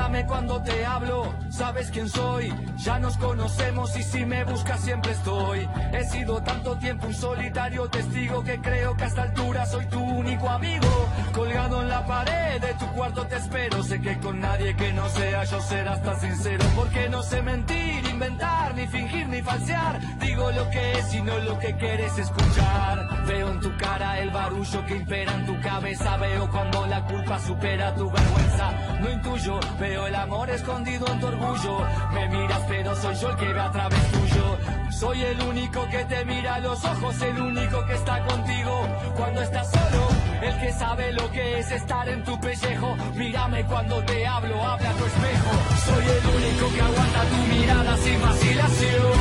Mírame cuando te hablo, sabes quién soy. Ya nos conocemos y si me buscas siempre estoy. He sido tanto tiempo un solitario testigo que creo que a esta altura soy tu único amigo. Colgado en la pared de tu cuarto te espero. Sé que con nadie que no sea yo serás tan sincero. Porque no sé mentir, inventar, ni fingir, ni falsear. Digo lo que es y no lo que quieres escuchar. Veo en tu cara el barullo que impera en tu cabeza. Veo cuando la culpa supera tu vergüenza. No intuyo Veo el amor escondido en tu orgullo. Me miras, pero soy yo el que ve a través tuyo. Soy el único que te mira a los ojos, el único que está contigo cuando estás solo. El que sabe lo que es estar en tu pellejo. Mírame cuando te hablo, habla tu espejo. Soy el único que aguanta tu mirada sin vacilación.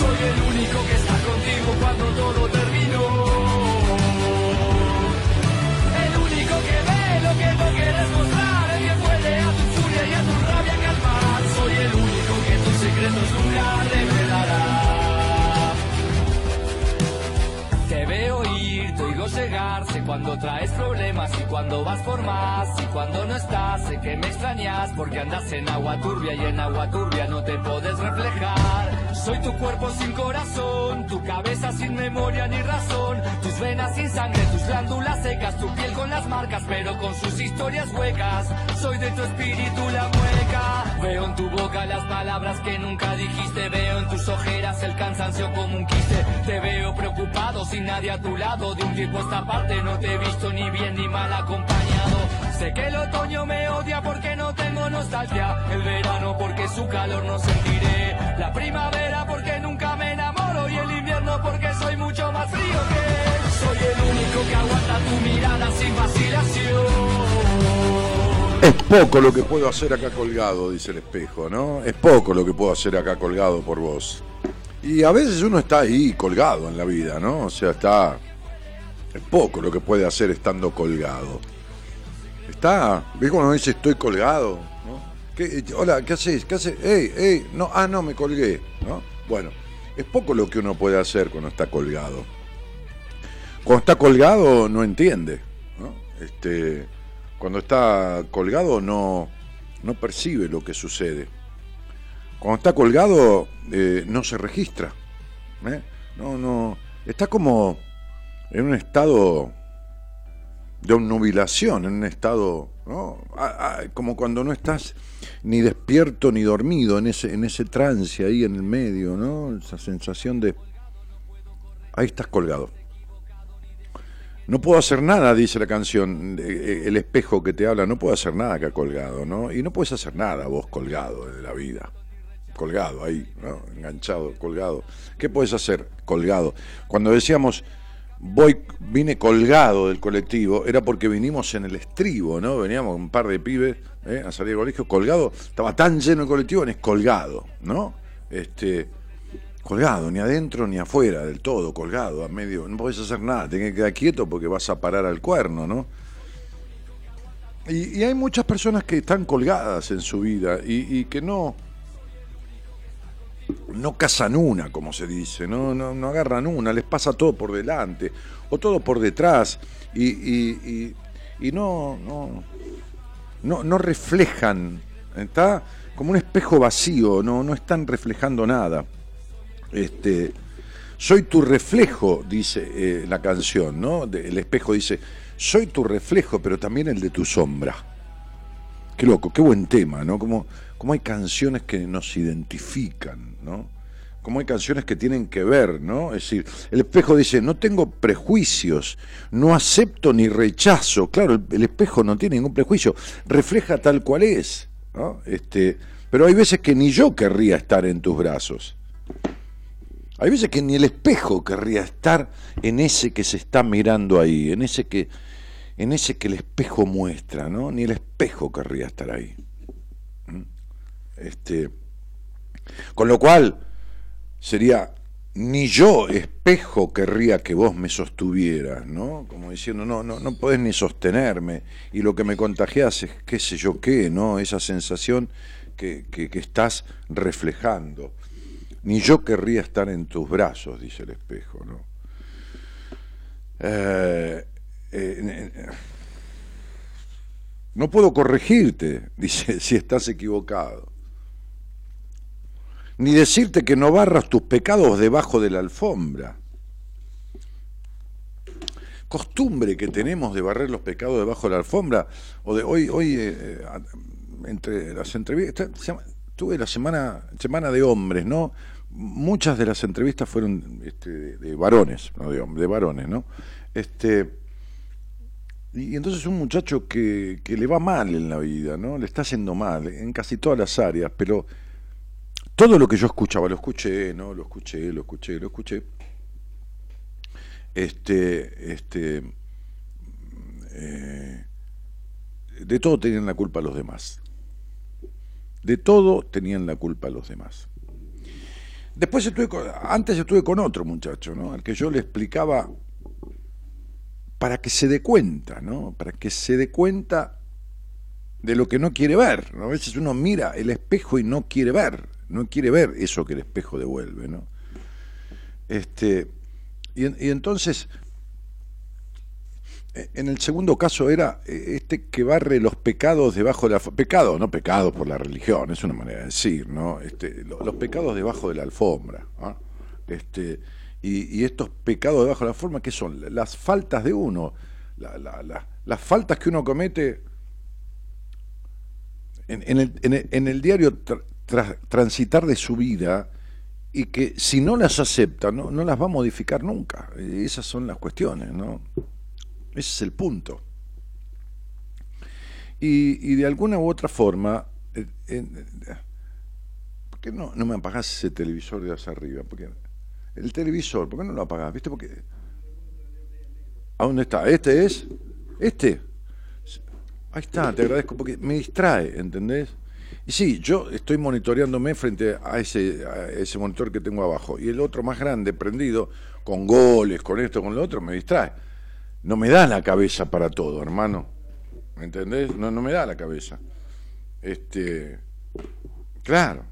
Soy el único que está contigo cuando todo terminó. Secretos nunca revelará. Sé cuando traes problemas y cuando vas por más. Y cuando no estás, sé que me extrañas porque andas en agua turbia y en agua turbia no te puedes reflejar. Soy tu cuerpo sin corazón, tu cabeza sin memoria ni razón, tus venas sin sangre, tus glándulas secas, tu piel con las marcas, pero con sus historias huecas. Soy de tu espíritu la mueca. Veo en tu boca las palabras que nunca dijiste, veo en tus ojeras el cansancio como un quiste. Te veo preocupado sin nadie a tu lado, de un tiempo a esta no te he visto ni bien ni mal acompañado. Sé que el otoño me odia porque no tengo nostalgia, el verano porque su calor no sentiré, la primavera porque nunca me enamoro y el invierno porque soy mucho más frío que él. Soy el único que aguanta tu mirada sin vacilación. Es poco lo que puedo hacer acá colgado, dice el espejo, ¿no? Es poco lo que puedo hacer acá colgado por vos. Y a veces uno está ahí colgado en la vida, ¿no? O sea, está... Es poco lo que puede hacer estando colgado. Está... ¿Ves cuando dice estoy colgado? ¿Qué, hola, ¿qué haces? ¿Qué haces? ¡Ey, ey! No, ah, no, me colgué, ¿no? Bueno, es poco lo que uno puede hacer cuando está colgado. Cuando está colgado no entiende. Este, cuando está colgado no, no percibe lo que sucede. Cuando está colgado eh, no se registra. ¿eh? No, no. Está como en un estado de obnubilación, en un estado, ¿no? como cuando no estás ni despierto ni dormido en ese, en ese trance ahí en el medio, ¿no? Esa sensación de... Ahí estás colgado. No puedo hacer nada, dice la canción, eh, el espejo que te habla, no puedo hacer nada acá colgado, ¿no? Y no puedes hacer nada vos colgado de la vida. Colgado ahí, ¿no? Enganchado, colgado. ¿Qué puedes hacer colgado? Cuando decíamos voy, vine colgado del colectivo, era porque vinimos en el estribo, ¿no? Veníamos un par de pibes ¿eh? a salir del colegio colgado, estaba tan lleno el colectivo, es colgado, ¿no? Este, colgado, ni adentro ni afuera, del todo, colgado, a medio, no podés hacer nada, tenés que quedar quieto porque vas a parar al cuerno, ¿no? Y, hay muchas personas que están colgadas en su vida y, que no, no cazan una, como se dice, ¿no? No, no, agarran una, les pasa todo por delante o todo por detrás y, y, y no, no, no, no reflejan, está como un espejo vacío, no, no están reflejando nada. Este, soy tu reflejo, dice eh, la canción, ¿no? el espejo dice, soy tu reflejo, pero también el de tu sombra. Qué loco, qué buen tema, ¿no? Como, como hay canciones que nos identifican, ¿no? como hay canciones que tienen que ver, ¿no? Es decir, el espejo dice, no tengo prejuicios, no acepto ni rechazo. Claro, el, espejo no tiene ningún prejuicio, refleja tal cual es. Este, pero hay veces que ni yo querría estar en tus brazos. Hay veces que ni el espejo querría estar en ese que se está mirando ahí, en ese que, en ese que el espejo muestra, ¿no? Ni el espejo querría estar ahí. ¿Mm? Este, con lo cual, sería, ni yo, espejo, querría que vos me sostuvieras, ¿no? Como diciendo, no, no, no podés ni sostenerme, y lo que me contagias es qué sé yo qué, ¿no? Esa sensación que, que, estás reflejando. Ni yo querría estar en tus brazos, dice el espejo, ¿no? Eh, eh, no puedo corregirte, dice, si estás equivocado ni decirte que no barras tus pecados debajo de la alfombra. Costumbre que tenemos de barrer los pecados debajo de la alfombra, o de hoy, hoy eh, eh, entre las entrevistas, tuve la semana, semana de hombres, ¿no? Muchas de las entrevistas fueron este, de, varones, no de hombres, de varones, ¿no? Este, y entonces un muchacho que, que le va mal en la vida, ¿no? Le está haciendo mal en casi todas las áreas, pero todo lo que yo escuchaba, lo escuché, ¿no? Lo escuché, lo escuché, lo escuché. Este, este, eh, de todo tenían la culpa los demás. De todo tenían la culpa los demás. Después estuve antes estuve con otro muchacho, ¿no? Al que yo le explicaba para que se dé cuenta, ¿no? Para que se dé cuenta de lo que no quiere ver. A veces uno mira el espejo y no quiere ver no quiere ver eso que el espejo devuelve, ¿no? Este, y, entonces, e, en el segundo caso era e, este que barre los pecados debajo de la pecado, no pecado por la religión, es una manera de decir, ¿no? Este, los pecados debajo de la alfombra, ¿ah? este, y, estos pecados debajo de la alfombra, ¿qué son? Las faltas de uno, las faltas que uno comete en, el, en, el, diario transitar de su vida y que si no las acepta, no, no las va a modificar nunca. Esas son las cuestiones, ¿no? Ese es el punto. Y, y de alguna u otra forma, eh, ¿por qué no, no me apagás ese televisor de hacia arriba? El televisor, ¿por qué no lo apagás? ¿Viste? Porque... ¿A dónde está? ¿Este es? ¿Este? Ahí está, te agradezco, porque me distrae, ¿entendés? Y sí, yo estoy monitoreándome frente a ese, ese monitor que tengo abajo. Y el otro más grande, prendido, con goles, con esto, con lo otro, me distrae. No me da la cabeza para todo, hermano. ¿Me entendés? No, no me da la cabeza. Este. Claro.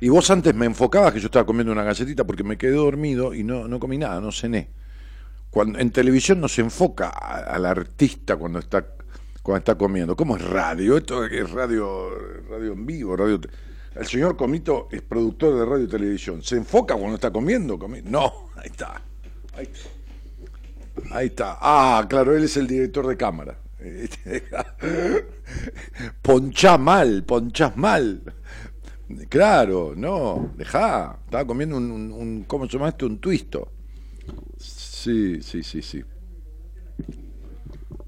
Y vos antes me enfocabas que yo estaba comiendo una galletita porque me quedé dormido y no, no comí nada, no cené. Cuando, en televisión no se enfoca al artista cuando está cuando está comiendo. ¿Cómo es radio? Esto es radio, radio en vivo, radio. El señor Comito es productor de radio y televisión. ¿Se enfoca cuando está comiendo? No, ahí está. Ahí está. Ahí está. Ah, claro, él es el director de cámara. ponchá mal, ponchás mal. Claro, no, dejá. Estaba comiendo un, un, un, ¿cómo se llama esto? Un twisto. Sí, sí, sí, sí.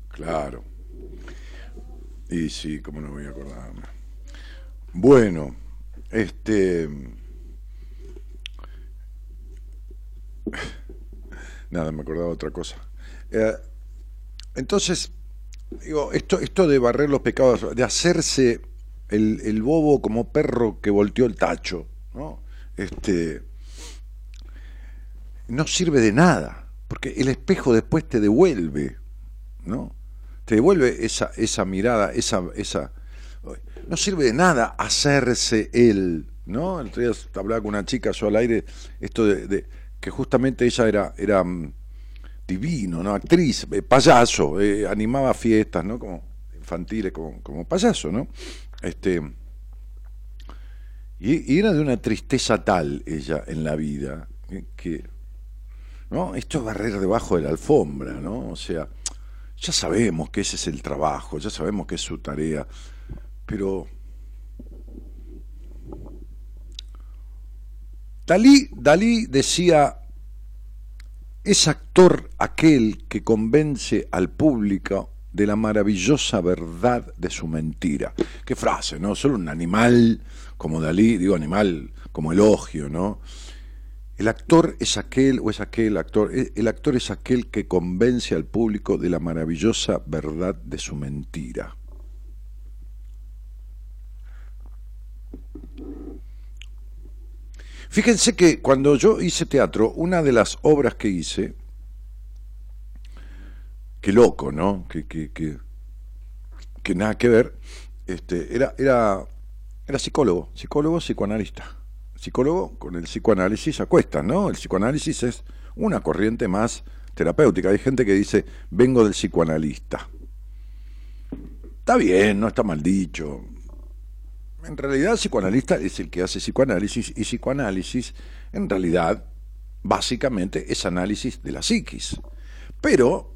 Claro. Y sí, como no voy a acordarme. Bueno, este. Nada, me acordaba otra cosa. Eh, entonces, digo, esto, esto de barrer los pecados, de hacerse el, el, bobo como perro que volteó el tacho, ¿no? Este, no sirve de nada, porque el espejo después te devuelve, ¿no? Te devuelve esa, esa mirada, esa, esa... No sirve de nada hacerse él, ¿no? El otro hablaba con una chica yo al aire, esto de, que justamente ella era, era mm, divino, ¿no? Actriz, eh, payaso, eh, animaba fiestas, ¿no? Como infantiles, como, como payaso, ¿no? Este, y, era de una tristeza tal ella en la vida, que, ¿no? Esto es barrer debajo de la alfombra, ¿no? O sea, ya sabemos que ese es el trabajo, ya sabemos que es su tarea, pero Dalí, Dalí decía, es actor aquel que convence al público de la maravillosa verdad de su mentira. Qué frase, ¿no? Solo un animal como Dalí, digo animal como elogio, ¿no? El actor es aquel o es aquel actor, eh, el actor es aquel que convence al público de la maravillosa verdad de su mentira. Fíjense que cuando yo hice teatro, una de las obras que hice, qué loco, ¿no? Que, que, que, nada que ver, este, era, era, era psicólogo, psicólogo psicoanalista. Psicólogo con el psicoanálisis acuesta, ¿no? El psicoanálisis es una corriente más terapéutica. Hay gente que dice, vengo del psicoanalista. Está bien, no está mal dicho, en realidad, el psicoanalista es el que hace psicoanálisis y psicoanálisis, en realidad, básicamente es análisis de la psiquis. Pero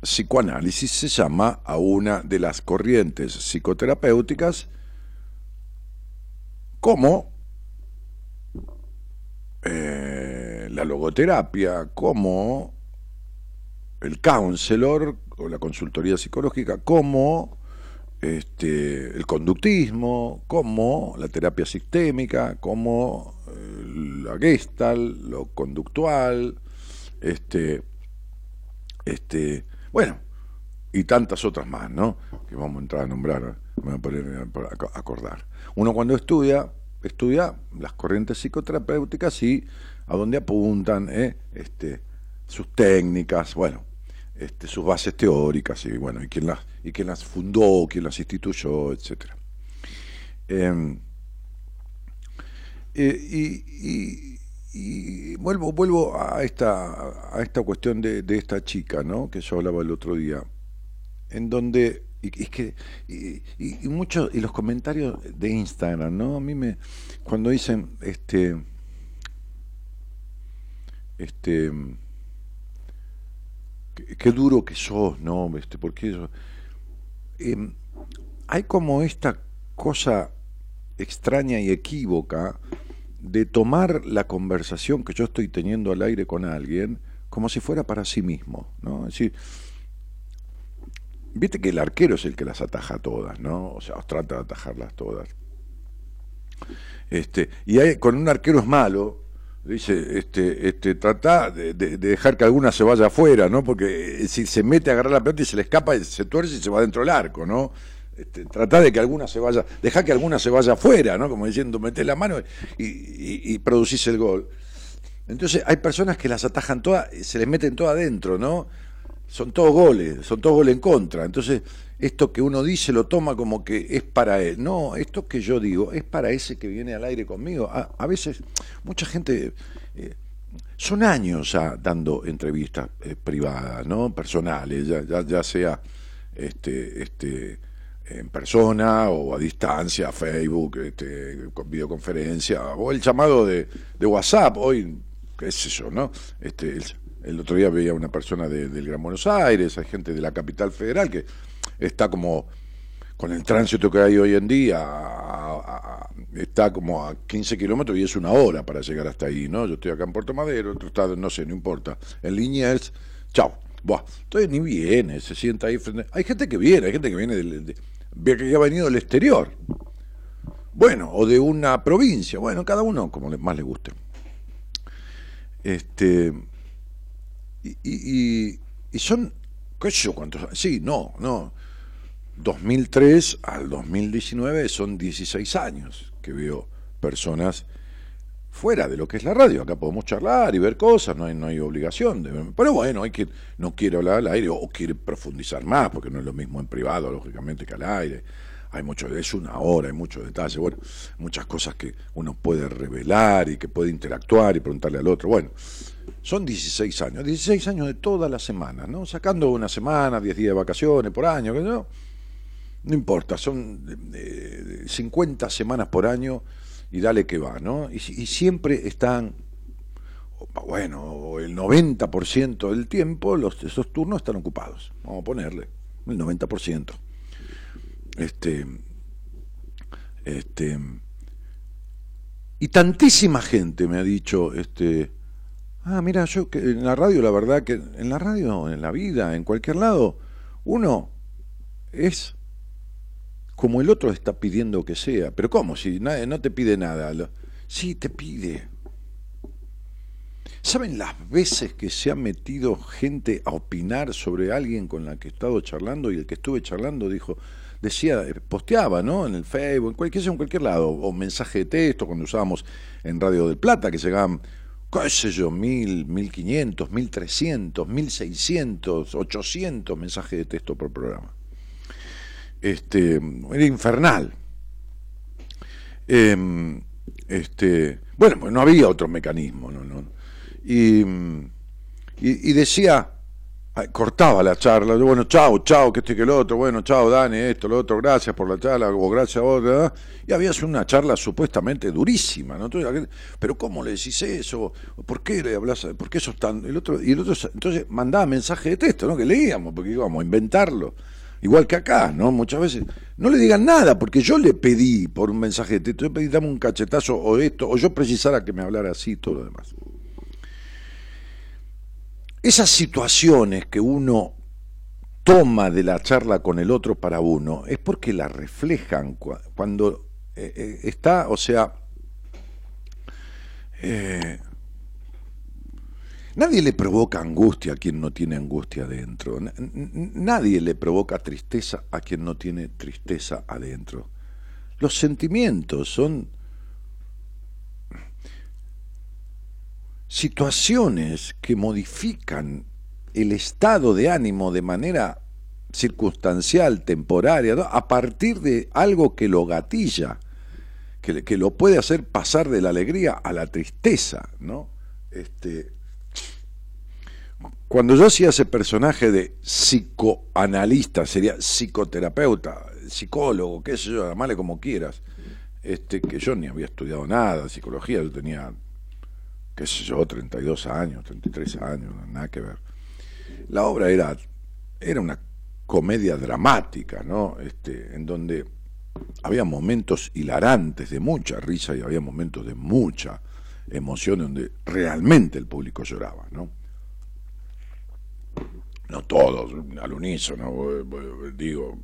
psicoanálisis se llama a una de las corrientes psicoterapéuticas como eh, la logoterapia, como el counselor o la consultoría psicológica, como este, el conductismo, como la terapia sistémica, como eh, la gestal, lo conductual, este, este, bueno, y tantas otras más, ¿no? Que vamos a entrar a nombrar, me voy a poner a acordar. Uno cuando estudia, estudia las corrientes psicoterapéuticas y a dónde apuntan, ¿eh? este, sus técnicas, bueno, este, sus bases teóricas y bueno, y quién las, y quién las fundó, quién las instituyó, etcétera. Em, eh, y, vuelvo, vuelvo a esta, a esta cuestión de, esta chica, ¿no? Que yo hablaba el otro día, en donde y, es que y, y muchos y los comentarios de Instagram, ¿no? A mí me cuando dicen este este qué, duro que sos, ¿no? Este, porque eso, em, hay como esta cosa extraña y equívoca de tomar la conversación que yo estoy teniendo al aire con alguien como si fuera para sí mismo, ¿no? Es decir, viste que el arquero es el que las ataja todas, ¿no? O sea, trata de atajarlas todas. Este, y hay, con un arquero es malo, dice, este, este, trata de, dejar que alguna se vaya afuera, ¿no? Porque eh, si se mete a agarrar la pelota y se le escapa, se tuerce y se va dentro del arco, ¿no? Este, trata de que alguna se vaya, deja que alguna se vaya afuera, ¿no? Como diciendo, mete la mano y, y, producís el gol. Entonces hay personas que las atajan todas, se les meten todas adentro, ¿no? Son todos goles, son todos goles en contra. Entonces esto que uno dice lo toma como que es para él. No, esto que yo digo es para ese que viene al aire conmigo. A, veces, mucha gente, eh, son años ya dando entrevistas eh, privadas, ¿no? Personales, ya, ya, sea este, este, en persona o a distancia, Facebook, este, con videoconferencia, o el llamado de, de WhatsApp, hoy, qué sé yo, ¿no? Este, otro día veía una persona del Gran Buenos Aires, hay gente de la capital federal que está como con el tránsito que hay hoy en día, está como a 15 kilómetros y es una hora para llegar hasta ahí, ¿no? Yo estoy acá en Puerto Madero, otro está, no sé, no importa. En línea chao, buah, entonces ni viene, se sienta ahí frente. Hay gente que viene, hay gente que viene del, de, que ha venido del exterior. Bueno, o de una provincia, bueno, cada uno como más le guste. Este, y, y, y son, qué sé yo, cuántos, sí, no, no 2003 al 2019 son 16 años que veo personas fuera de lo que es la radio. Acá podemos charlar y ver cosas, no hay, no hay obligación. De, pero bueno, hay quien no quiere hablar al aire o quiere profundizar más, porque no es lo mismo en privado, lógicamente, que al aire. Hay mucho, es una hora, hay muchos detalles, bueno, muchas cosas que uno puede revelar y que puede interactuar y preguntarle al otro. Bueno, son 16 años, 16 años de toda la semana, ¿no? Sacando una semana, 10 días de vacaciones por año, no no importa, son 50 semanas por año y dale que va, ¿no? Y, siempre están, bueno, el 90% del tiempo los, esos turnos están ocupados, vamos a ponerle, el 90%. Este, este, Y tantísima gente me ha dicho, este, ah, mira, yo que en la radio, la verdad que en la radio, en la vida, en cualquier lado, uno es como el otro está pidiendo que sea. Pero ¿cómo? Si no te pide nada. Sí, te pide. ¿Saben las veces que se ha metido gente a opinar sobre alguien con la que he estado charlando y el que estuve charlando dijo, decía, eh, posteaba, ¿no? En el Facebook, en cualquier, en cualquier lado, o mensaje de texto cuando usábamos en Radio del Plata, que llegaban, qué sé yo, mil, mil quinientos, mil trescientos, mil seiscientos, ochocientos mensajes de texto por programa. Este, era infernal. Em, este, bueno, pues no había otro mecanismo, ¿no? y, decía, cortaba la charla, bueno, chao, chao, que este que el otro, bueno, chao, Dani, esto, lo otro, gracias por la charla, o gracias a vos, y había una charla supuestamente durísima, ¿no? pero ¿cómo le decís eso? ¿Por qué le hablas? ¿Por qué eso tan...? El otro, y el otro, entonces mandaba mensaje de texto, ¿no? Que leíamos, porque íbamos a inventarlo. Igual que acá, ¿no? Muchas veces. No le digan nada, porque yo le pedí por un mensaje de texto, yo pedí dame un cachetazo o esto, o yo precisara que me hablara así, todo lo demás. Esas situaciones que uno toma de la charla con el otro para uno es porque la reflejan cuando eh, eh, está, o sea, eh, nadie le provoca angustia a quien no tiene angustia adentro, nadie le provoca tristeza a quien no tiene tristeza adentro. Los sentimientos son situaciones que modifican el estado de ánimo de manera circunstancial, temporaria, a partir de algo que lo gatilla, que, que, lo puede hacer pasar de la alegría a la tristeza, ¿no? Este, cuando yo hacía ese personaje de psicoanalista, sería psicoterapeuta, psicólogo, qué sé yo, llamarle como quieras, este, que yo ni había estudiado nada, psicología, yo tenía qué sé yo, 32 años, 33 años, nada que ver. La obra era, era una comedia dramática, ¿no? Este, en donde había momentos hilarantes de mucha risa y había momentos de mucha emoción donde realmente el público lloraba, ¿no? No todos, al unísono, digo,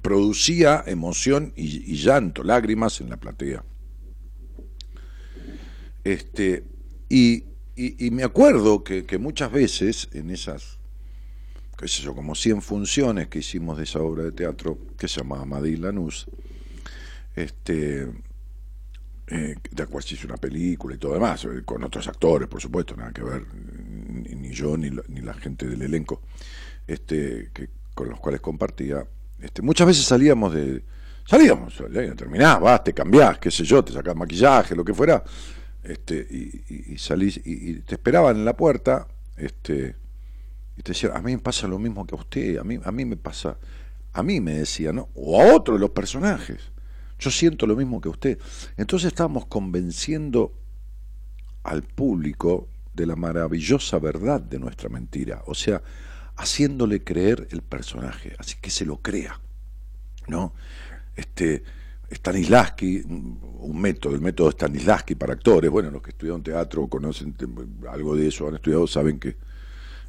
producía emoción y, y llanto, lágrimas en la platea. Este, y, me acuerdo que, muchas veces en esas, qué sé yo, como 100 funciones que hicimos de esa obra de teatro, que se llamaba Madrid Lanús, este, eh, de se hizo una película y todo demás, eh, con otros actores, por supuesto, nada que ver, ni, yo ni, ni, la gente del elenco, este, que, con los cuales compartía. Este, muchas veces salíamos de. Salíamos, terminás, vas, te cambiás, qué sé yo, te sacás maquillaje, lo que fuera, este, y, salís y, te esperaban en la puerta, este, y te decían, a mí me pasa lo mismo que a usted, a mí, a mí me pasa, a mí me decía, ¿no? O a otro de los personajes, yo siento lo mismo que usted. Entonces estábamos convenciendo al público de la maravillosa verdad de nuestra mentira, o sea, haciéndole creer el personaje, así que se lo crea, ¿no? Este, Stanislavski, un método, el método Stanislavski para actores. Bueno, los que estudian teatro conocen algo de eso, han estudiado, saben que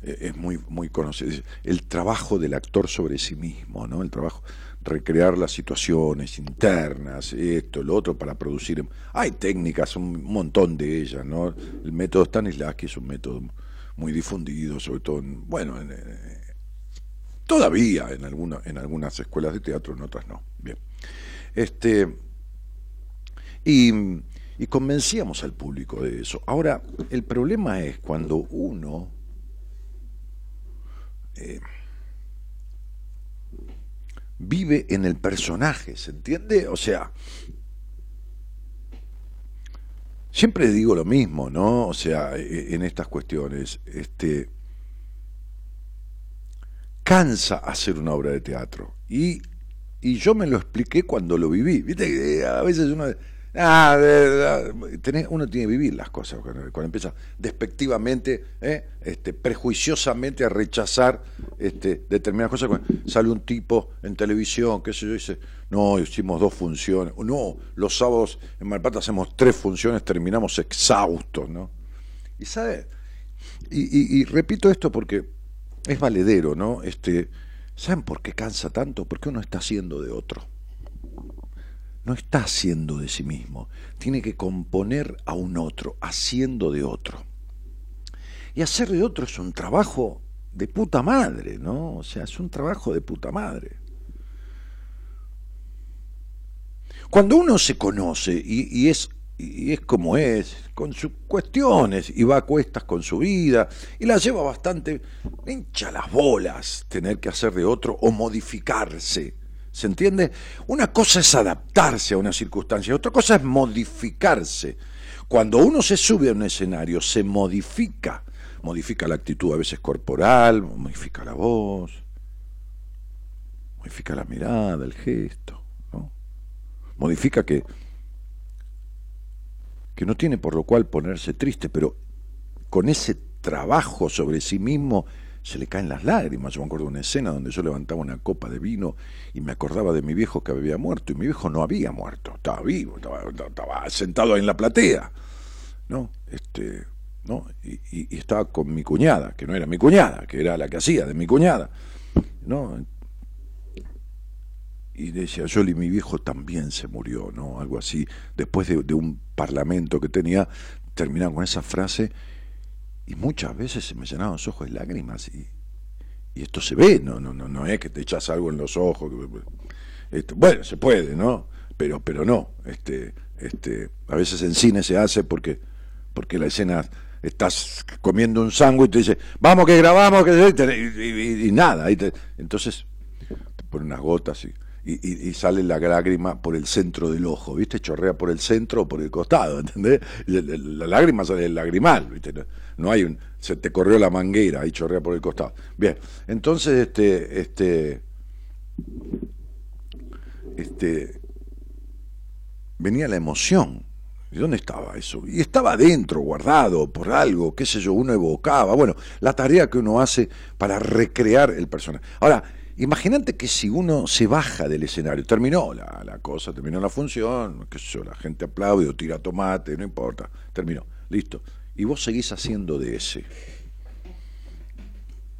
eh, es muy, muy conocido. El trabajo del actor sobre sí mismo, ¿no? El trabajo, recrear las situaciones internas, esto, lo otro, para producir. Hay técnicas, un montón de ellas, ¿no? El método Stanislavski es un método muy difundido, sobre todo, en, bueno, todavía en, alguna, en algunas escuelas de teatro, en otras no. Este, y, convencíamos al público de eso. Ahora, el problema es cuando uno eh, vive en el personaje, ¿se entiende? O sea, siempre digo lo mismo, ¿no? O sea, e, en estas cuestiones, este cansa hacer una obra de teatro y y yo me lo expliqué cuando lo viví. Viste a veces uno Ah, uno tiene que vivir las cosas cuando, empieza despectivamente, ¿eh? este, prejuiciosamente a rechazar este, determinadas cosas. Cuando sale un tipo en televisión, qué sé yo, dice, no, hicimos dos funciones. No, los sábados en Malpata hacemos tres funciones, terminamos exhaustos, ¿no? Y sabe, y, repito esto porque es valedero, ¿no? Este, ¿Saben por qué cansa tanto? Porque uno está haciendo de otro no está haciendo de sí mismo, tiene que componer a un otro, haciendo de otro. Y hacer de otro es un trabajo de puta madre, ¿no? O sea, es un trabajo de puta madre. Cuando uno se conoce y, es y es como es, con sus cuestiones, y va a cuestas con su vida, y la lleva bastante, hincha las bolas tener que hacer de otro o modificarse ¿Se entiende? Una cosa es adaptarse a una circunstancia, otra cosa es modificarse. Cuando uno se sube a un escenario, se modifica. Modifica la actitud a veces corporal, modifica la voz, modifica la mirada, el gesto. ¿no? Modifica que, que no tiene por lo cual ponerse triste, pero con ese trabajo sobre sí mismo se le caen las lágrimas. Yo me acuerdo de una escena donde yo levantaba una copa de vino y me acordaba de mi viejo que había muerto, y mi viejo no había muerto, estaba vivo, estaba, sentado ahí en la platea, ¿no? Este, ¿no? Y, estaba con mi cuñada, que no era mi cuñada, que era la que hacía de mi cuñada, ¿no? Y decía, yo y mi viejo también se murió, ¿no? Algo así. Después de, un parlamento que tenía, terminaba con esa frase y muchas veces se me llenaban los ojos de lágrimas y, y esto se ve, no, no, no, no es que te echas algo en los ojos. bueno, se puede, ¿no? Pero, pero no. Este, este, a veces en cine se hace porque, porque la escena estás comiendo un sándwich y te dice, vamos que grabamos, que y, nada. entonces te ponen unas gotas y y, sale la lágrima por el centro del ojo, ¿viste? Chorrea por el centro o por el costado, ¿entendés? La, lágrima sale del lagrimal, ¿viste? No hay un. Se te corrió la manguera y chorrea por el costado. Bien, entonces, este. Este. Este. Venía la emoción. ¿Y dónde estaba eso? Y estaba adentro, guardado por algo, qué sé yo, uno evocaba. Bueno, la tarea que uno hace para recrear el personaje. Ahora, Imagínate que si uno se baja del escenario, terminó la, cosa, terminó la función, qué sé yo, la gente aplaude o tira tomate, no importa, terminó, listo. Y vos seguís haciendo de ese.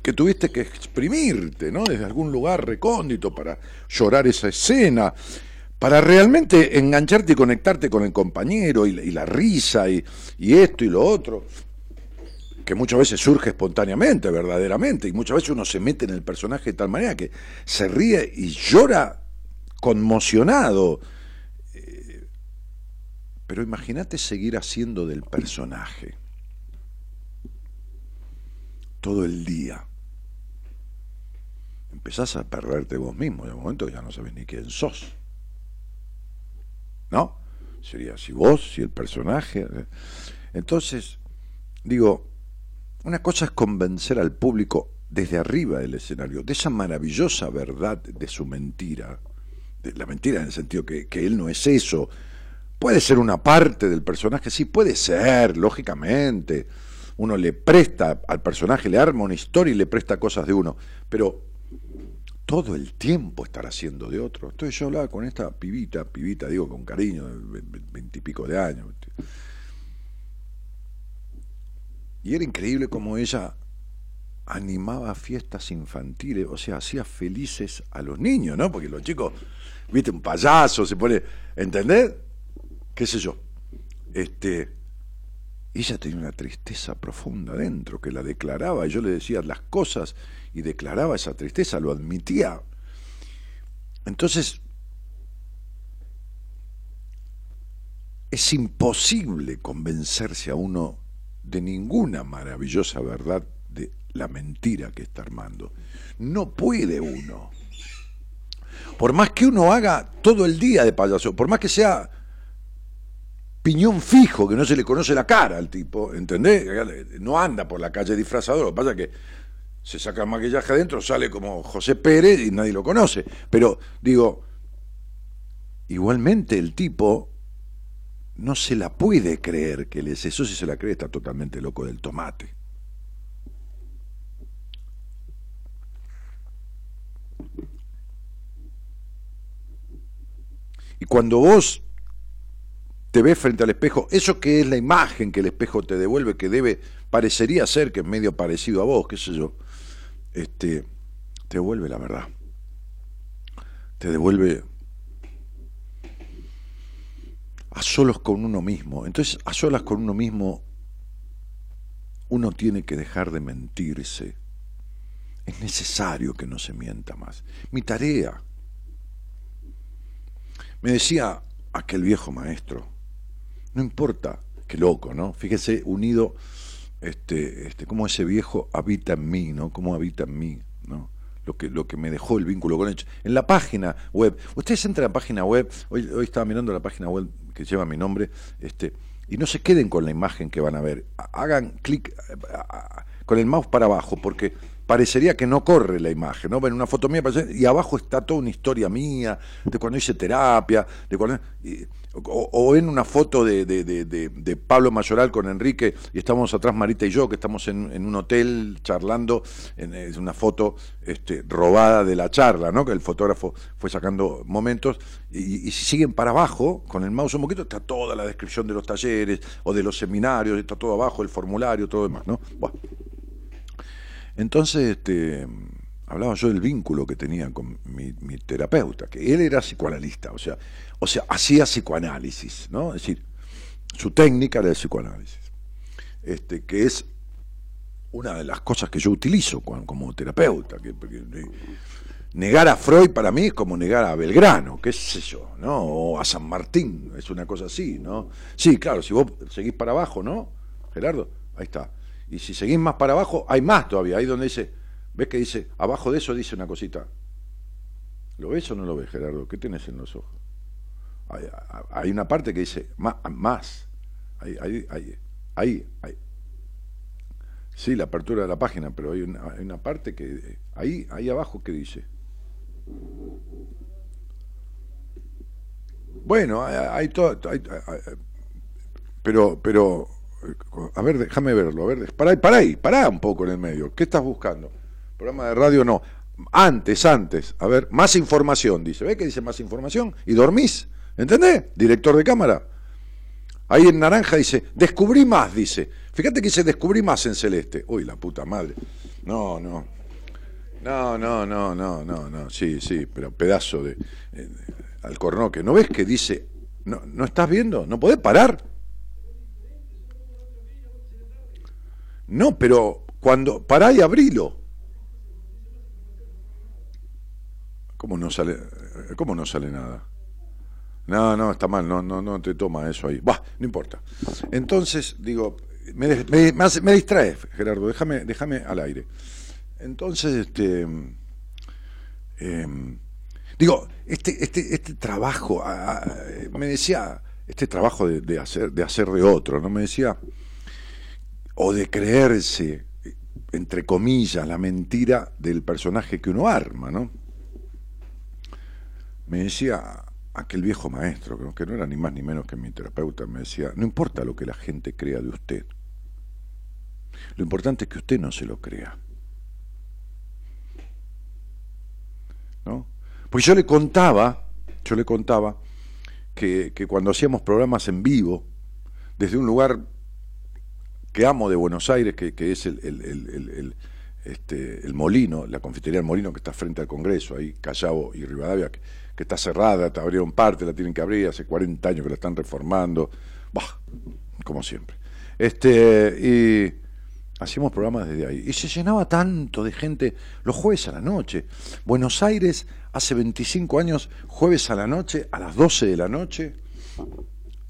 Que tuviste que exprimirte, ¿no? Desde algún lugar recóndito para llorar esa escena, para realmente engancharte y conectarte con el compañero y, la risa y esto y lo otro que muchas veces surge espontáneamente, verdaderamente, y muchas veces uno se mete en el personaje de tal manera que se ríe y llora conmocionado. Eh, pero imagínate seguir haciendo del personaje todo el día. Empezás a perderte vos mismo, de momento ya no sabes ni quién sos. ¿No? Sería si vos, si el personaje. Entonces, digo, una cosa es convencer al público desde arriba del escenario de esa maravillosa verdad de su mentira, de la mentira en el sentido que, que él no es eso. Puede ser una parte del personaje, sí, puede ser, lógicamente. Uno le presta al personaje, le arma una historia y le presta cosas de uno, pero todo el tiempo estar haciendo de otro. Entonces yo hablaba con esta pibita, pibita digo con cariño, veintipico de años, y era increíble como ella animaba fiestas infantiles, o sea, hacía felices a los niños, ¿no? Porque los chicos, viste, un payaso se pone, ¿entendés? ¿Qué sé yo? Este, ella tenía una tristeza profunda dentro que la declaraba, y yo le decía las cosas y declaraba esa tristeza, lo admitía. Entonces, es imposible convencerse a uno de ninguna maravillosa verdad de la mentira que está armando. No puede uno. Por más que uno haga todo el día de payaso, por más que sea piñón fijo, que no se le conoce la cara al tipo, ¿entendés? No anda por la calle disfrazado, lo que pasa es que se saca el maquillaje adentro, sale como José Pérez y nadie lo conoce. Pero digo, igualmente el tipo no se la puede creer que él es eso, si se la cree está totalmente loco del tomate. Y cuando vos te ves frente al espejo, eso que es la imagen que el espejo te devuelve, que debe, parecería ser que es medio parecido a vos, qué sé yo, este, te devuelve la verdad. Te devuelve a solos con uno mismo. Entonces, a solas con uno mismo, uno tiene que dejar de mentirse. Es necesario que no se mienta más. Mi tarea. Me decía aquel viejo maestro, no importa, qué loco, ¿no? Fíjese, unido, este, este, cómo ese viejo habita en mí, ¿no? Cómo habita en mí, ¿no? Lo que, lo que me dejó el vínculo con él. En la página web, ustedes entran a la página web, hoy, hoy estaba mirando la página web que lleva mi nombre, este, y no se queden con la imagen que van a ver, hagan clic con el mouse para abajo, porque parecería que no corre la imagen, ¿no? Ven una foto mía y abajo está toda una historia mía, de cuando hice terapia, de cuando... o, en una foto de, de, de, Pablo Mayoral con Enrique, y estamos atrás Marita y yo, que estamos en, un hotel charlando, en, es una foto este, robada de la charla, ¿no? Que el fotógrafo fue sacando momentos, y, si siguen para abajo, con el mouse un poquito, está toda la descripción de los talleres, o de los seminarios, está todo abajo, el formulario, todo demás, ¿no? Bueno. Entonces, este, hablaba yo del vínculo que tenía con mi, terapeuta, que él era psicoanalista, o sea, o sea, hacía psicoanálisis, ¿no? Es decir, su técnica era el psicoanálisis, este, que es una de las cosas que yo utilizo como, terapeuta. Que, negar a Freud para mí es como negar a Belgrano, qué sé yo, ¿no? O a San Martín, es una cosa así, ¿no? Sí, claro, si vos seguís para abajo, ¿no? Gerardo, ahí está. Y si seguís más para abajo, hay más todavía, ahí donde dice, ¿ves que dice, abajo de eso dice una cosita? ¿Lo ves o no lo ves, Gerardo? ¿Qué tienes en los ojos? Hay, una parte que dice, más, más. Ahí, ahí, ahí, ahí. Sí, la apertura de la página, pero hay una, parte que, ahí, ahí abajo, ¿qué dice? Bueno, hay, todo, pero, pero a ver, déjame verlo, a ver, pará, pará pará un poco en el medio. ¿Qué estás buscando? Programa de radio no. Antes, antes, a ver, más información, dice. ¿Ves que dice más información? Y dormís, ¿entendés? Director de cámara. Ahí en naranja dice, descubrí más, dice. Fíjate que dice, descubrí más en celeste. Uy, la puta madre. No, no. No, no, no, no, no, no. Sí, sí, pero pedazo de... Eh, alcornoque. ¿No ves que dice, no, no estás viendo? ¿No podés parar? No, pero cuando pará y abrilo. ¿Cómo no sale, cómo no sale nada? No, no, está mal, no, no, no te toma eso ahí. Bah, no importa. Entonces, digo, me, me, distrae, Gerardo, déjame, déjame al aire. Entonces, este, em, digo, este, este, este trabajo, me decía, este trabajo de, de, hacer, de hacer de otro, ¿no? Me decía, o de creerse, entre comillas, la mentira del personaje que uno arma, ¿no? Me decía aquel viejo maestro, que no era ni más ni menos que mi terapeuta, me decía, no importa lo que la gente crea de usted, lo importante es que usted no se lo crea. ¿No? Pues yo le contaba, yo le contaba que, que cuando hacíamos programas en vivo, desde un lugar que amo de Buenos Aires, que, es el, el, este, el Molino, la confitería del Molino que está frente al Congreso, ahí Callao y Rivadavia, que, está cerrada, te abrieron parte, la tienen que abrir, hace 40 años que la están reformando, bah, como siempre. Este, y hacíamos programas desde ahí. Y se llenaba tanto de gente los jueves a la noche. Buenos Aires, hace 25 años, jueves a la noche, a las 12 de la noche,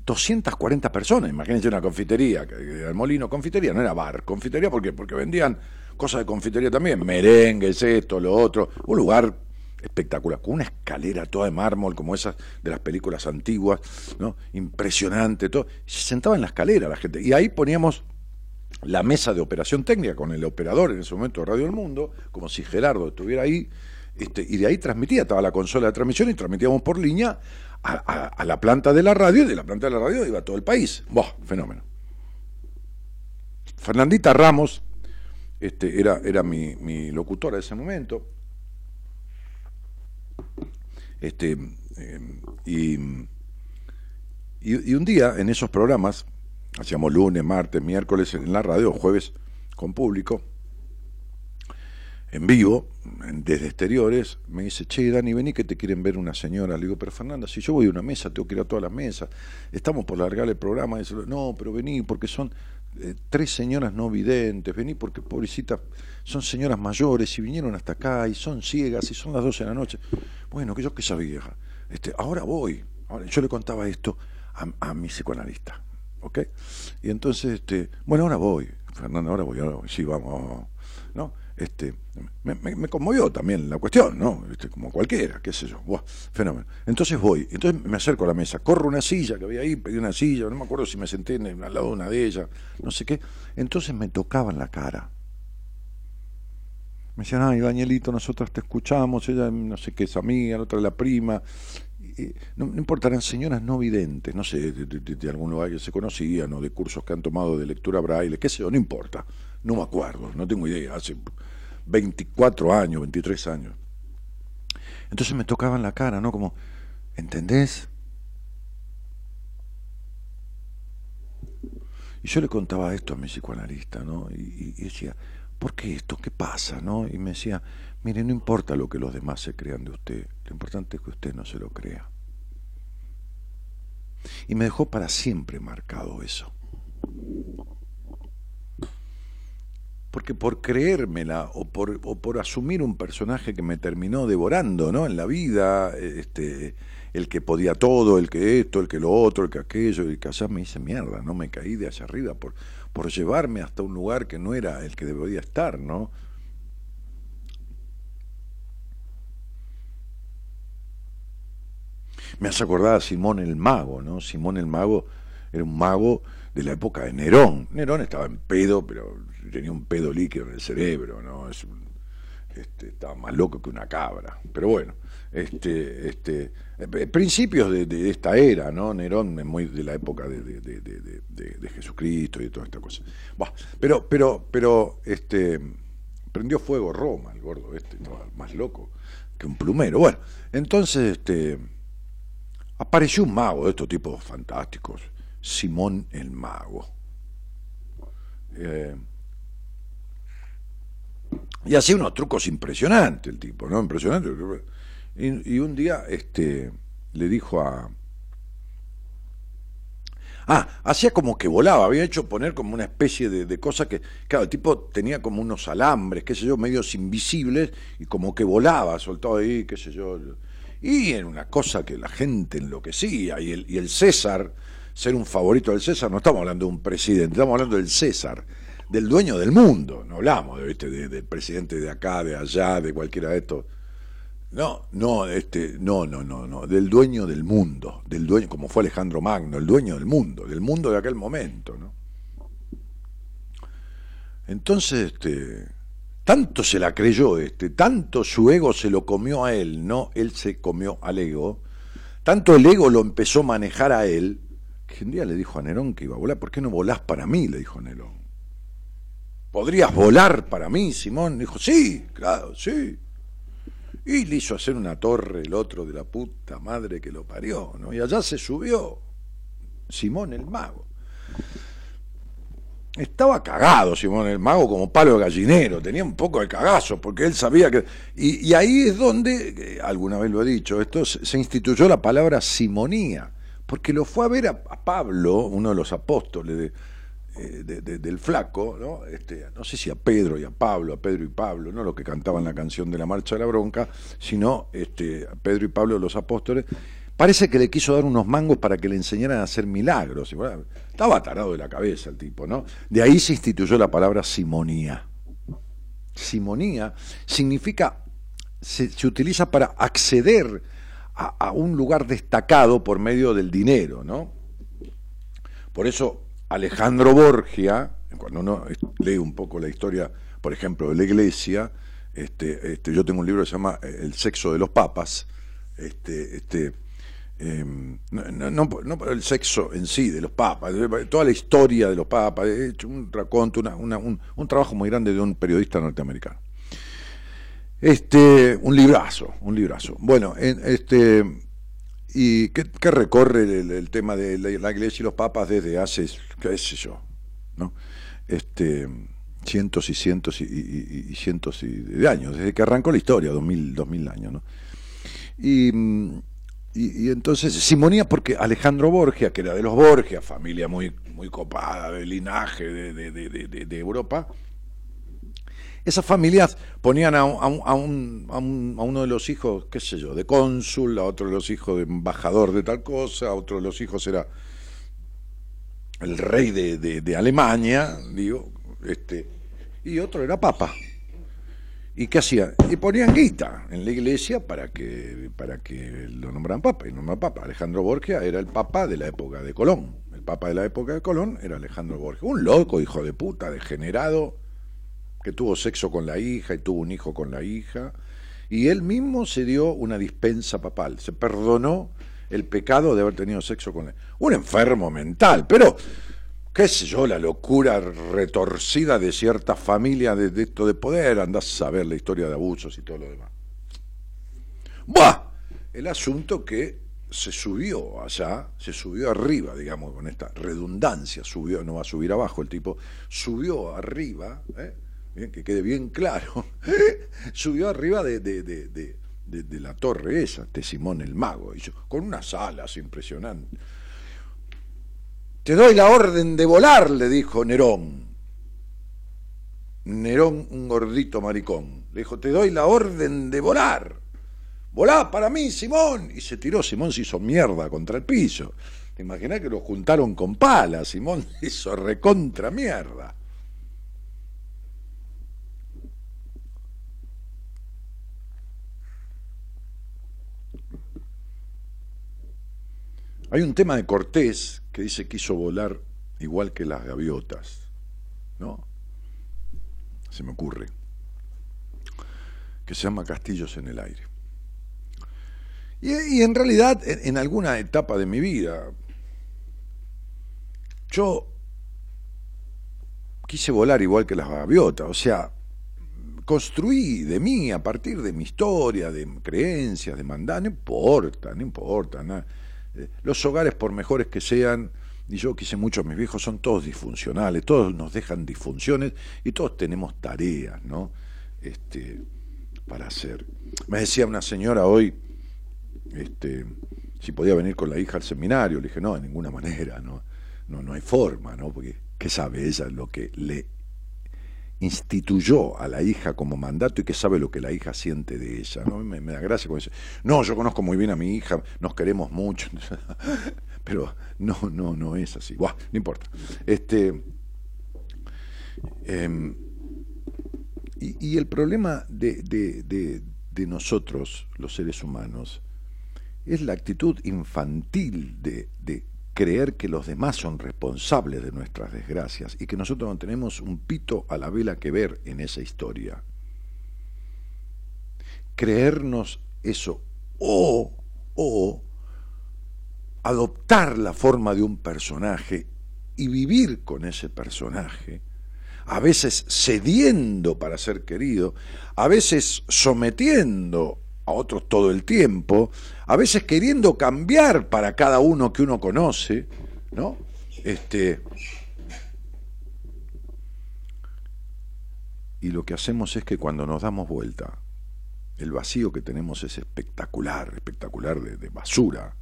240 personas, imagínense una confitería, el molino, confitería, no era bar, confitería porque porque vendían cosas de confitería también, merengues, esto, lo otro, un lugar espectacular, con una escalera toda de mármol como esas de las películas antiguas, ¿no? Impresionante, todo. Se sentaba en la escalera la gente y ahí poníamos la mesa de operación técnica con el operador en ese momento de Radio del Mundo, como si Gerardo estuviera ahí, este, y de ahí transmitía, estaba la consola de transmisión y transmitíamos por línea a, la planta de la radio y de la planta de la radio iba todo el país. Buah, fenómeno. Fernandita Ramos este, era, era mi, locutora de ese momento. Este, eh, y, y, un día en esos programas, hacíamos lunes, martes, miércoles en la radio, jueves con público, en vivo, desde exteriores, me dice, che, Dani, vení que te quieren ver una señora. Le digo, pero Fernanda, si yo voy a una mesa, tengo que ir a todas las mesas, estamos por largar el programa. Dice, no, pero vení, porque son eh, tres señoras no videntes, vení porque, pobrecita, son señoras mayores y vinieron hasta acá y son ciegas y son las 12 de la noche. Bueno, que yo qué sabía, este, ahora voy. Ahora, yo le contaba esto a, a mi psicoanalista, ¿ok? Y entonces, este, bueno, ahora voy, Fernanda, ahora voy, ahora voy, sí, vamos. Este, me, conmovió también la cuestión, ¿no? Este, como cualquiera, qué sé yo, fenómeno. Entonces voy, entonces me acerco a la mesa, corro una silla que había ahí, pedí una silla, no me acuerdo si me senté al lado de una de ellas, no sé qué, entonces me tocaban la cara. Me decían, ay, Danielito, nosotros te escuchamos, ella no sé qué es amiga, la otra es la prima. no, importa, eran señoras no videntes, no sé, de, algún lugar que se conocían o de cursos que han tomado de lectura braille, qué sé yo, no importa, no me acuerdo, no tengo idea, hace 24 años, 23 años. Entonces me tocaban la cara, ¿no? Como, ¿entendés? Y yo le contaba esto a mi psicoanalista, ¿no? Y, decía, ¿por qué esto? ¿Qué pasa? ¿no? Y me decía, mire, no importa lo que los demás se crean de usted, lo importante es que usted no se lo crea. Y me dejó para siempre marcado eso. Porque por creérmela o por, o por asumir un personaje que me terminó devorando ¿no? en la vida, este, el que podía todo, el que esto, el que lo otro, el que aquello, y que allá me hice mierda, no me caí de allá arriba por, por llevarme hasta un lugar que no era el que debería estar, ¿no? Me hace acordar a Simón el Mago, ¿no? Simón el Mago era un mago de la época de Nerón. Nerón estaba en pedo, pero tenía un pedo líquido en el cerebro, ¿no? Es este, estaba más loco que una cabra. Pero bueno, este, este, eh, principios de, esta era, ¿no? Nerón es muy de la época de, de Jesucristo y toda esta cosa. pero, pero, pero, este, prendió fuego Roma, el gordo este, estaba más loco que un plumero. Bueno, entonces, este, apareció un mago de estos tipos fantásticos, Simón el Mago. Eh, y hacía unos trucos impresionantes el tipo, ¿no? Impresionante. Y, un día este, le dijo a... Ah, hacía como que volaba, había hecho poner como una especie de, cosa que, claro, el tipo tenía como unos alambres, qué sé yo, medios invisibles, y como que volaba, soltado ahí, qué sé yo. Y en una cosa que la gente enloquecía, y el, y el César, ser un favorito del César, no estamos hablando de un presidente, estamos hablando del César del dueño del mundo, no hablamos ¿viste? del presidente de acá, de allá, de cualquiera de estos. No, no, este, no, no, no, no, del dueño del mundo, del dueño, como fue Alejandro Magno, el dueño del mundo, del mundo de aquel momento, ¿no? Entonces, este, tanto se la creyó este, tanto su ego se lo comió a él, no él se comió al ego, tanto el ego lo empezó a manejar a él, que un día le dijo a Nerón que iba a volar, ¿por qué no volás para mí? le dijo Nerón. ¿Podrías volar para mí, Simón? Dijo, sí, claro, sí. Y le hizo hacer una torre el otro de la puta madre que lo parió, ¿no? Y allá se subió Simón el mago. Estaba cagado Simón el mago como palo de gallinero, tenía un poco de cagazo, porque él sabía que... Y, ahí es donde, alguna vez lo he dicho, esto se instituyó la palabra simonía, porque lo fue a ver a Pablo, uno de los apóstoles de eh, del flaco, ¿no? Este, no sé si a Pedro y a Pablo, a Pedro y Pablo, no lo que cantaban la canción de la Marcha de la Bronca, sino este, a Pedro y Pablo los apóstoles, parece que le quiso dar unos mangos para que le enseñaran a hacer milagros. estaba tarado de la cabeza el tipo, ¿no? De ahí se instituyó la palabra simonía. Simonía significa, se, utiliza para acceder a, a un lugar destacado por medio del dinero, ¿no? Por eso Alejandro Borgia, cuando uno lee un poco la historia, por ejemplo, de la iglesia, este, este, yo tengo un libro que se llama El sexo de los papas, este, este, Em, no, no, el sexo en sí de los papas, toda la historia de los papas, he hecho un raconto, un, un, trabajo muy grande de un periodista norteamericano. Este, un librazo, un librazo. Bueno, este, y qué, recorre el, tema de la, iglesia y los papas desde hace, qué sé yo, ¿no? Este, cientos y cientos y, cientos de años, desde que arrancó la historia, dos mil, dos mil años, ¿no? Y y, entonces, Simonía, porque Alejandro Borgia, que era de los Borgia, familia muy, muy copada, de linaje de, Europa, esas familias ponían a, un, uno de los hijos, qué sé yo, de cónsul, a otro de los hijos de embajador de tal cosa, a otro de los hijos era el rey de, Alemania, digo, este, y otro era papa. ¿Y qué hacían? Y ponían guita en la iglesia para que, para que lo nombraran papa. Y nombraban papa. Alejandro Borgia era el papa de la época de Colón. El papa de la época de Colón era Alejandro Borgia. Un loco, hijo de puta, degenerado, que tuvo sexo con la hija y tuvo un hijo con la hija. Y él mismo se dio una dispensa papal. Se perdonó el pecado de haber tenido sexo con la Un enfermo mental, pero qué sé yo, la locura retorcida de cierta familia de, esto de poder, andás a saber la historia de abusos y todo lo demás. Buah, el asunto que se subió allá, se subió arriba, digamos, con esta redundancia, subió, no va a subir abajo el tipo, subió arriba, ¿eh? Que quede bien claro, subió arriba de, de, de, la torre esa, de Simón el Mago, con unas alas impresionantes te doy la orden de volar, le dijo Nerón. Nerón, un gordito maricón. Le dijo, te doy la orden de volar. Volá para mí, Simón. Y se tiró, Simón se hizo mierda contra el piso. ¿Te que lo juntaron con palas? Simón hizo recontra mierda. Hay un tema de Cortés que dice que quiso volar igual que las gaviotas, ¿no? Se me ocurre. Que se llama Castillos en el aire. Y, en realidad, en, alguna etapa de mi vida, yo quise volar igual que las gaviotas, o sea, construí de mí, a partir de mi historia, de creencias, de mandar, no importa, no importa, nada los hogares, por mejores que sean, y yo quise mucho a mis viejos, son todos disfuncionales, todos nos dejan disfunciones y todos tenemos tareas, ¿no? Este, para hacer. Me decía una señora hoy, este, si podía venir con la hija al seminario, le dije, no, de ninguna manera, no, no, no hay forma, ¿no? Porque, ¿qué sabe ella lo que le instituyó a la hija como mandato y que sabe lo que la hija siente de ella. ¿no? Me, da gracia cuando dice, no, yo conozco muy bien a mi hija, nos queremos mucho, pero no, no, no es así. Buah, no importa. Este, em, y, el problema de, de, nosotros, los seres humanos, es la actitud infantil de, creer que los demás son responsables de nuestras desgracias y que nosotros no tenemos un pito a la vela que ver en esa historia. Creernos eso o, o adoptar la forma de un personaje y vivir con ese personaje, a veces cediendo para ser querido, a veces sometiendo a otros todo el tiempo, a veces queriendo cambiar para cada uno que uno conoce, ¿no? Este, y lo que hacemos es que cuando nos damos vuelta, el vacío que tenemos es espectacular, espectacular de, basura,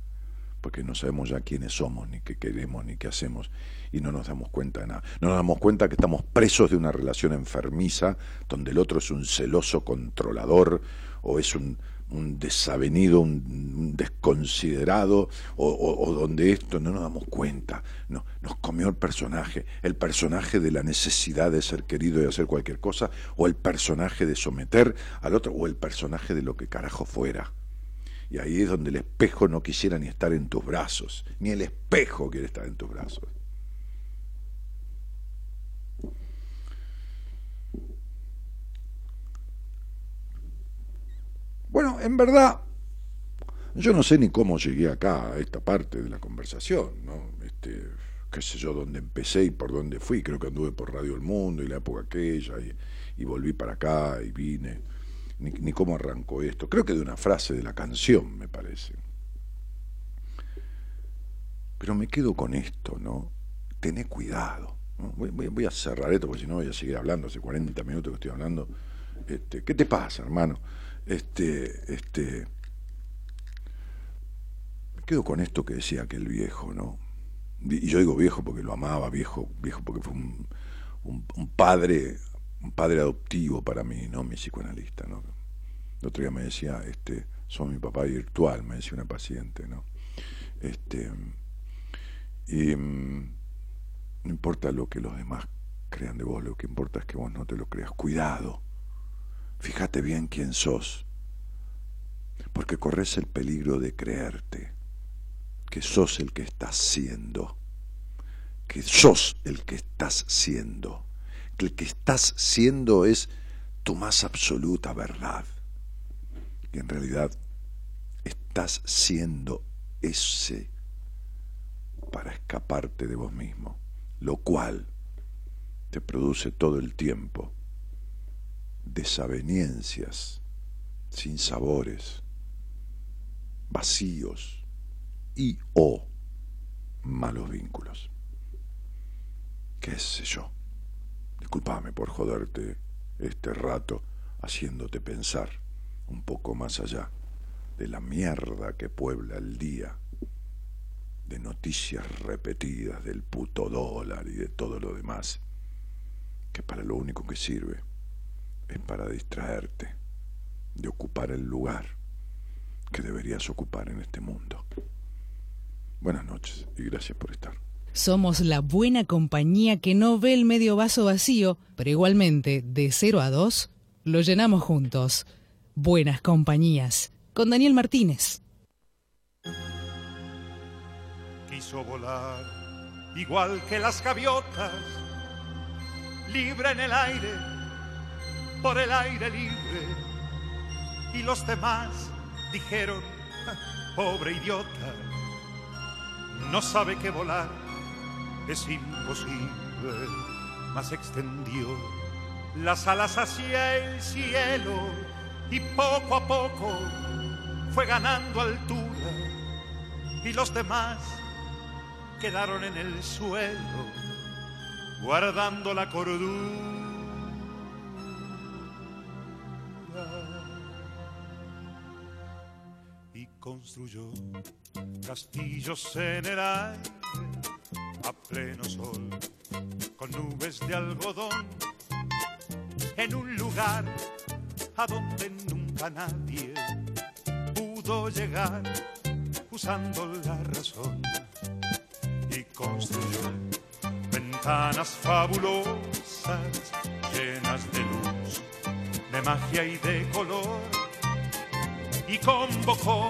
porque no sabemos ya quiénes somos, ni qué queremos, ni qué hacemos, y no nos damos cuenta de nada. No nos damos cuenta que estamos presos de una relación enfermiza, donde el otro es un celoso controlador, o es un, un desavenido, un, desconsiderado, o, donde esto no nos damos cuenta. No, nos comió el personaje, el personaje de la necesidad de ser querido y hacer cualquier cosa, o el personaje de someter al otro, o el personaje de lo que carajo fuera. Y ahí es donde el espejo no quisiera ni estar en tus brazos, ni el espejo quiere estar en tus brazos. Bueno, en verdad, Yo no sé ni cómo llegué acá, a esta parte de la conversación, ¿no? Este, qué sé yo, dónde empecé y por dónde fui. Creo que anduve por Radio El Mundo y la época aquella, y, volví para acá y vine. Ni, cómo arrancó esto. Creo que de una frase de la canción, me parece. Pero me quedo con esto, ¿no? Tené cuidado. voy a cerrar esto porque si no voy a seguir hablando. Hace 40 minutos que estoy hablando. Este, ¿Qué te pasa, hermano? Este, este. Quedo con esto que decía aquel viejo, ¿no? Y yo digo viejo porque lo amaba, viejo, viejo porque fue un, un- padre, un padre adoptivo para mí, ¿no? Mi psicoanalista, ¿no? El otro día me decía, este, son mi papá virtual, me decía una paciente, ¿no? Este, y mm, no importa lo que los demás crean de vos, lo que importa es que vos no te lo creas. Cuidado, fíjate bien quién sos, porque corres el peligro de creerte que sos el que estás siendo, que sos el que estás siendo, que el que estás siendo es tu más absoluta verdad, que en realidad estás siendo ese para escaparte de vos mismo, lo cual te produce todo el tiempo desavenencias, sin sabores, vacíos y o malos vínculos. ¿Qué sé yo? Disculpame por joderte este rato haciéndote pensar un poco más allá de la mierda que puebla el día, de noticias repetidas del puto dólar y de todo lo demás, que para lo único que sirve es para distraerte de ocupar el lugar que deberías ocupar en este mundo. Buenas noches y gracias por estar. Somos la buena compañía que no ve el medio vaso vacío, pero igualmente, de 0 a 2, lo llenamos juntos. Buenas compañías. Con Daniel Martínez. quiso volar igual que las gaviotas, libre en el aire, por el aire libre. Y los demás dijeron, "Ah, pobre idiota, no sabe que volar es imposible, mas extendió las alas hacia el cielo y poco a poco fue ganando altura y los demás quedaron en el suelo guardando la cordura. Construyó castillos en el aire a pleno sol con nubes de algodón en un lugar a donde nunca nadie pudo llegar usando la razón y construyó ventanas fabulosas llenas de luz, de magia y de color y convocó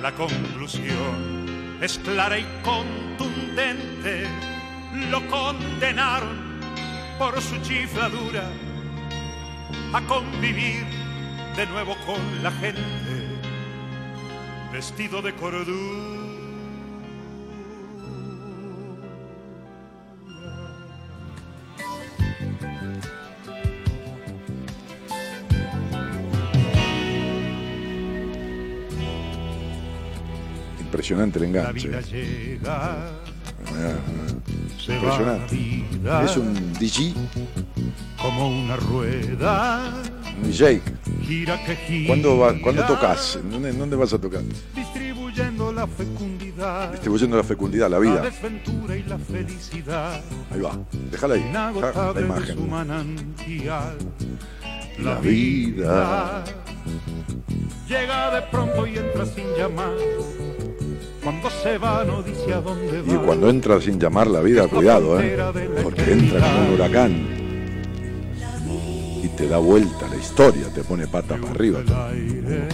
La conclusión es clara y contundente. Lo condenaron por su chifladura a convivir de nuevo con la gente vestido de cordura. Impresionante el La enganche. vida llega, Ah, la Impresionante. Es un DJ, como una rueda, un DJ. gira que gira. ¿Cuándo, va, ¿cuándo tocas? ¿En dónde, en dónde vas a tocar? Distribuyendo la fecundidad, Distribuyendo la fecundidad, la la vida. desventura y la felicidad. Ahí va. Déjala ahí. Deja la imagen. la vida. Llega de pronto y entra sin llamar. Cuando se va no dice a dónde va. Y cuando entra sin llamar la vida, cuidado, ¿eh? Porque entra como un huracán y te da vuelta la historia, te pone pata para arriba. El aire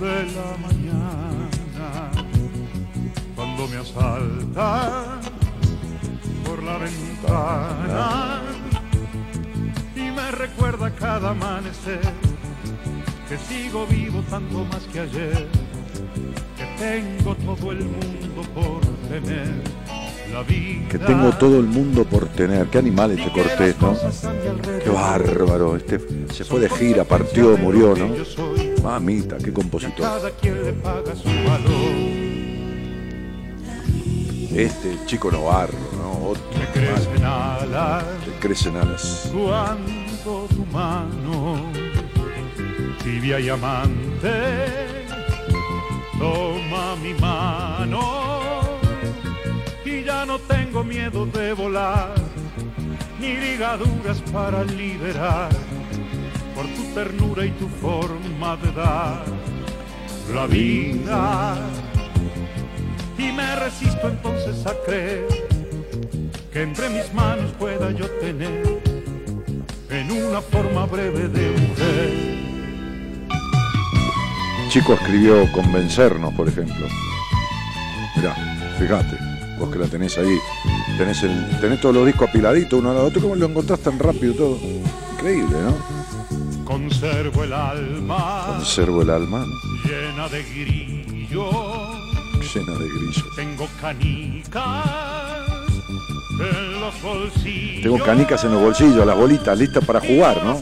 de la mañana cuando me asalta por la ventana y me recuerda cada amanecer que sigo vivo tanto más que ayer tengo todo el mundo por tener la vida Que tengo todo el mundo por tener. Qué animal este Cortés, ¿no? Qué bárbaro. Este se fue de gira, partió, murió, ¿no? Mamita, qué compositor. Este chico Novarro, ¿no? Otro crecen alas crecen alas. cuando tu mano tibia y amante toma mi mano y ya no tengo miedo de volar ni ligaduras para liberar por tu ternura y tu forma de dar la vida y me resisto entonces a creer que entre mis manos pueda yo tener en una forma breve de mujer. Chico escribió Convencernos, por ejemplo. Mirá, fíjate, vos que la tenés ahí, tenés, el, tenés todos los discos apiladitos uno al otro, ¿cómo lo encontrás tan rápido todo? Increíble, ¿no? Conservo el alma Conservo el alma llena de grillos, llena de grillos. tengo canicas. Tengo canicas en los bolsillos, las bolitas listas para jugar, No ¿no?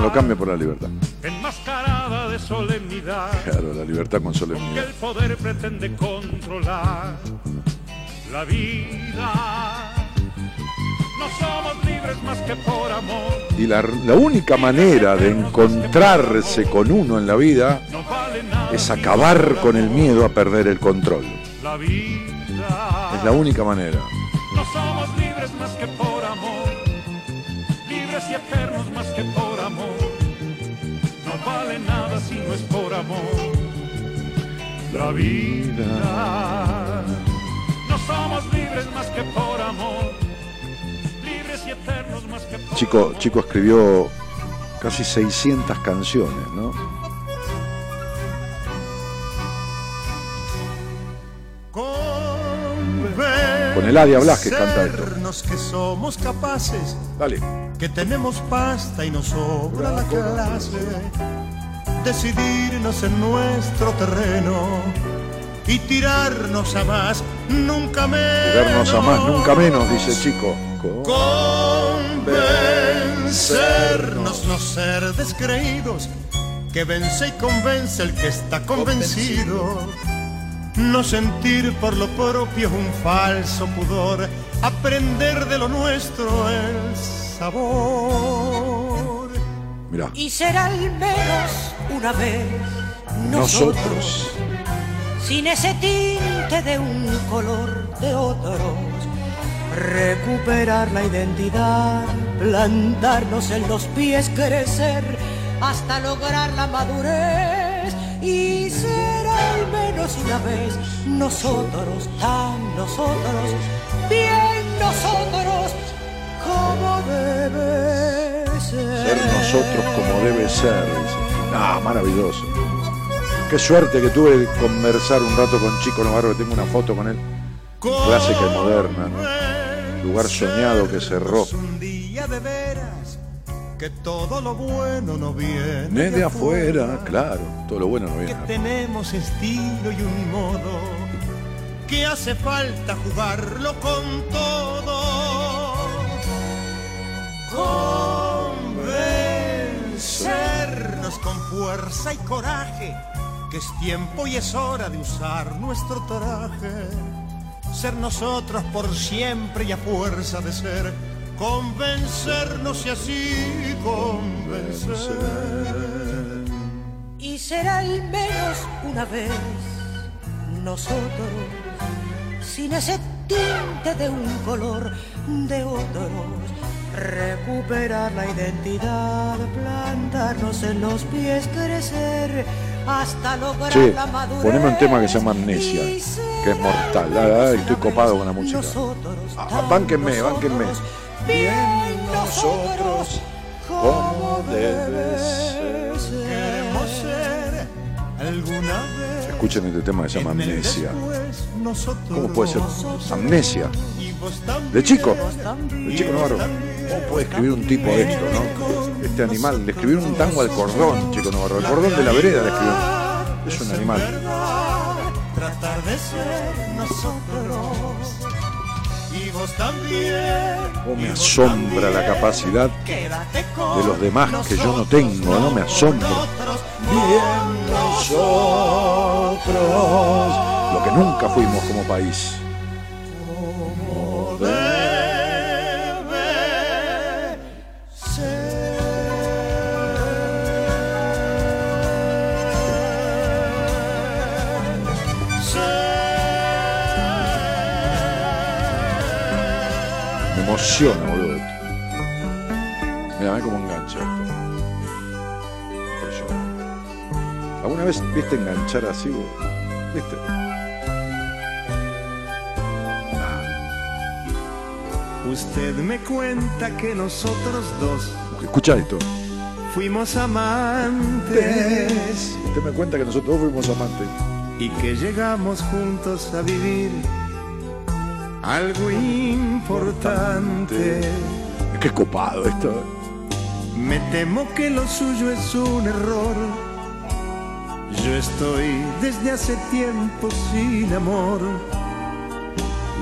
lo cambio por la libertad. enmascarada de solemnidad. Claro, la libertad con solemnidad. el poder pretende controlar la vida. No somos libres más que por amor. Y la, la única manera de encontrarse con uno en la vida es acabar con el miedo a perder el control. la vida. Es la única manera. No somos libres más que por amor. Libres y eternos más que por amor. No vale nada si no es por amor. La vida. No somos libres más que por amor. Libres y eternos más que por Chico, amor. Chico escribió casi 600 canciones, ¿no? Con el Adia Blasquez canta esto. Que somos capaces, Dale. que tenemos pasta y nos sobra la clase. Decidirnos en nuestro terreno y tirarnos a más, nunca menos. Tirarnos a más, nunca menos, dice Chico. Convencernos, no ser descreídos, que vence y convence el que está convencido. No sentir por lo propio un falso pudor, aprender de lo nuestro el sabor. Mirá, Y será al menos una vez nosotros. nosotros, sin ese tinte de un color de otros, recuperar la identidad, plantarnos en los pies, crecer hasta lograr la madurez. Y será al menos una vez nosotros, tan nosotros, bien nosotros, como debe ser. Ser nosotros como debe ser, dice. Ah, maravilloso. Qué suerte que tuve de conversar un rato con Chico Navarro, que tengo una foto con él. Clásica y moderna, ¿no? Lugar soñado que cerró. Que todo lo bueno no viene Viene de afuera, claro. Todo lo bueno no que viene. tenemos estilo y un modo que hace falta jugarlo con todo. Convencernos con fuerza y coraje que es tiempo y es hora de usar nuestro traje. Ser nosotros por siempre y a fuerza de ser. Convencernos y así convencer. Y será al menos una vez nosotros, sin ese tinte de un color de otros, recuperar la identidad, plantarnos en los pies, crecer hasta lograr Che, la madurez. poneme un tema que se llama Amnesia, que es mortal. Ah, estoy copado con la música. nosotros, Ah, bánquenme, bánquenme. Nosotros, como debe ser. Queremos ser alguna vez. Escuchen este tema que se llama Amnesia. ¿Cómo puede ser? Amnesia. De chico. De chico Navarro. ¿Cómo puede escribir un tipo esto, no? Este animal. Le escribió un tango al cordón, chico Navarro. El cordón de la vereda le. Es un animal. Tratar de ser nosotros. También. Oh, me asombra la capacidad de los demás que yo no tengo, ¿no? Me asombra. Bien nosotros. Lo que nunca fuimos como país. Boludo. Mira, ve cómo engancha esto. ¿Alguna vez viste enganchar así, vos? ¿Viste? Usted me cuenta que nosotros dos Escucha esto. fuimos amantes Usted me cuenta que nosotros dos fuimos amantes. y que llegamos juntos a vivir algo importante. Es copado esto. Me temo que lo suyo es un error. Yo estoy desde hace tiempo sin amor.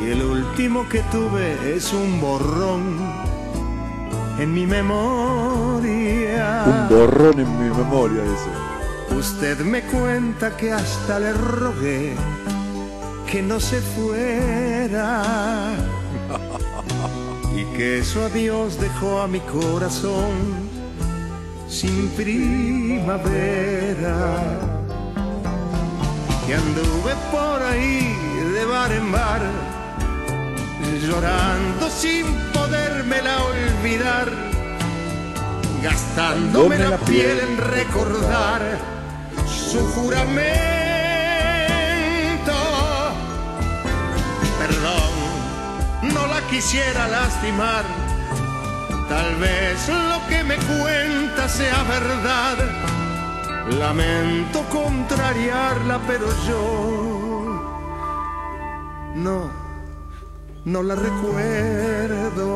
Y el último que tuve es un borrón en mi memoria. Un borrón en mi memoria ese. Usted me cuenta que hasta le rogué que no se y que eso a Dios dejó a mi corazón sin primavera. Que anduve por ahí de bar en bar llorando sin podérmela olvidar gastándome la piel en recordar su juramento. Quisiera lastimar. Tal vez lo que me cuenta sea verdad. Lamento contrariarla, pero yo no, no la recuerdo.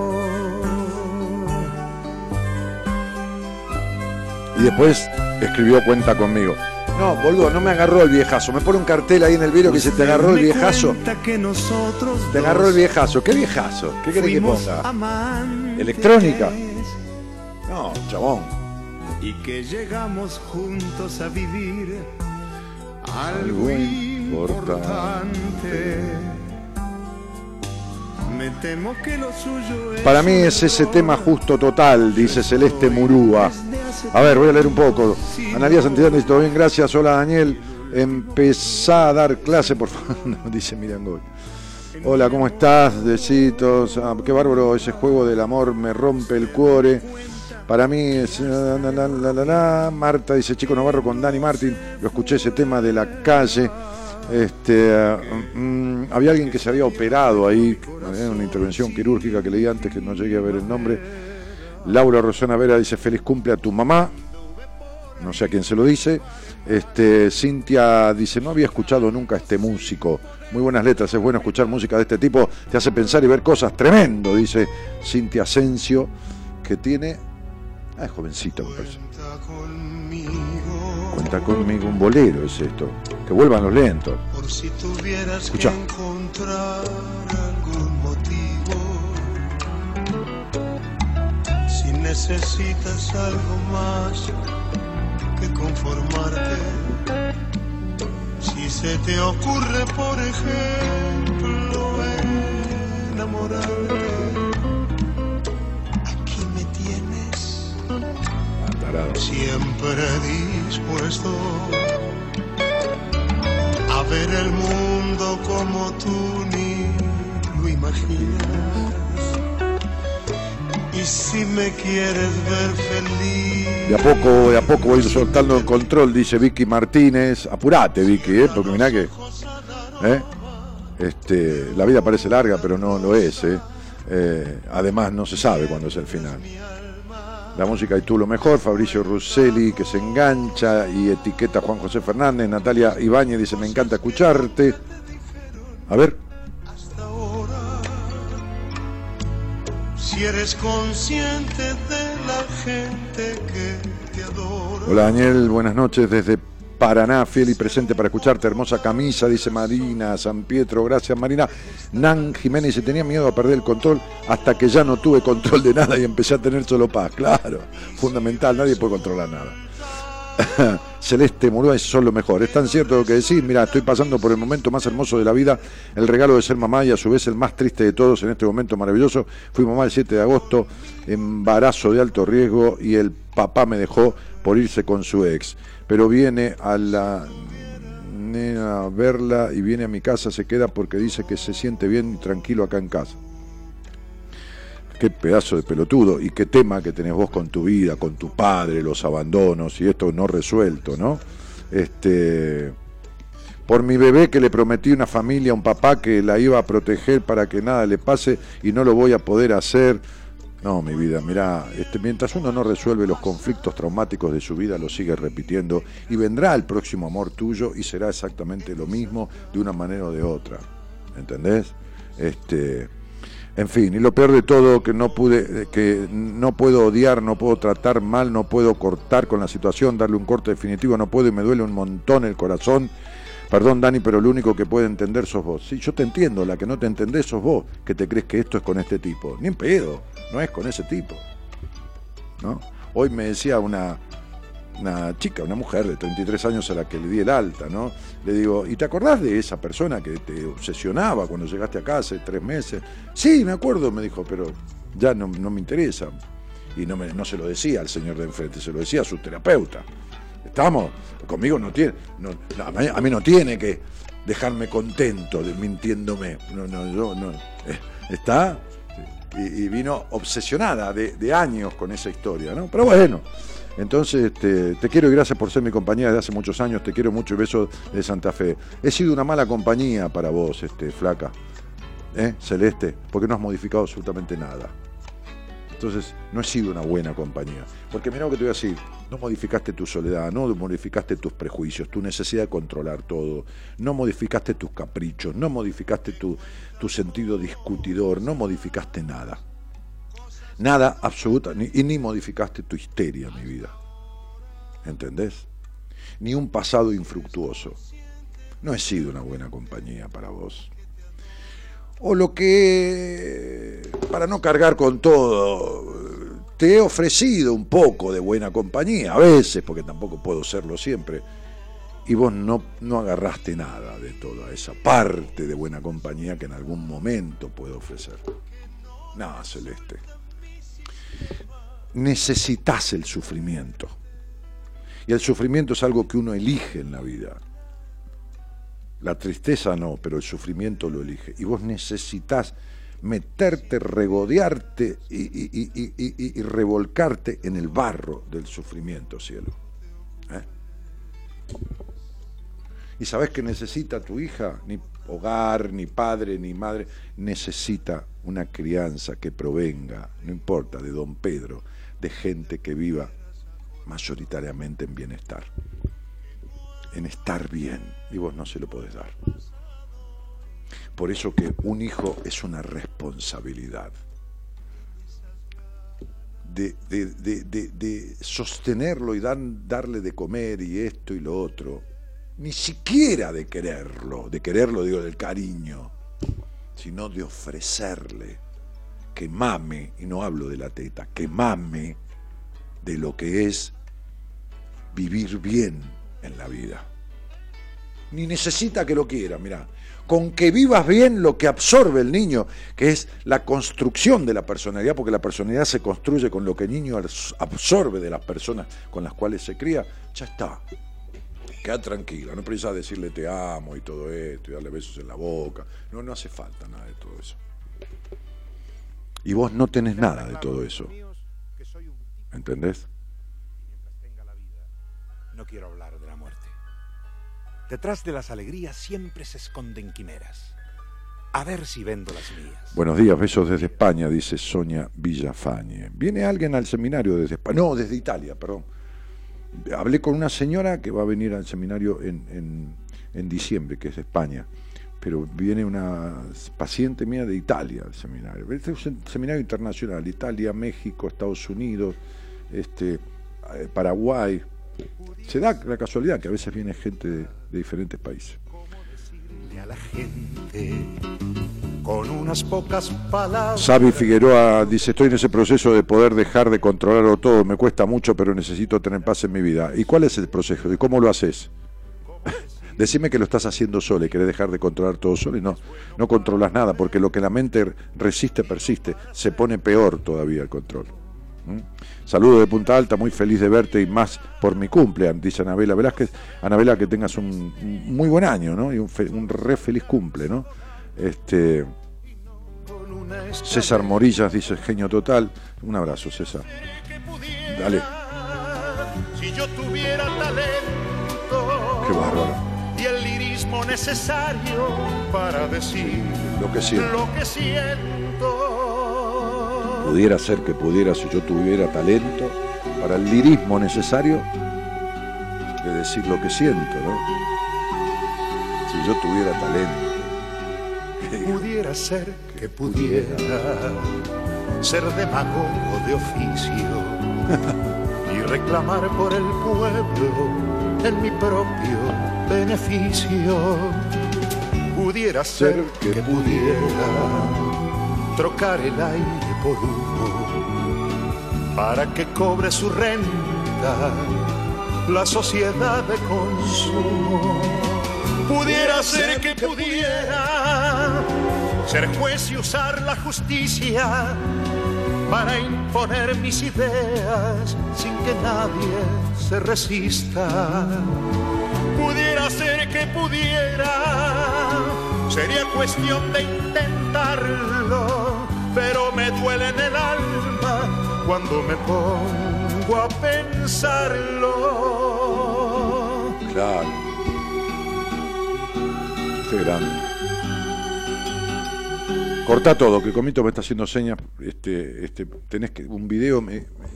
Y después escribió cuenta conmigo. No, boludo, no me agarró el viejazo. Me pone un cartel ahí en el vidrio que dice, te agarró el viejazo. Que nosotros Te agarró el viejazo. ¿Qué viejazo? ¿Qué querés que ponga? ¿Electrónica? No, chabón. Y que llegamos juntos a vivir algo, importante. Para mí es ese tema justo total, dice Celeste Murúa. A ver, voy a leer un poco. Analía Santillán dice, todo bien, gracias. Hola Daniel. Empezá a dar clase, por favor. No, dice Miriam Goy. Hola, ¿cómo estás? Besitos. Ah, qué bárbaro ese juego del amor, me rompe el cuore. Para mí es... la, la, la. Marta dice, Chico Navarro con Dani Martín. Lo escuché ese tema de la calle. Este, mm, había alguien que se había operado ahí, eh, una intervención quirúrgica que leí antes que no llegué a ver el nombre. Laura Rosana Vera dice feliz cumple a tu mamá. No sé a quién se lo dice. Este, Cintia dice, no había escuchado nunca este músico. Muy buenas letras, es bueno escuchar música de este tipo, te hace pensar y ver cosas. Tremendo, dice Cintia Asensio, que tiene... Ah, es jovencita, me parece. Cuenta conmigo, un bolero es esto. Que vuelvan los lentos. Por si tuvieras Escucha. que encontrar algún motivo. Si necesitas algo más que conformarte. Si se te ocurre, por ejemplo, enamorarte. Siempre dispuesto a ver el mundo como tú ni lo imaginas. Y si me quieres ver feliz. De a poco, de a poco voy soltando el control, dice Vicky Martínez. Apurate, Vicky, ¿eh? porque mirá que. ¿eh? Este, la vida parece larga, pero no lo es. ¿eh? Eh, además, no se sabe cuándo es el final. La música y tú lo mejor, Fabricio Russelli que se engancha y etiqueta a Juan José Fernández, Natalia Ibáñez dice me encanta escucharte. A ver. Hasta ahora, si eres consciente de la gente que te adora. Hola Daniel, buenas noches desde Paraná, fiel y presente para escucharte. Hermosa camisa, dice Marina San Pietro. Gracias, Marina. Nan Jiménez dice: Tenía miedo a perder el control hasta que ya no tuve control de nada y empecé a tener solo paz. Claro, fundamental, nadie puede controlar nada. Celeste Murúa es son lo mejor. Es tan cierto lo que decís. Mira, estoy pasando por el momento más hermoso de la vida, el regalo de ser mamá y a su vez el más triste de todos en este momento maravilloso. Fui mamá el 7 de agosto, embarazo de alto riesgo y el papá me dejó por irse con su ex. Pero viene a la nena a verla y viene a mi casa, se queda porque dice que se siente bien y tranquilo acá en casa. Qué pedazo de pelotudo y qué tema que tenés vos con tu vida, con tu padre, los abandonos y esto no resuelto, ¿no? Este por mi bebé que le prometí una familia, un papá que la iba a proteger para que nada le pase y no lo voy a poder hacer. No, mi vida, mira, este, mientras uno no resuelve los conflictos traumáticos de su vida, lo sigue repitiendo y vendrá el próximo amor tuyo y será exactamente lo mismo de una manera o de otra. ¿Entendés? Este, en fin, y lo peor de todo que no pude, que no puedo odiar, no puedo tratar mal, no puedo cortar con la situación, darle un corte definitivo, no puedo y me duele un montón el corazón. Perdón, Dani, pero lo único que puede entender sos vos. Sí, yo te entiendo, la que no te entendés sos vos, que te crees que esto es con este tipo. Ni en pedo, no es con ese tipo. ¿No? Hoy me decía una, una chica, una mujer de 33 años a la que le di el alta, ¿no? Le digo, ¿y te acordás de esa persona que te obsesionaba cuando llegaste acá hace tres meses? Sí, me acuerdo, me dijo, pero ya no, no me interesa. Y no, me, no se lo decía al señor de enfrente, se lo decía a su terapeuta. Estamos, conmigo no tiene, a, mí, no tiene que dejarme contento mintiéndome. No, no, yo no. eh, está y, vino obsesionada de, años con esa historia, ¿no? Pero bueno, entonces este, te quiero y gracias por ser mi compañía desde hace muchos años, te quiero mucho y beso de Santa Fe. He sido una mala compañía para vos, este, flaca, ¿eh? Celeste, porque no has modificado absolutamente nada. Entonces, no he sido una buena compañía. Porque mira lo que te voy a decir, no modificaste tu soledad, no modificaste tus prejuicios, tu necesidad de controlar todo, no modificaste tus caprichos, no modificaste tu, tu sentido discutidor, no modificaste nada. Nada absoluta, ni, y ni modificaste tu histeria, mi vida. ¿Entendés? Ni un pasado infructuoso. No he sido una buena compañía para vos o lo que, para no cargar con todo, te he ofrecido un poco de buena compañía, a veces, porque tampoco puedo serlo siempre, y vos no, no agarraste nada de toda esa parte de buena compañía que en algún momento puedo ofrecer. Nada, Celeste. Necesitas el sufrimiento. Y el sufrimiento es algo que uno elige en la vida. La tristeza no, pero el sufrimiento lo elige. Y vos necesitas meterte, regodearte y, y- revolcarte en el barro del sufrimiento, cielo. ¿Eh? ¿Y sabes que necesita tu hija? Ni hogar, ni padre, ni madre. Necesita una crianza que provenga, no importa, de don Pedro, de gente que viva mayoritariamente en bienestar en estar bien y vos no se lo podés dar. Por eso que un hijo es una responsabilidad de, de- de- de- sostenerlo y darle de comer y esto y lo otro. Ni siquiera de quererlo, de quererlo digo del cariño, sino de ofrecerle que mame, y no hablo de la teta, que mame de lo que es vivir bien en la vida. Ni necesita que lo quiera, mira. Con que vivas bien lo que absorbe el niño, que es la construcción de la personalidad, porque la personalidad se construye con lo que el niño abs- absorbe de las personas con las cuales se cría, ya está. Queda tranquila, no precisas decirle te amo y todo esto, y darle besos en la boca. No, no hace falta nada de todo eso. Y vos no tenés nada de todo eso. ¿Entendés? No quiero hablar. Detrás de las alegrías siempre se esconden quimeras. A ver si vendo las mías. Buenos días, besos desde España, dice Sonia Villafañe. ¿Viene alguien al seminario desde España? No, desde Italia, perdón. Hablé con una señora que va a venir al seminario en, en, en diciembre, que es de España pero viene una paciente mía de Italia al seminario. Este es un seminario internacional, Italia, México, Estados Unidos, este, eh, Paraguay. Se da la casualidad que a veces viene gente de, de diferentes países. a la gente con unas pocas palabras. Sabi Figueroa dice, estoy en ese proceso de poder dejar de controlarlo todo, me cuesta mucho, pero necesito tener paz en mi vida. ¿Y cuál es el proceso? ¿Y cómo lo haces? Decime que lo estás haciendo solo y querés dejar de controlar todo solo y no, no controlas nada, porque lo que la mente resiste, persiste, se pone peor todavía el control. ¿Mm? Saludo de Punta Alta, muy feliz de verte y más por mi cumple, dice Anabela Velázquez. Anabela, que tengas un, un muy buen año, ¿no? Y un, fe- un re feliz cumple, ¿no? Este, César Morillas dice genio total. Un abrazo, César. Dale, Si yo tuviera talento qué bárbaro. y el lirismo necesario para decir Lo que siento. lo que siento. Pudiera ser que pudiera, si yo tuviera talento, para el lirismo necesario de decir lo que siento, ¿no? Si yo tuviera talento. Pudiera ser que pudiera ser demagogo de oficio y reclamar por el pueblo en mi propio beneficio. Pudiera ser que pudiera trocar el aire por humo para que cobre su renta la sociedad de consumo. Pudiera ser que pudiera ser juez y usar la justicia para imponer mis ideas sin que nadie se resista. Pudiera ser que pudiera, sería cuestión de intentarlo, pero me duele en el alma cuando me pongo a pensarlo. Claro. Qué grande. Corta todo, que Comito me está haciendo señas. Este, este, tenés un video,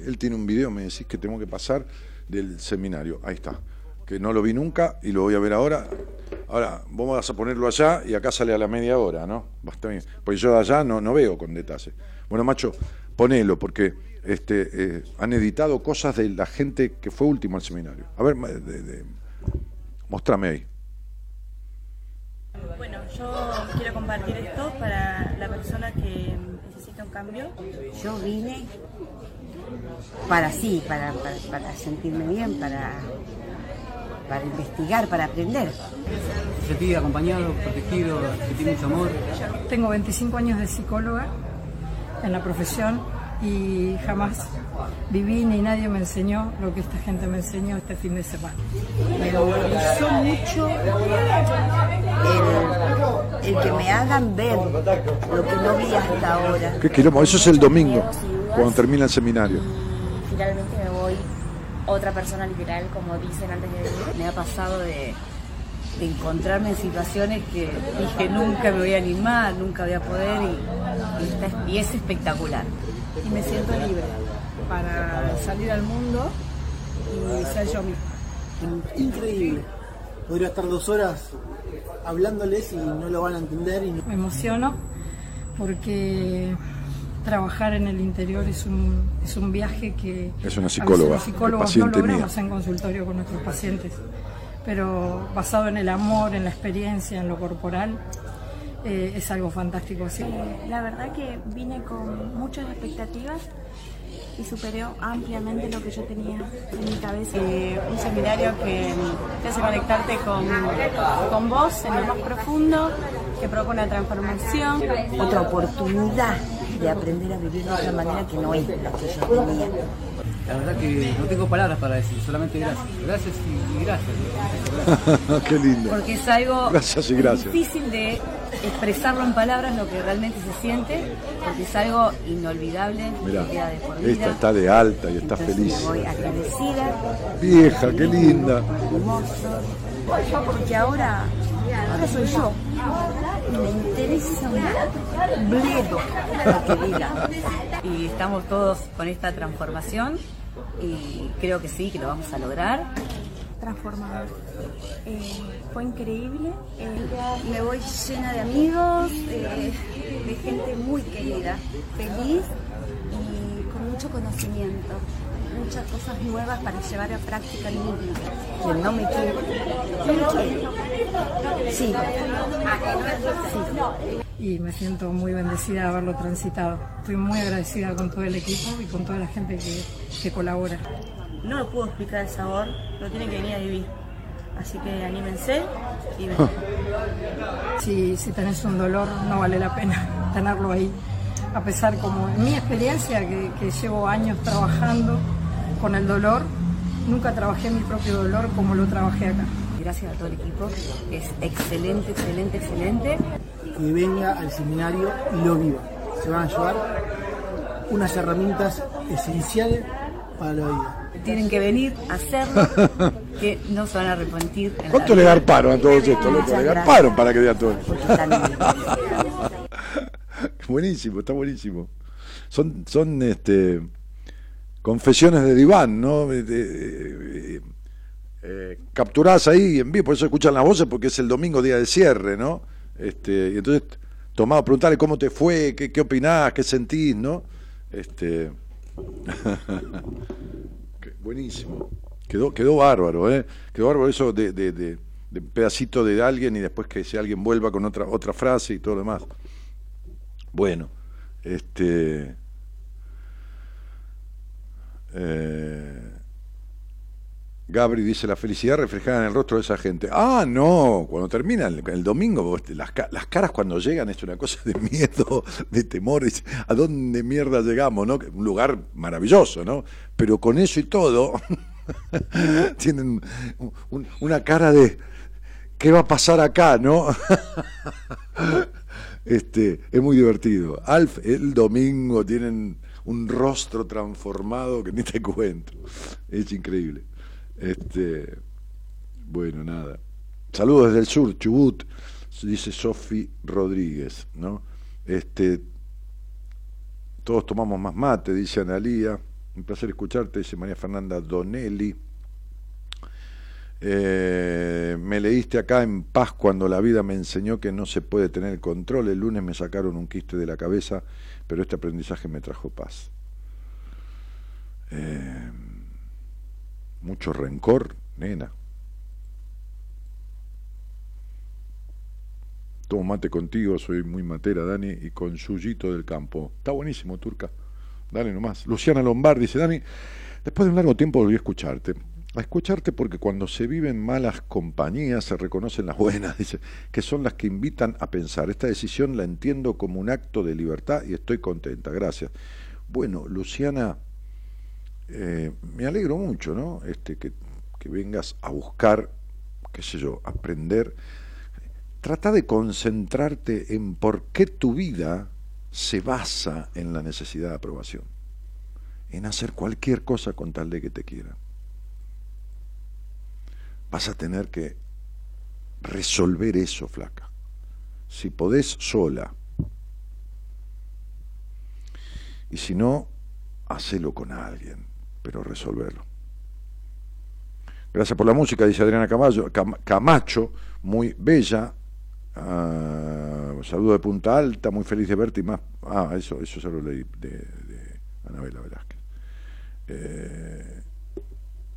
él tiene un video, me decís que tengo que pasar del seminario. Ahí está. Que no lo vi nunca y lo voy a ver ahora. Ahora, vos vas a ponerlo allá y acá sale a la media hora, ¿no? Basta bien. Pues yo de allá no, no veo con detalle. Bueno, macho, ponelo, porque este, eh, han editado cosas de la gente que fue último al seminario. A ver, de- de- mostrame ahí. Bueno, yo quiero compartir esto para la persona que necesita un cambio. Yo vine para sí, para, para, para sentirme bien, para, para investigar, para aprender. Sentí acompañado, protegido, sentí mucho amor. Tengo 25 años de psicóloga en la profesión y jamás viví ni nadie me enseñó lo que esta gente me enseñó este fin de semana. Me movilizó mucho el, el que me hagan ver lo que no vi hasta ahora. ¿Qué quilombo? Eso es el domingo, cuando termina el seminario. Finalmente otra persona literal, como dicen antes de venir. Me ha pasado de, de encontrarme en situaciones que dije nunca me voy a animar, nunca voy a poder y, y está- y es espectacular. Y me siento libre para salir al mundo y ser yo misma. Increíble. Podría estar dos horas hablándoles y no lo van a entender. Y no- Me emociono porque trabajar en el interior es un, es un viaje que Es una a veces psicóloga, los psicólogos no paciente logramos mía. en consultorio con nuestros pacientes, pero basado en el amor, en la experiencia, en lo corporal, eh, es algo fantástico. sí. La verdad que vine con muchas expectativas y superó ampliamente lo que yo tenía en mi cabeza. Eh, un seminario que te hace conectarte con, con vos en lo más profundo, que provoca una transformación. Otra oportunidad de aprender a vivir de otra manera que no es la que yo tenía. La verdad que no tengo palabras para decir, solamente gracias. Gracias y, y gracias. Qué lindo. Porque es algo Gracias y gracias. difícil de expresarlo en palabras lo que realmente se siente, porque es algo inolvidable Mirá, que queda de por esta vida. está de alta y está Entonces feliz. Voy agradecida. Vieja, qué linda. hermoso, porque ahora, ahora soy yo. Y me interesa un bledo lo que diga. Y estamos todos con esta transformación y creo que sí, que lo vamos a lograr. transformador. Eh, fue increíble. Eh, me voy llena de amigos, eh, de gente muy querida, feliz y con mucho conocimiento. Muchas cosas nuevas para llevar a práctica en mí misma. Quien no me quiere, no me quiere. Sí. y me siento muy bendecida de haberlo transitado. Estoy muy agradecida con todo el equipo y con toda la gente que, que colabora. No lo puedo explicar el sabor, lo tienen que venir a vivir. Así que anímense y vengan. Si, si tenés un dolor, no vale la pena tenerlo ahí. A pesar, como en mi experiencia, que, que llevo años trabajando con el dolor, nunca trabajé mi propio dolor como lo trabajé acá. Gracias a todo el equipo, es excelente, excelente, excelente. Que venga al seminario y lo viva. Se van a llevar unas herramientas esenciales para la vida. Tienen que venir a hacerlo, que no se van a arrepentir. ¿Cuánto le garparon a todos estos, loco? Le garparon para que vean todo esto. Buenísimo, está buenísimo. Son, son este, confesiones de diván, ¿no? Eh, capturadas ahí en vivo, por eso escuchan las voces, porque es el domingo día de cierre, ¿no? Este, y entonces, tomado, preguntarle cómo te fue, qué, qué opinás, qué sentís, ¿no? Este, buenísimo. Quedó, quedó bárbaro, ¿eh? Quedó bárbaro eso de, de, de, de pedacito de alguien y después que si alguien vuelva con otra, otra frase y todo lo demás. Bueno, este. Eh, Gabri dice la felicidad reflejada en el rostro de esa gente. Ah, no, cuando termina el, domingo, las, ca- las caras cuando llegan es una cosa de miedo, de temor. es, ¿A dónde mierda llegamos? ¿no? Un lugar maravilloso, ¿no? Pero con eso y todo, tienen un- un- una cara de ¿qué va a pasar acá? ¿no? Este, es muy divertido. Alf, el domingo tienen un rostro transformado que ni te cuento. Es increíble. Este, bueno, nada. Saludos desde el sur, Chubut, dice Sofi Rodríguez, ¿no? Este, todos tomamos más mate, dice Analía. Un placer escucharte, dice María Fernanda Donelli. Eh, me leíste acá en paz cuando la vida me enseñó que no se puede tener control. El lunes me sacaron un quiste de la cabeza, pero este aprendizaje me trajo paz. Eh, mucho rencor, nena. Tomo mate contigo, soy muy matera, Dani, y con Yuyito del campo. Está buenísimo, Turca. Dale nomás. Luciana Lombard dice, Dani, después de un largo tiempo volví a escucharte. A escucharte porque cuando se viven malas compañías se reconocen las buenas, dice, que son las que invitan a pensar. Esta decisión la entiendo como un acto de libertad y estoy contenta. Gracias. Bueno, Luciana, eh, me alegro mucho, ¿no? Este, que, que vengas a buscar, qué sé yo, aprender. Trata de concentrarte en por qué tu vida se basa en la necesidad de aprobación, en hacer cualquier cosa con tal de que te quieran. Vas a tener que resolver eso, flaca. Si podés sola. Y si no, hacelo con alguien, pero resolverlo. Gracias por la música, dice Adriana Camacho, Cam- Camacho muy bella. Ah, saludo de Punta Alta, muy feliz de verte y más. Ah, eso, eso ya lo leí de, de Anabela Velázquez. Eh,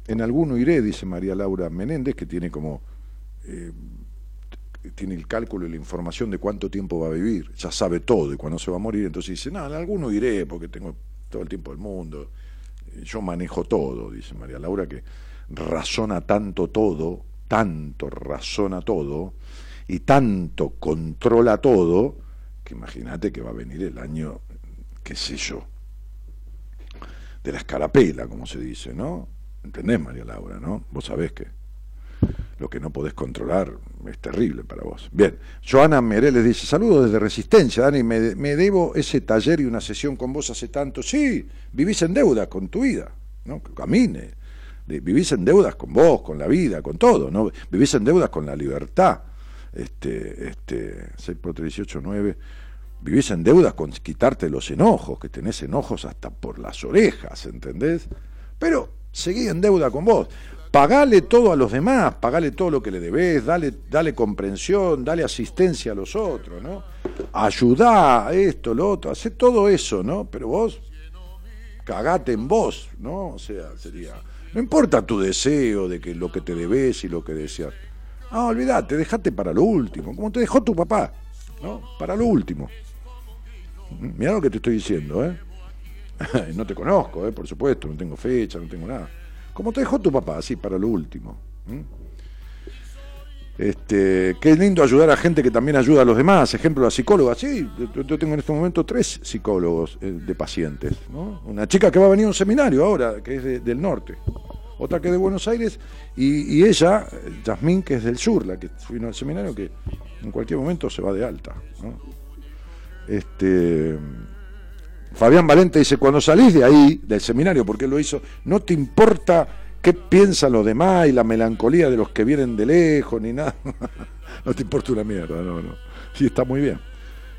en alguno iré, dice María Laura Menéndez, que tiene como eh, tiene el cálculo y la información de cuánto tiempo va a vivir, ya sabe todo y cuándo se va a morir, entonces dice, no, en alguno iré porque tengo todo el tiempo del mundo, Eh, yo manejo todo, dice María Laura, que razona tanto todo, tanto razona todo y tanto controla todo, que imagínate que va a venir el año qué sé yo, de la escarapela, como se dice, ¿no? ¿Entendés, María Laura, no? Vos sabés que lo que no podés controlar es terrible para vos. Bien, Joana Mereles dice, saludos desde Resistencia, Dani, me, me debo ese taller y una sesión con vos hace tanto. Sí, vivís en deuda con tu vida, ¿no? Camine. Vivís en deudas con vos, con la vida, con todo, ¿no? Vivís en deudas con la libertad. Este, este, 6 por 3, 18, 9. Vivís en deudas con quitarte los enojos, que tenés enojos hasta por las orejas, ¿entendés? Pero seguí en deuda con vos. Pagale todo a los demás, pagale todo lo que le debés, dale, dale comprensión, dale asistencia a los otros, ¿no? Ayudá a esto, lo otro, hacé todo eso, ¿no? Pero vos cagate en vos, ¿no? O sea, sería. No importa tu deseo de que lo que te debes y lo que deseas. Ah, olvídate, dejate para lo último, como te dejó tu papá, ¿no? Para lo último. Mira lo que te estoy diciendo, ¿eh? no te conozco, ¿eh? Por supuesto, no tengo fecha, no tengo nada. Como te dejó tu papá, así, para lo último. Este, qué lindo ayudar a gente que también ayuda a los demás. Ejemplo, la psicóloga. Sí, yo, tengo en este momento tres psicólogos eh, de pacientes. ¿no? Una chica que va a venir a un seminario ahora, que es de- del norte. Otra que es de Buenos Aires. Y, ella, Yasmín, que es del sur, la que vino al seminario, que en cualquier momento se va de alta. Este, Fabián Valente dice, cuando salís de ahí, del seminario, porque él lo hizo, no te importa qué piensan los demás y la melancolía de los que vienen de lejos, ni nada. no te importa una mierda, no, no. Sí, está muy bien.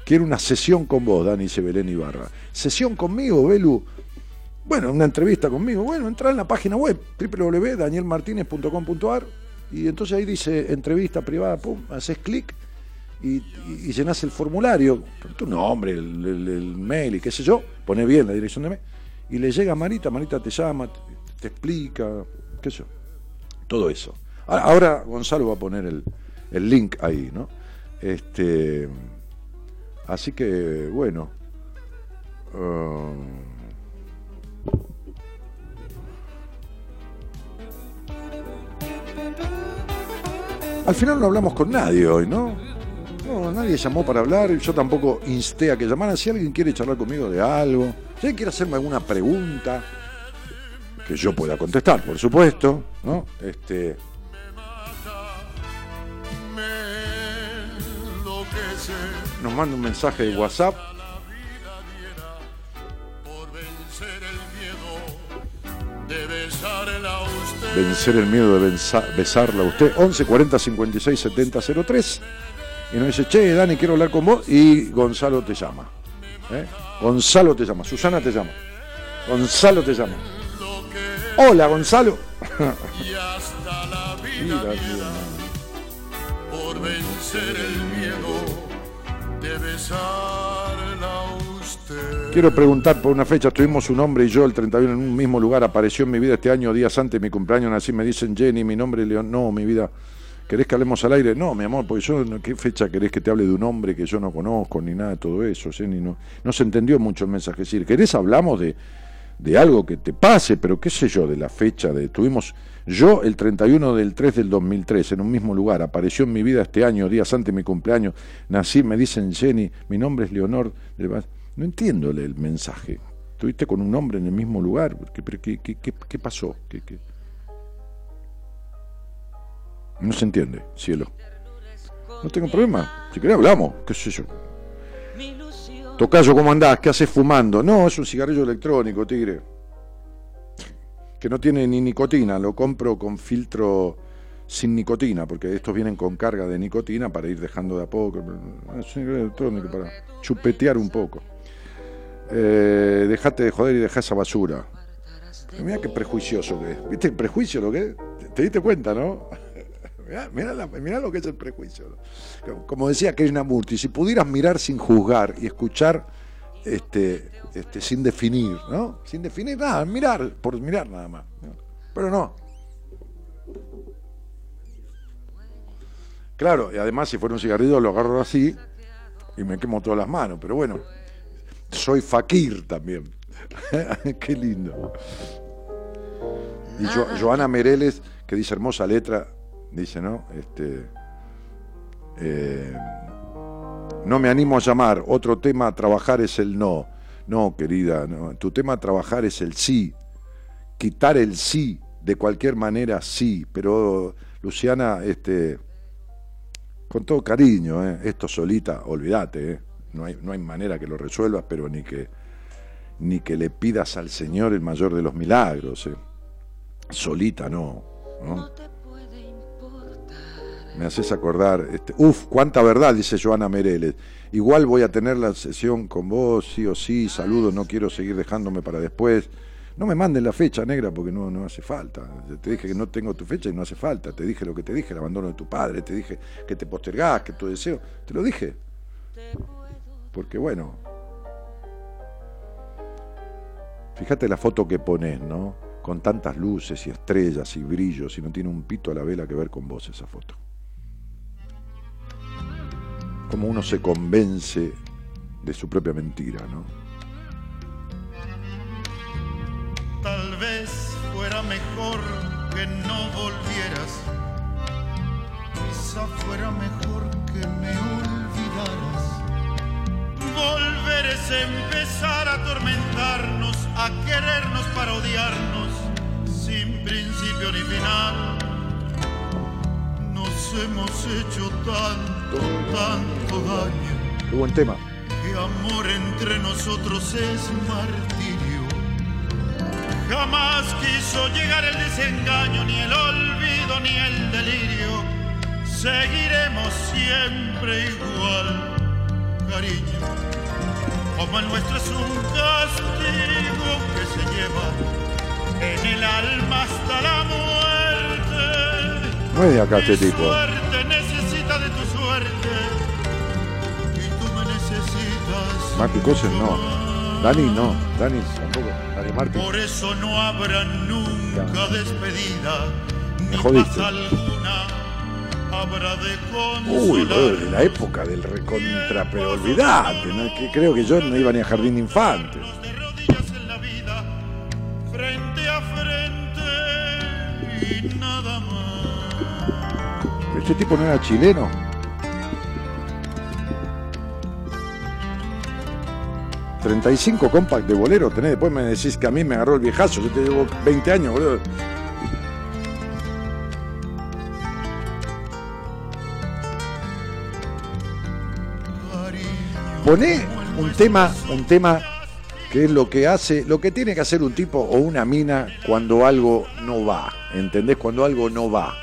Quiero una sesión con vos, Dani, dice Belén Ibarra. ¿Sesión conmigo, Belu? Bueno, una entrevista conmigo. Bueno, entra en la página web, www.danielmartinez.com.ar y entonces ahí dice entrevista privada, pum, haces clic y, y, llenás el formulario, tu nombre, el, mail y qué sé yo, pone bien la dirección de mail, y le llega a Marita, Marita te llama, te, explica, qué sé yo, todo eso. Ahora Gonzalo va a poner el, el link ahí, ¿no? Este, así que, bueno. ah, Al final no hablamos con nadie hoy, ¿no? No, nadie llamó para hablar, yo tampoco insté a que llamaran. Si alguien quiere charlar conmigo de algo, si alguien quiere hacerme alguna pregunta, que yo pueda contestar, por supuesto, ¿no? Este, nos manda un mensaje de WhatsApp. vencer el miedo de besarla a usted. 11 40 56 70 03. Y nos dice, che, Dani, quiero hablar con vos. Y Gonzalo te llama. ¿eh? Gonzalo te llama. Susana te llama. Gonzalo te llama. Hola, Gonzalo. Y hasta la vida Mira, por vencer el miedo de besarla usted. Quiero preguntar por una fecha. Tuvimos un hombre y yo el 31 en un mismo lugar. Apareció en mi vida este año, días antes de mi cumpleaños. Así me dicen Jenny, mi nombre es León. No, mi vida. ¿Querés que hablemos al aire? No, mi amor, porque yo, ¿qué fecha querés que te hable de un hombre que yo no conozco ni nada de todo eso? Jenny, no, no se entendió mucho el mensaje. Es decir, ¿querés hablamos de, de algo que te pase? Pero qué sé yo, de la fecha de. Tuvimos. Yo el 31 del 3 del 2003 en un mismo lugar. Apareció en mi vida este año, días antes de mi cumpleaños. Nací, me dicen Jenny, mi nombre es Leonor. No entiendo el, mensaje. ¿Estuviste con un hombre en el mismo lugar? ¿Qué, qué, qué- pasó? ¿Qué, qué? No se entiende, cielo. No tengo problema. Si querés hablamos, qué sé yo. Tocayo, ¿cómo andás? ¿Qué haces fumando? No, es un cigarrillo electrónico, tigre. Que no tiene ni nicotina. Lo compro con filtro sin nicotina, porque estos vienen con carga de nicotina para ir dejando de a poco. Es un cigarrillo electrónico para chupetear un poco. Eh, dejate de joder y deja esa basura. Mira qué prejuicioso que es. ¿Viste el prejuicio lo que es? ¿Te, te diste cuenta, no? Mirá, mirá la- mirá lo que es el prejuicio. ¿no? Como decía Krishnamurti, si pudieras mirar sin juzgar y escuchar este, este, sin definir, ¿no? Sin definir nada, mirar, por mirar nada más. ¿no? Pero no. Claro, y además si fuera un cigarrillo lo agarro así y me quemo todas las manos, pero bueno, soy fakir también. Qué lindo. Y Jo- Joana Mereles, que dice hermosa letra, dice, ¿no? Este, eh, no me animo a llamar, otro tema a trabajar es el no. No, querida, tu tema a trabajar es el sí. Quitar el sí, de cualquier manera sí. Pero, Luciana, este, con todo cariño, ¿eh? esto solita, olvídate, ¿eh? no, hay, no hay manera que lo resuelvas, pero ni que, ni que le pidas al Señor el mayor de los milagros. Solita. ¿no? Me haces acordar, este, uf, cuánta verdad, dice Joana Mereles. Igual voy a tener la sesión con vos, sí o sí, saludos, no quiero seguir dejándome para después. No me manden la fecha negra porque no, no hace falta. Te dije que no tengo tu fecha y no hace falta. Te dije lo que te dije, el abandono de tu padre, te dije que te postergás, que tu deseo. Te lo dije. Porque bueno. Fíjate la foto que pones, ¿no? Con tantas luces y estrellas y brillos y no tiene un pito a la vela que ver con vos esa foto. Como uno se convence de su propia mentira, ¿no? Tal vez fuera mejor que no volvieras. Quizá fuera mejor que me olvidaras. Volver es empezar a atormentarnos, a querernos para odiarnos, sin principio ni final. Nos hemos hecho tanto, tanto daño, Qué buen tema. que amor entre nosotros es martirio. Jamás quiso llegar el desengaño, ni el olvido, ni el delirio. Seguiremos siempre igual, cariño. Como el nuestro es un castigo que se lleva en el alma hasta la muerte. Es de acá este tipo. Marty Cosen no. Dani no. Dani tampoco. Dani Martín. Por eso no habrá nunca despedida, Me ni jodiste. Uy, de la época del recontra, pero olvidate, ¿no? que creo que yo no iba ni a jardín de infantes. ¿Este tipo no era chileno? ¿35 compact de bolero tenés? Después me decís que a mí me agarró el viejazo. Yo te llevo 20 años, boludo. Poné un tema, un tema que es lo que hace, lo que tiene que hacer un tipo o una mina cuando algo no va, ¿entendés? Cuando algo no va.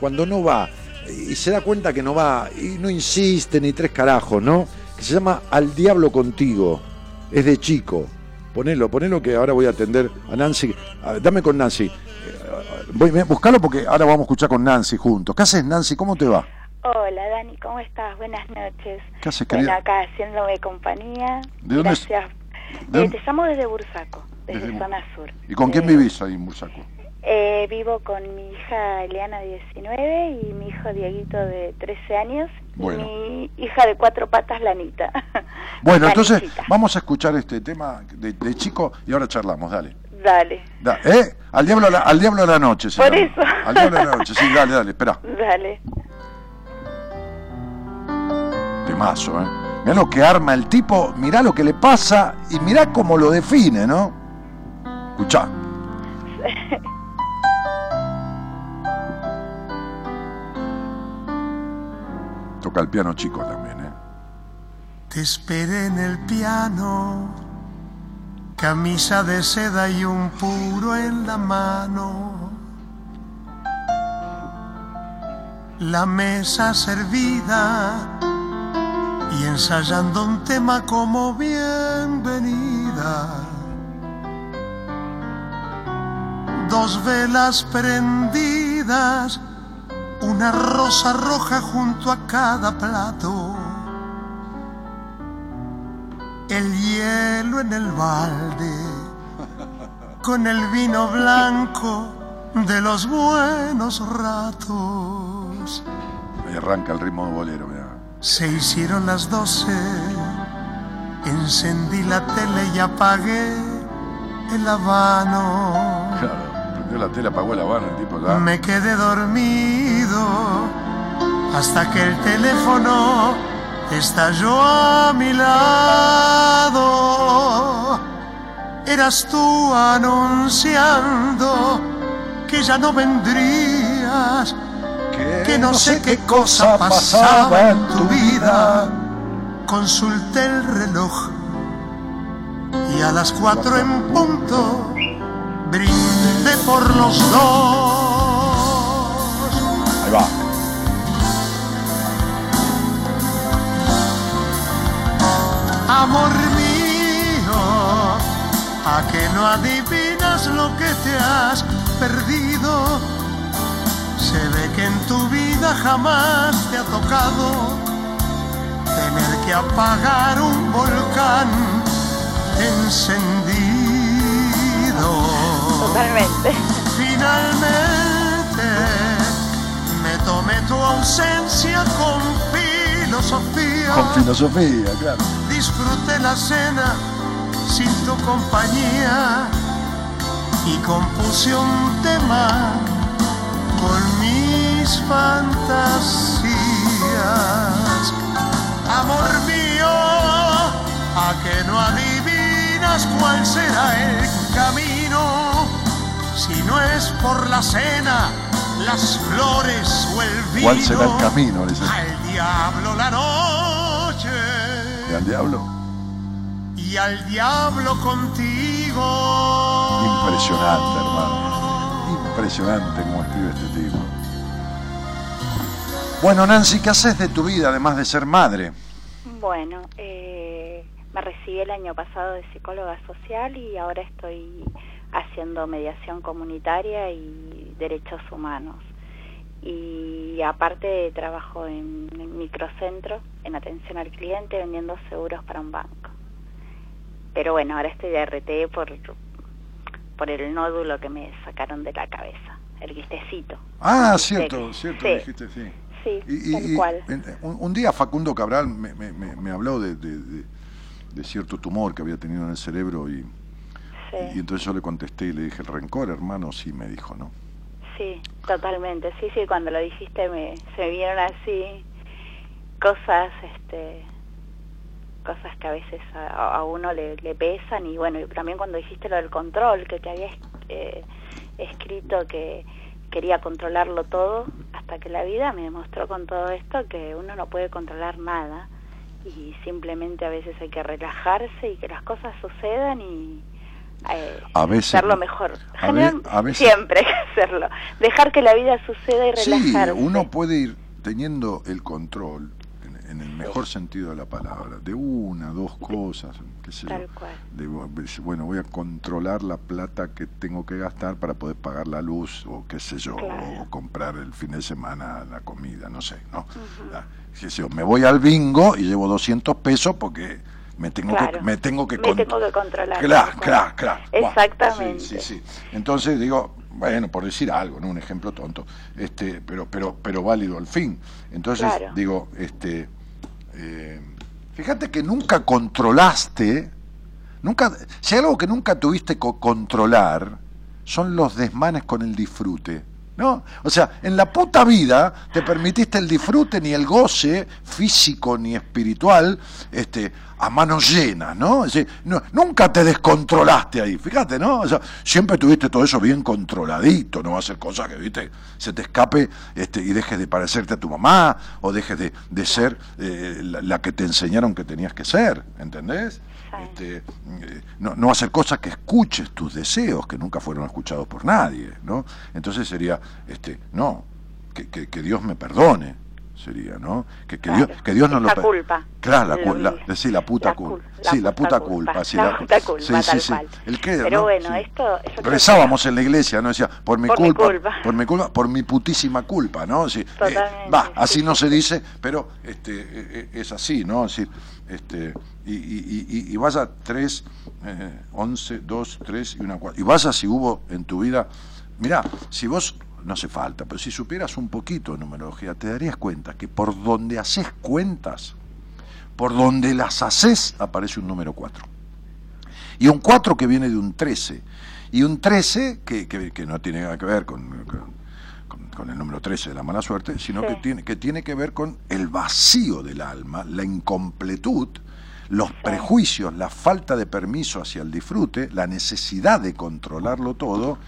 Cuando no va y se da cuenta que no va y no insiste ni tres carajos, ¿no? Que se llama Al Diablo Contigo. Es de chico. Ponelo, ponelo que ahora voy a atender a Nancy. A ver, dame con Nancy. Eh, Voy, buscalo porque ahora vamos a escuchar con Nancy juntos. ¿Qué haces, Nancy? ¿Cómo te va? Hola Dani, ¿cómo estás? Buenas noches. ¿Qué haces, Bueno, querida? acá haciéndome compañía. ¿De dónde es? Gracias. ¿De Eh, dónde? te llamo desde Bursaco, desde, zona sur. ¿Y con quién Eh, vivís ahí en Bursaco? Eh, vivo con mi hija Eliana, 19, y mi hijo Dieguito, de 13 años. Bueno. Y mi hija de cuatro patas, Lanita. Bueno, entonces vamos a escuchar este tema de, de chico y ahora charlamos, dale. Dale, Da- ¿Eh? Al diablo, la, al diablo a la noche. Por llama. eso. Al diablo a la noche, sí, dale, dale, espera. dale. Temazo, ¿eh? Mirá lo que arma el tipo, mirá lo que le pasa y mirá cómo lo define, ¿no? Escuchá. Toca el piano chico también, ¿eh? Te esperé en el piano, camisa de seda y un puro en la mano. La mesa servida y ensayando un tema como bienvenida. Dos velas prendidas, una rosa roja junto a cada plato el hielo en el balde, con el vino blanco de los buenos ratos. Ahí arranca el ritmo de bolero, mirá. Se hicieron las doce, encendí la tele y apagué el habano. Claro, prendió la tele, apagó el tipo ya. Me quedé dormido hasta que el teléfono estalló a mi lado. Eras tú anunciando que ya no vendrías, que, no sé qué cosa pasaba en tu vida. Consulté el reloj y a las cuatro en punto brindé por los dos. Amor mío, a que no adivinas lo que te has perdido. Se ve que en tu vida jamás te ha tocado tener que apagar un volcán encendido. Totalmente. Finalmente me tomé tu ausencia con filosofía. Con filosofía, claro. Disfruté la cena sin tu compañía y compuse un tema con mis fantasías. Amor mío, a que no adivinas cuál será el camino, si no es por la cena, las flores o el vino. ¿Cuál será el camino? Dice. Al diablo la noche ¿Y al diablo? y al diablo contigo. Impresionante, hermano. Impresionante cómo escribe este tipo. Bueno, Nancy, ¿qué haces de tu vida además de ser madre? Bueno, eh, me recibí el año pasado de psicóloga social y ahora estoy haciendo mediación comunitaria y derechos humanos. Y aparte trabajo en microcentro, en atención al cliente, vendiendo seguros para un banco. Pero bueno, ahora estoy de RT por, por el nódulo que me sacaron de la cabeza, el guistecito. Ah, El cierto, cierto, Sí, dijiste, sí. Sí, Y- tal y cual. un, un día Facundo Cabral me, me- me- me habló de, de- de- de cierto tumor que había tenido en el cerebro y, y entonces yo le contesté y le dije, el rencor, hermano, sí, me dijo, ¿no? Sí, totalmente. Sí, sí, cuando lo dijiste me, se me vieron así cosas, este, cosas que a veces a, a uno le, pesan y bueno, y también cuando dijiste lo del control, que te había eh, escrito que quería controlarlo todo, hasta que la vida me demostró con todo esto que uno no puede controlar nada y simplemente a veces hay que relajarse y que las cosas sucedan y eh, A veces- hacerlo mejor. a ve- General- a veces- Siempre hay que hacerlo. Dejar que la vida suceda y Sí, relajarse. uno puede ir teniendo el control, en, en el mejor sentido de la palabra, de una, dos cosas, qué sé yo. Tal cual. de, bueno, voy a controlar la plata que tengo que gastar para poder pagar la luz o qué sé yo, o comprar el fin de semana la comida, no sé, ¿no? Qué sé yo, me voy al bingo y llevo 200 pesos porque me tengo Claro. que me tengo que Me con- tengo que controlar. Claro, claro, claro. Exactamente. Sí, sí, sí. Entonces digo, bueno, por decir algo, ¿no? Un ejemplo tonto, este, pero, pero, pero válido al fin. Entonces Claro. digo, este, eh, fíjate que nunca controlaste, nunca, si hay algo que nunca tuviste que controlar, son los desmanes con el disfrute. ¿No? O sea, en la puta vida te permitiste el disfrute ni el goce físico ni espiritual este, a manos llenas, ¿no? Es decir, no- nunca te descontrolaste ahí, fíjate, ¿no? O sea, siempre tuviste todo eso bien controladito, no va a ser cosa que, viste, se te escape este, y dejes de parecerte a tu mamá o dejes de, de ser eh, la, la que te enseñaron que tenías que ser, ¿entendés? Este, eh, no, no hacer cosas que escuches tus deseos, que nunca fueron escuchados por nadie, ¿no? Entonces sería, este, no, que, que- que Dios me perdone, sería, ¿no? Que, que Dios, que Dios no lo culpa. Claro, la, la- mismo. sí, la puta La culpa. cul- la Sí, la puta culpa. culpa. sí, La la, puta culpa, sí, sí, tal sí. cual. El que, Pero ¿no? bueno, esto... creo que- Rezábamos en la iglesia, ¿no? Decía, por mi Por mi culpa, culpa. por mi culpa, por mi putísima culpa, ¿no? Sí, eh, va, sí, así no se dice, pero este, eh, eh, es así, ¿no? Es decir, este, y, y, y, y vaya 3, eh, 11, 2, 3 y una 4. Y vaya si hubo en tu vida, mirá, si vos, no hace falta, pero si supieras un poquito de numerología, te darías cuenta que por donde haces cuentas, por donde las haces, aparece un número 4 y un 4 que viene de un 13, y un 13 que, que- que no tiene nada que ver con, con- con el número 13 de la mala suerte, sino Sí. que, tiene, que tiene que ver con el vacío del alma, la incompletud, los prejuicios, la falta de permiso hacia el disfrute, la necesidad de controlarlo todo,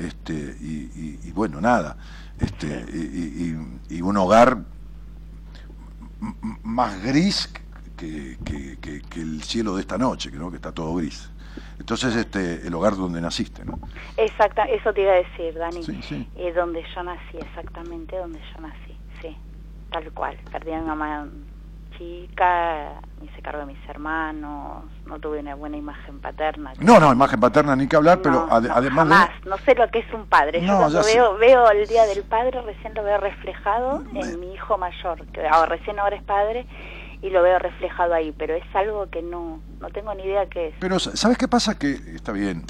este, y, y- y bueno, nada, este, y, y- un hogar más gris que, que- que- que el cielo de esta noche, que, ¿no? que está todo gris. Entonces, este, el hogar donde naciste, ¿no? Exacta, eso te iba a decir, Dani. Sí, sí. Eh, donde yo nací, exactamente donde yo nací, sí, tal cual. Perdí a mi mamá chica, me hice cargo de mis hermanos, no tuve una buena imagen paterna. No, no, imagen paterna ni que hablar, pero no, además de... No sé lo que es un padre. Yo cuando sé. veo, veo el Día del Padre, recién lo veo reflejado en mi hijo mayor, que ahora, recién ahora es padre, y lo veo reflejado ahí, pero es algo que no, no tengo ni idea qué es. Pero, ¿sabes qué pasa? Que está bien.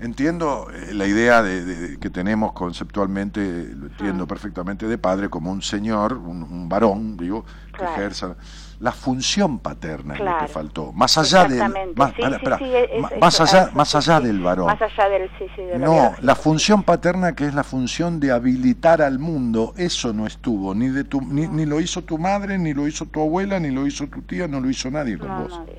Entiendo eh, la idea de, de- que tenemos conceptualmente, lo entiendo perfectamente, de padre como un señor, un, un varón, digo, que Claro. ejerza. La función paterna es lo que faltó. Más allá del. Más, sí, espera, sí, espera. sí, es- Ma- es- más eso, allá, eso, más allá del varón. Más allá del sí, sí, de lo No, la función paterna que es la función de habilitar al mundo, eso no estuvo, ni de tu, ni, ni lo hizo tu madre, ni lo hizo tu abuela, ni lo hizo tu tía, no lo hizo nadie con No, vos. nadie.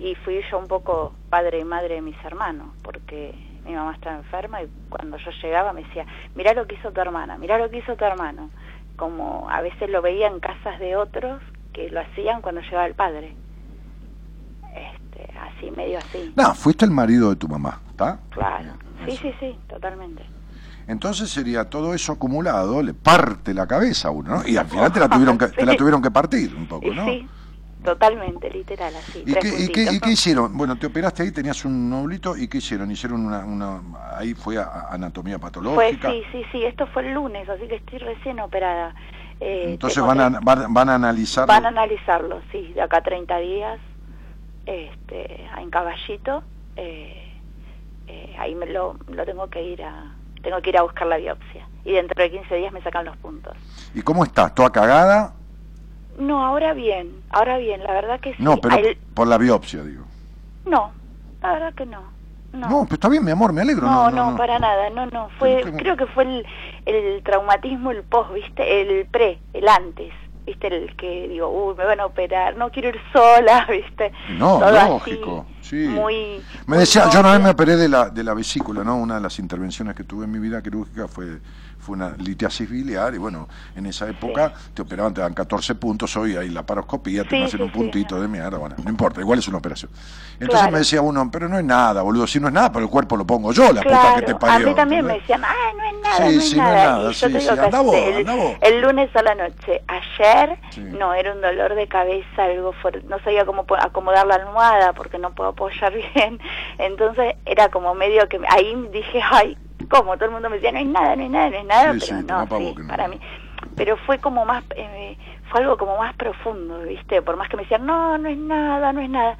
Y fui yo un poco padre y madre de mis hermanos, porque mi mamá estaba enferma y cuando yo llegaba me decía, mirá lo que hizo tu hermana, mirá lo que hizo tu hermano. Como a veces lo veía en casas de otros que lo hacían cuando llegaba el padre. Este, así, medio así. No, fuiste el marido de tu mamá, ¿está? Claro. Sí, sí, sí, totalmente. Entonces sería todo eso acumulado, le parte la cabeza a uno, ¿no? Y al final te la tuvieron que, te la tuvieron que partir un poco, ¿no? sí, totalmente, literal, así. ¿Y tres qué, y, qué, puntitos. ¿Y qué hicieron? Bueno, te operaste ahí, tenías un nódulo, ¿y qué hicieron? ¿Hicieron una, una ahí fue a- anatomía Fue, patológica? sí, sí, sí, esto fue el lunes, así que estoy recién operada. Eh, Entonces van a, van, van a analizar... Van a analizarlo, sí, de acá a 30 días, este, en Caballito, eh, eh, ahí me lo, lo tengo que ir a, tengo que ir a buscar la biopsia. Y dentro de 15 días me sacan los puntos. ¿Y cómo estás? ¿Toda cagada? No, ahora bien, ahora bien, la verdad que sí. No, pero por la biopsia, digo. no, la verdad que no. No, No, pero está bien, mi amor, me alegro. no, No, no, para nada, no, no. Fue, Tengo- creo que fue el, el traumatismo, el post, ¿viste? El pre, el antes, ¿viste? El que digo, uy, me van a operar, no quiero ir sola, ¿viste? No, Todo así, lógico, sí. Muy, Me muy decía, yo una vez me operé de la, de la vesícula, ¿no? Una de las intervenciones que tuve en mi vida quirúrgica fue, fue una litiasis biliar y bueno, en esa época te operaban, te dan 14 puntos, hoy hay la paroscopía, te Sí, hacen sí, un puntito de mierda, bueno, no importa, igual es una operación. Entonces Claro. me decía uno, pero no es nada, boludo, si no es nada, pero el cuerpo lo pongo yo, la puta Claro, que te a parió. mí también me decían, ah, no es nada, Sí, no es sí, no es nada. nada, yo te anda vos, el, anda vos. el lunes a la noche, ayer, no, era un dolor de cabeza, algo fuerte, no sabía cómo acomodar la almohada porque no puedo apoyar bien, entonces era como medio que, ahí dije, ay, ¿cómo? Todo el mundo me decía, no es nada, no es nada, no es nada, Sí, pero sí, no, sí, no. para mí. Pero fue como más, eh, fue algo como más profundo, ¿viste? Por más que me decían, no, no es nada, no es nada.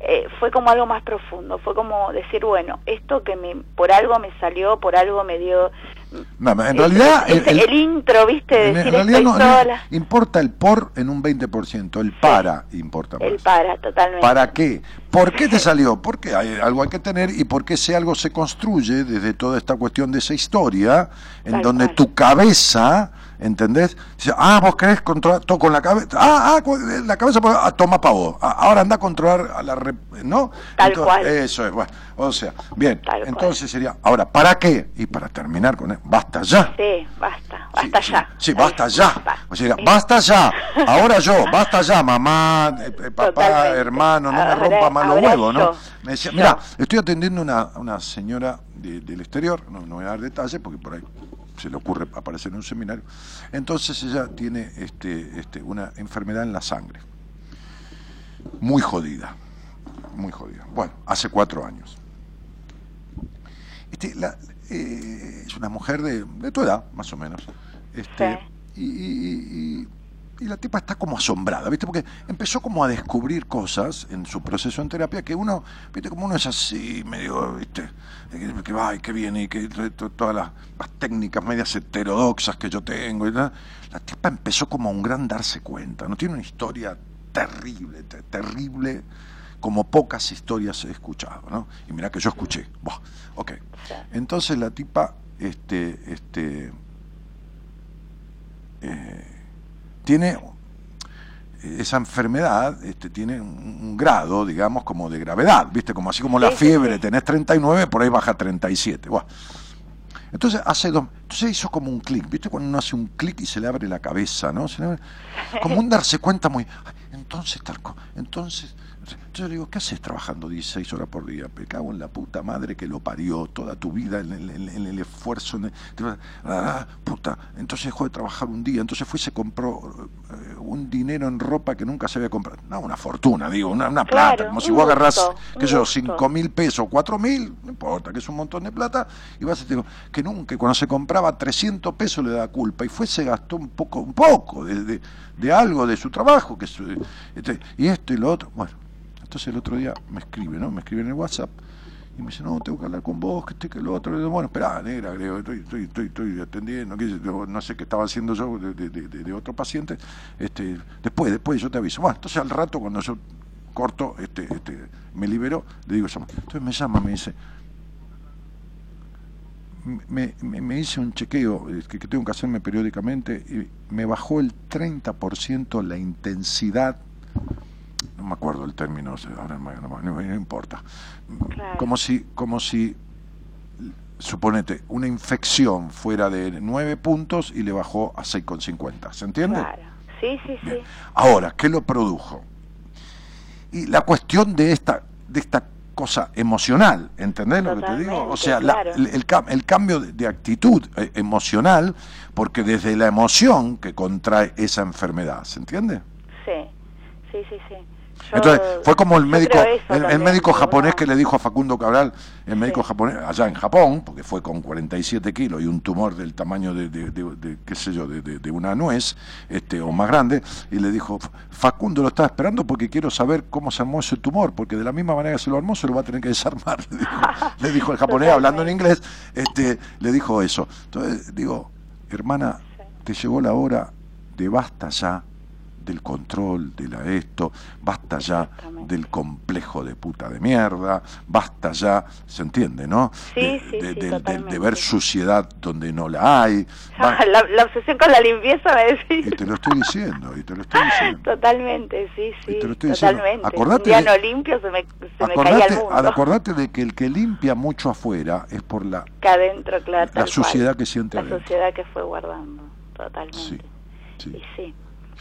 eh, fue como algo más profundo, fue como decir, bueno, esto que me por algo me salió, por algo me dio No, en realidad, ese- el- el, intro, ¿viste? De en decir, realidad estoy no, no- sola. importa el por en un 20%, el para importa más. El para, totalmente. ¿Para qué? ¿Por qué te salió? Porque hay algo hay que tener y porque ese algo se construye desde toda esta cuestión de esa historia, en Tal donde cual. tu cabeza, ¿entendés? Dice, ah, vos querés controlar todo con la cabeza. Ah, ah, la cabeza, ah, toma pa' vos. Ah, ahora anda a controlar a la... ¿No? Tal Entonces, cual. Eso es, bueno. O sea, bien. Tal cual. entonces sería, ahora, ¿para qué? Y para terminar con él, basta ya. Sí, basta, basta ya. Sí, basta ya. O sea, basta ya. Ahora yo, basta ya, mamá, eh, eh, papá, Totalmente. hermano, no me rompa más los huevos, ¿no? Me decía, mira, estoy atendiendo una, una señora de- del exterior, no, no voy a dar detalles porque por ahí se le ocurre aparecer en un seminario. Entonces ella tiene este, este, una enfermedad en la sangre, muy jodida, muy jodida. Bueno, hace cuatro años. Este, la- eh, es una mujer de, de tu edad, más o menos. Este, y, y- y- y la tipa está como asombrada, ¿viste? Porque empezó como a descubrir cosas en su proceso en terapia que uno, ¿viste? Como uno es así, medio, ¿viste? Que, va y que viene y que to- to- todas las, técnicas medias heterodoxas que yo tengo. La tipa empezó como a un gran darse cuenta, ¿no? Tiene una historia terrible, te- terrible, como pocas historias he escuchado, ¿no? Y mira que yo escuché. Buah, ok. Entonces la tipa este, este, eh, tiene esa enfermedad este, tiene un, grado, digamos, como de gravedad, ¿viste? Como así como la fiebre, tenés 39, por ahí baja a 37. Buah. Entonces hace dos, entonces hizo como un clic, ¿viste? Cuando uno hace un clic y se le abre la cabeza, ¿no? Se le abre- como un darse cuenta muy, "Ay, entonces tal co- entonces, yo le digo, ¿qué haces trabajando 16 horas por día? Me cago en la puta madre que lo parió toda tu vida en el, en- en el esfuerzo, en el- ah, puta, entonces dejó de trabajar un día, entonces fue y se compró eh, un dinero en ropa que nunca se había comprado, no, una fortuna, digo, una, una Claro, plata, como si vos agarrás, gusto, qué sé yo, gusto. 5 mil pesos, 4 mil, no importa, que es un montón de plata, y vas y te digo, que nunca, cuando se compraba 300 pesos le da culpa, y fue, se gastó un poco, un poco de, de- de algo de su trabajo, que su- este, y esto y lo otro, bueno, entonces el otro día me escribe, ¿no? Me escribe en el WhatsApp, y me dice, no, tengo que hablar con vos, que este, que lo otro. Bueno, esperá, negra, digo, estoy, estoy, estoy, atendiendo, no sé qué estaba haciendo yo de otro paciente. Este, después, después yo te aviso. Bueno, entonces al rato cuando yo corto, este, este, me libero, le digo, llama. Entonces me llama, me dice, me, me, me hice un chequeo eh, que, que tengo que hacerme periódicamente y me bajó el 30% la intensidad no me acuerdo el término, ahora no, no- no- importa. Como si, como si, suponete, una infección fuera de 9 puntos y le bajó a 6,50. ¿Se entiende? Claro. Sí, sí, sí. Ahora, ¿qué lo produjo? Y la cuestión de esta, de esta cosa emocional, ¿entendés lo que te digo? O sea, la- el, el el cambio de, de actitud eh, emocional, porque desde la emoción que contrae esa enfermedad, ¿se entiende? Sí, sí, sí, sí. Yo- Entonces, fue como el médico, el, el también, médico japonés que le dijo a Facundo Cabral, el médico japonés, allá en Japón, porque fue con 47 kilos y un tumor del tamaño de, de- de- de, qué sé yo, de, una nuez, este, o más grande, y le dijo, Facundo lo estaba esperando porque quiero saber cómo se armó ese tumor, porque de la misma manera que se lo armó, se lo va a tener que desarmar, le dijo, le dijo el japonés hablando en inglés, este, le dijo eso. Entonces, digo, hermana, te llegó la hora de basta ya del control, de la esto, basta ya del complejo de puta de mierda, basta ya, se entiende, ¿no? Sí, de, sí, de- sí, de ver suciedad donde no la hay. La, la obsesión con la limpieza me decís. y te lo estoy diciendo, y te lo estoy diciendo. Totalmente, sí, sí. te lo estoy diciendo. totalmente. Acordate Un día no limpio se me, se me caía Acordate, el mundo. acordate de que el que limpia mucho afuera es por la, Que adentro, claro. la suciedad cual. que siente La adentro. sociedad que fue guardando, totalmente. Sí, sí. Y sí.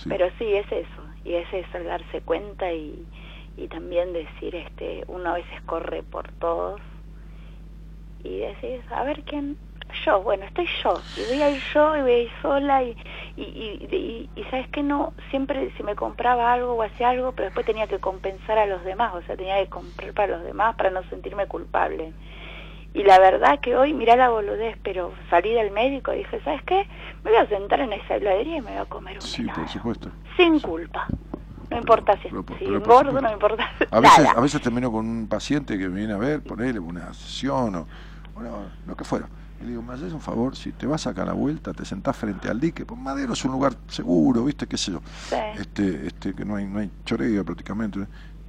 Pero sí, es eso. Y es eso, darse cuenta y, y también decir, este uno a veces corre por todos y decís, a ver quién... Yo, bueno, estoy yo. Y voy a ir yo y voy a ir sola y, y- y sabes que no, siempre si me compraba algo o hacía algo, pero después tenía que compensar a los demás, o sea, tenía que comprar para los demás para no sentirme culpable. Y la verdad que hoy, mirá la boludez, pero salí del médico y dije, ¿sabes qué? Me voy a sentar en esa heladería y me voy a comer un Sí, por supuesto. sin culpa. No importa si, si pero engordo, no importa A veces, nada. a veces termino con un paciente que me viene a ver, ponerle una sesión o bueno, lo que fuera. Y le digo, me haces un favor, si te vas acá a la vuelta, te sentás frente al dique, pues Madero es un lugar seguro, ¿viste? ¿Qué sé yo? Sí. Este, este, que no hay, no hay choreo prácticamente.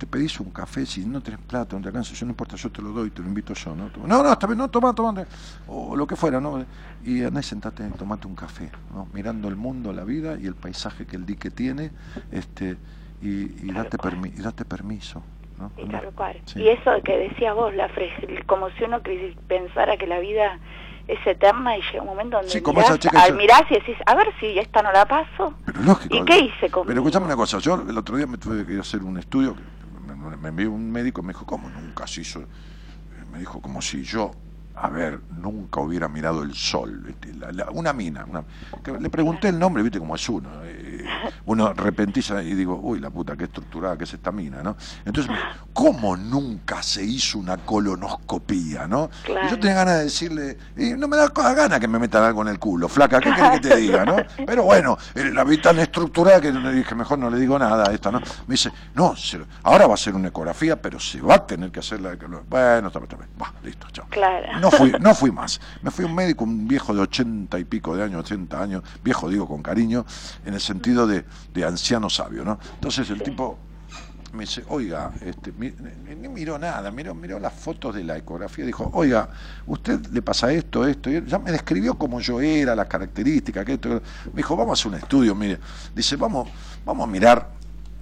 Te pedís un café, si no tenés plata, no te alcanza, yo no importa, yo te lo doy, te lo invito yo, ¿no? No, no, está bien, no, toma, toma, o lo que fuera, ¿no? Y andá y sentate, tomate un café, ¿no? Mirando el mundo, la vida y el paisaje que el dique tiene, este, y, y date, permi- y date permiso, ¿no? Y tal cual. Sí. Y eso que decías vos, la como si uno pensara que la vida es eterna y llega un momento donde Sí, como mirás, esa chica al esa- mirás y decís, a ver si esta no la paso. Pero lógico. ¿Y qué hice con Pero escuchame una cosa, yo el otro día me tuve que ir a hacer un estudio, me, envió un médico y me dijo, ¿cómo nunca se hizo? Me dijo como si yo, a ver, nunca hubiera mirado el sol. La- la- una mina. una- que le pregunté el nombre, viste cómo es uno. eh, uno repentiza y digo, uy, la puta, qué estructurada que es esta mina, ¿no? Entonces, ¿cómo nunca se hizo una colonoscopía, no? Y yo tenía ganas de decirle, y no me da gana que me metan algo en el culo, flaca, ¿qué querés que te diga, no? Pero bueno, eh, la vi tan estructurada que le dije, mejor no le digo nada a esta, ¿no? Me dice, no, se- ahora va a ser una ecografía, pero se va a tener que hacer la... Bueno, está bien, está bien, va, listo, chao. Claro. No fui, no fui más. Me fui un médico, un viejo de ochenta y pico de años, 80 años, viejo digo con cariño, en el sentido de, de anciano sabio, ¿no? Entonces el tipo me dice, oiga, este, ni miró nada, miró, miró las fotos de la ecografía, dijo, oiga, usted le pasa esto, esto, y ya me describió como yo era, las características, que esto, me dijo, vamos a hacer un estudio, mire, dice, vamos, vamos a mirar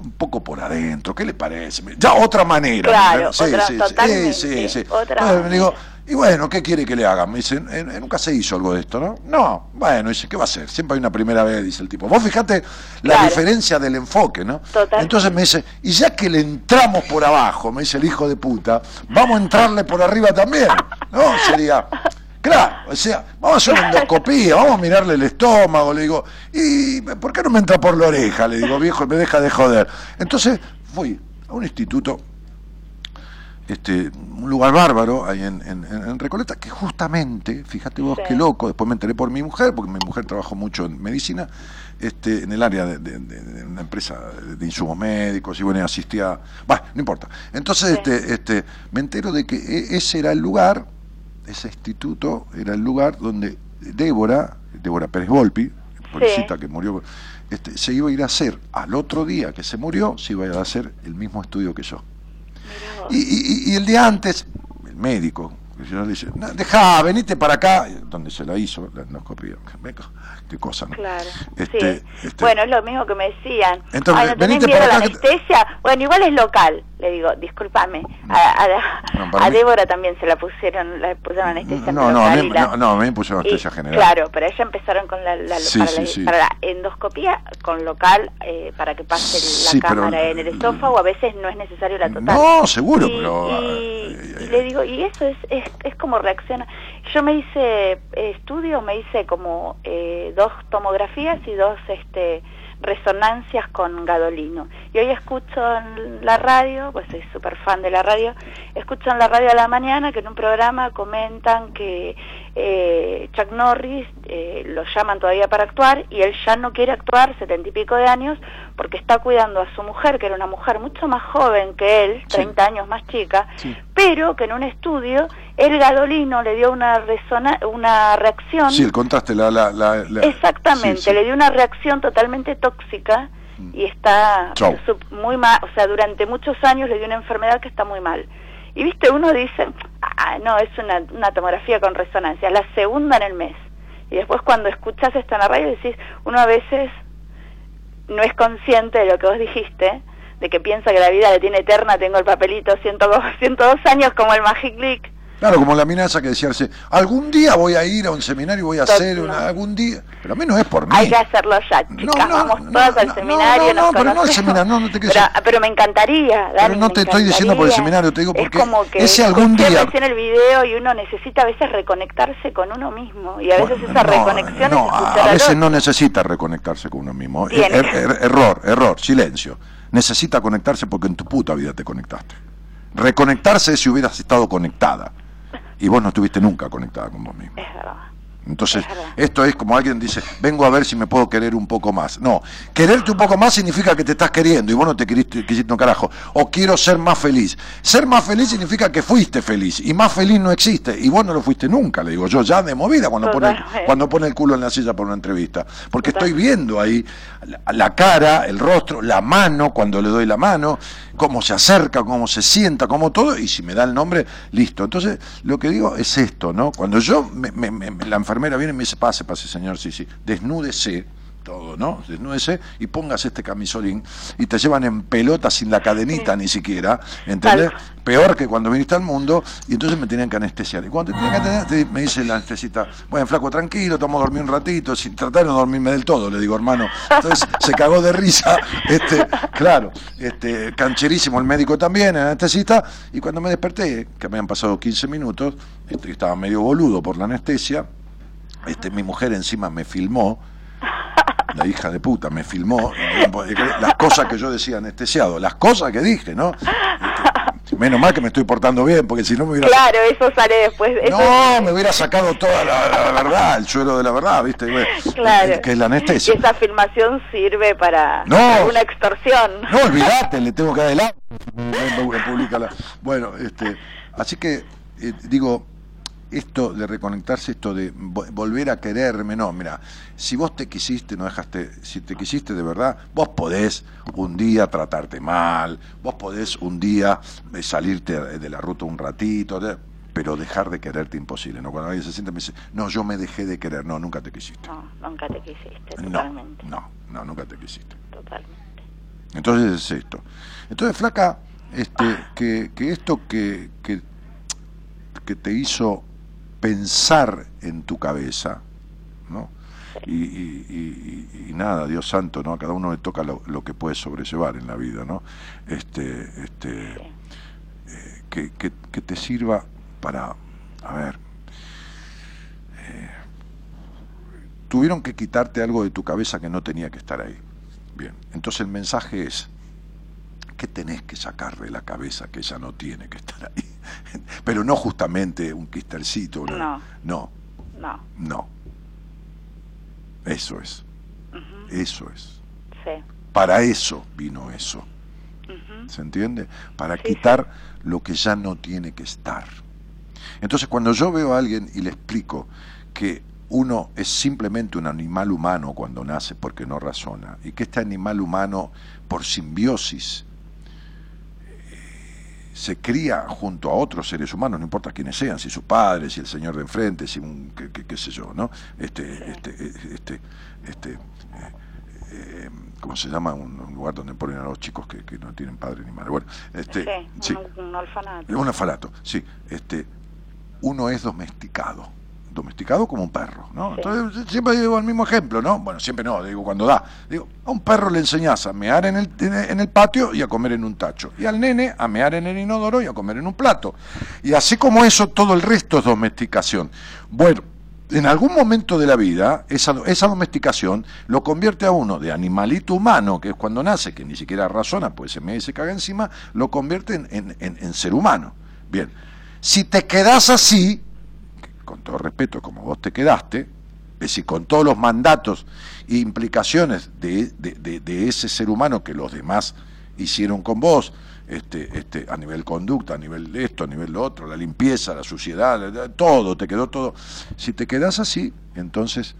un poco por adentro, ¿qué le parece? Ya otra manera. Claro, ¿me- sí, otra- sí, sí, totalmente, sí, sí. otra Entonces me manera. digo, y bueno, ¿qué quiere que le haga? Me dice, "Eh, eh, nunca se hizo algo de esto, ¿no? No, bueno, dice, ¿qué va a hacer? Siempre hay una primera vez, dice el tipo. Vos fijate la Claro. diferencia del enfoque, ¿no? Total. Entonces me dice, y ya que le entramos por abajo, me dice el hijo de puta, vamos a entrarle por arriba también, ¿no? Sería, claro, o sea, vamos a hacer una endoscopía, vamos a mirarle el estómago, le digo, ¿y por qué no me entra por la oreja? Le digo, viejo, me deja de joder. Entonces fui a un instituto este, un lugar bárbaro ahí en, en- en- Recoleta, que justamente, fíjate vos Sí. qué loco, después me enteré por mi mujer, porque mi mujer trabajó mucho en medicina, este, en el área de, de- de- de una empresa de insumos médicos, y bueno, asistía, bueno, no importa. Entonces, este, este, me entero de que e- ese era el lugar, ese instituto era el lugar donde Débora, Débora Pérez Volpi, pobrecita que murió, este, se iba a ir a hacer, al otro día que se murió, se iba a ir a hacer el mismo estudio que yo. Y, y- y el día antes, el médico, yo le dice, "No, dejá, venite para acá, donde se la hizo, la endoscopía. Qué cosa, ¿no? Claro, Este, sí. este- Bueno, es lo mismo que me decían. Entonces, Ay, ¿no tenés venite miedo a para la acá anestesia? Bueno, igual es local. Le digo, discúlpame. A, a- a mí- Débora también se la pusieron, la pusieron anestesia No, no, y la- no, no, a mí me pusieron y- anestesia general. Claro, pero ella empezaron con la, la- Sí, para, sí, la, sí. para la endoscopía con local eh, para que pase la pero- cámara en el esófago. A veces no es necesario la total. No, seguro, Y- pero... y, y le digo, y eso es, es, es como reacciona. Yo me hice eh, estudio, me hice como eh, dos tomografías y dos este resonancias con gadolino. Y hoy escucho en la radio, pues soy súper fan de la radio, escucho en la radio a la mañana que en un programa comentan que eh, Chuck Norris eh, lo llaman todavía para actuar y él ya no quiere actuar, setenta y pico de años, porque está cuidando a su mujer, que era una mujer mucho más joven que él, 30 años más chica, pero que en un estudio el gadolino le dio una, resona una reacción Sí, el contraste, la... la, la- la- Exactamente, sí, sí. le dio una reacción totalmente tóxica y está Chau. muy mal, o sea, durante muchos años le dio una enfermedad que está muy mal. Y viste, uno dice, ah, no, es una, una tomografía con resonancia, la segunda en el mes. Y después cuando escuchas esto en la radio decís, uno a veces no es consciente de lo que vos dijiste, de que piensa que la vida le tiene eterna, tengo el papelito, 100 102 años como el Magic League, Claro, como la esa que decía, "Sí, algún día voy a ir a un seminario y voy a hacer una, algún día, pero a mí no es por mí. Hay que hacerlo ya, chicas. Vamos todas al seminario. no, nos no, pero no al seminario, no, no te quedes- Pero, pero me encantaría, Dani, Pero no te estoy diciendo por el seminario, te digo porque es como que ese algún día- recién el video y uno necesita a veces reconectarse con uno mismo. Y a veces esa No, reconexión no, es a, a veces no necesita reconectarse con uno mismo. Er- er- error, error, silencio. Necesita conectarse porque en tu puta vida te conectaste. Reconectarse es si hubieras estado conectada. Y vos no estuviste nunca conectada con vos mismo. Es verdad. Entonces, esto es como alguien dice, vengo a ver si me puedo querer un poco más. No, quererte un poco más significa que te estás queriendo y vos no te queriste, quisiste un carajo. O quiero ser más feliz. Ser más feliz significa que fuiste feliz y más feliz no existe y vos no lo fuiste nunca, le digo yo, ya de movida cuando pone, Totalmente. cuando pone el culo en la silla por una entrevista. Porque estoy viendo ahí la, la cara, el rostro, la mano, cuando le doy la mano, cómo se acerca, cómo se sienta, cómo todo, y si me da el nombre, listo. Entonces, lo que digo es esto, ¿no? Cuando yo, me- me- me- la enfermera viene y me dice, pase, pase, señor, sí, sí, desnúdese, todo, ¿no? Desnúdese y póngase este camisolín y te llevan en pelota sin la cadenita ni siquiera, ¿entendés? Peor que cuando viniste al mundo y entonces me tenían que anestesiar. Y cuando te tenían que anestesiar, te- me dice la anestesista, bueno, flaco, tranquilo, a dormir un ratito, sin tratar de no dormirme del todo, le digo, hermano. Entonces se cagó de risa, este, claro, este, cancherísimo el médico también, el anestesista, y cuando me desperté, que me habían pasado 15 minutos, este, estaba medio boludo por la anestesia, este, mi mujer encima me filmó, la hija de puta me filmó las cosas que yo decía anestesiado, las cosas que dije, ¿no? Este, menos mal que me estoy portando bien, porque si no me hubiera Claro, eso sale después. Eso no, me hubiera sacado toda la, la verdad, el suelo de la verdad, ¿viste? Claro. Que es la anestesia. esa filmación sirve para No. una extorsión. No, olvídate, le tengo que adelantar. Bueno, este, así que, eh, digo, esto de reconectarse, esto de vo- volver a quererme, no, mira, si vos te quisiste, no dejaste, si te quisiste de verdad, vos podés un día tratarte mal, vos podés un día eh, salirte de la ruta un ratito, pero dejar de quererte imposible, ¿no? Cuando alguien se siente me dice, no, yo me dejé de querer, no, nunca te quisiste. No, nunca te quisiste, No, totalmente. no, no, nunca te quisiste. Totalmente. Entonces es esto. Entonces, flaca, este, que, que esto que, que, que te hizo pensar en tu cabeza, ¿no? Y, y- y- y nada, Dios santo, ¿no? A cada uno le toca lo, que puede sobrellevar en la vida, ¿no? Este, este, eh, que, que, que te sirva para, a ver, eh, tuvieron que quitarte algo de tu cabeza que no tenía que estar ahí. Bien, entonces el mensaje es, ¿qué tenés que sacar de la cabeza que ya no tiene que estar ahí? Pero no justamente un quistelcito, una- No. no, No. no. Eso es, eso es. Sí. Para eso vino eso. ¿Se entiende? Para quitar lo que ya no tiene que estar. Entonces, cuando yo veo a alguien y le explico que uno es simplemente un animal humano cuando nace porque no razona, y que este animal humano, por simbiosis, se cría junto a otros seres humanos, no importa quiénes sean, si su padre, si el señor de enfrente, si un, qué, qué- qué sé yo, ¿no? Este, este, eh, este, este, eh, eh, ¿cómo se llama? Un, un lugar donde ponen a los chicos que, que no tienen padre ni madre. Bueno, este, sí, sí, Un, un orfanato. un orfanato, sí. Este, uno es domesticado, domesticado como un perro, ¿no? Entonces siempre digo el mismo ejemplo, ¿no? Bueno, siempre no, digo cuando da. Digo, a un perro le enseñás a mear en el, en el- patio y a comer en un tacho. Y al nene a mear en el inodoro y a comer en un plato. Y así como eso, todo el resto es domesticación. Bueno, en algún momento de la vida, esa, esa domesticación lo convierte a uno de animalito humano, que es cuando nace, que ni siquiera razona, pues se me se caga encima, lo convierte en, en- en- en ser humano. Bien, si te quedas así, con todo respeto, como vos te quedaste, es decir, con todos los mandatos e implicaciones de, de- de- de ese ser humano que los demás hicieron con vos, este, este, a nivel conducta, a nivel de esto, a nivel lo otro, la limpieza, la suciedad, la- todo, te quedó todo. Si te quedas así, entonces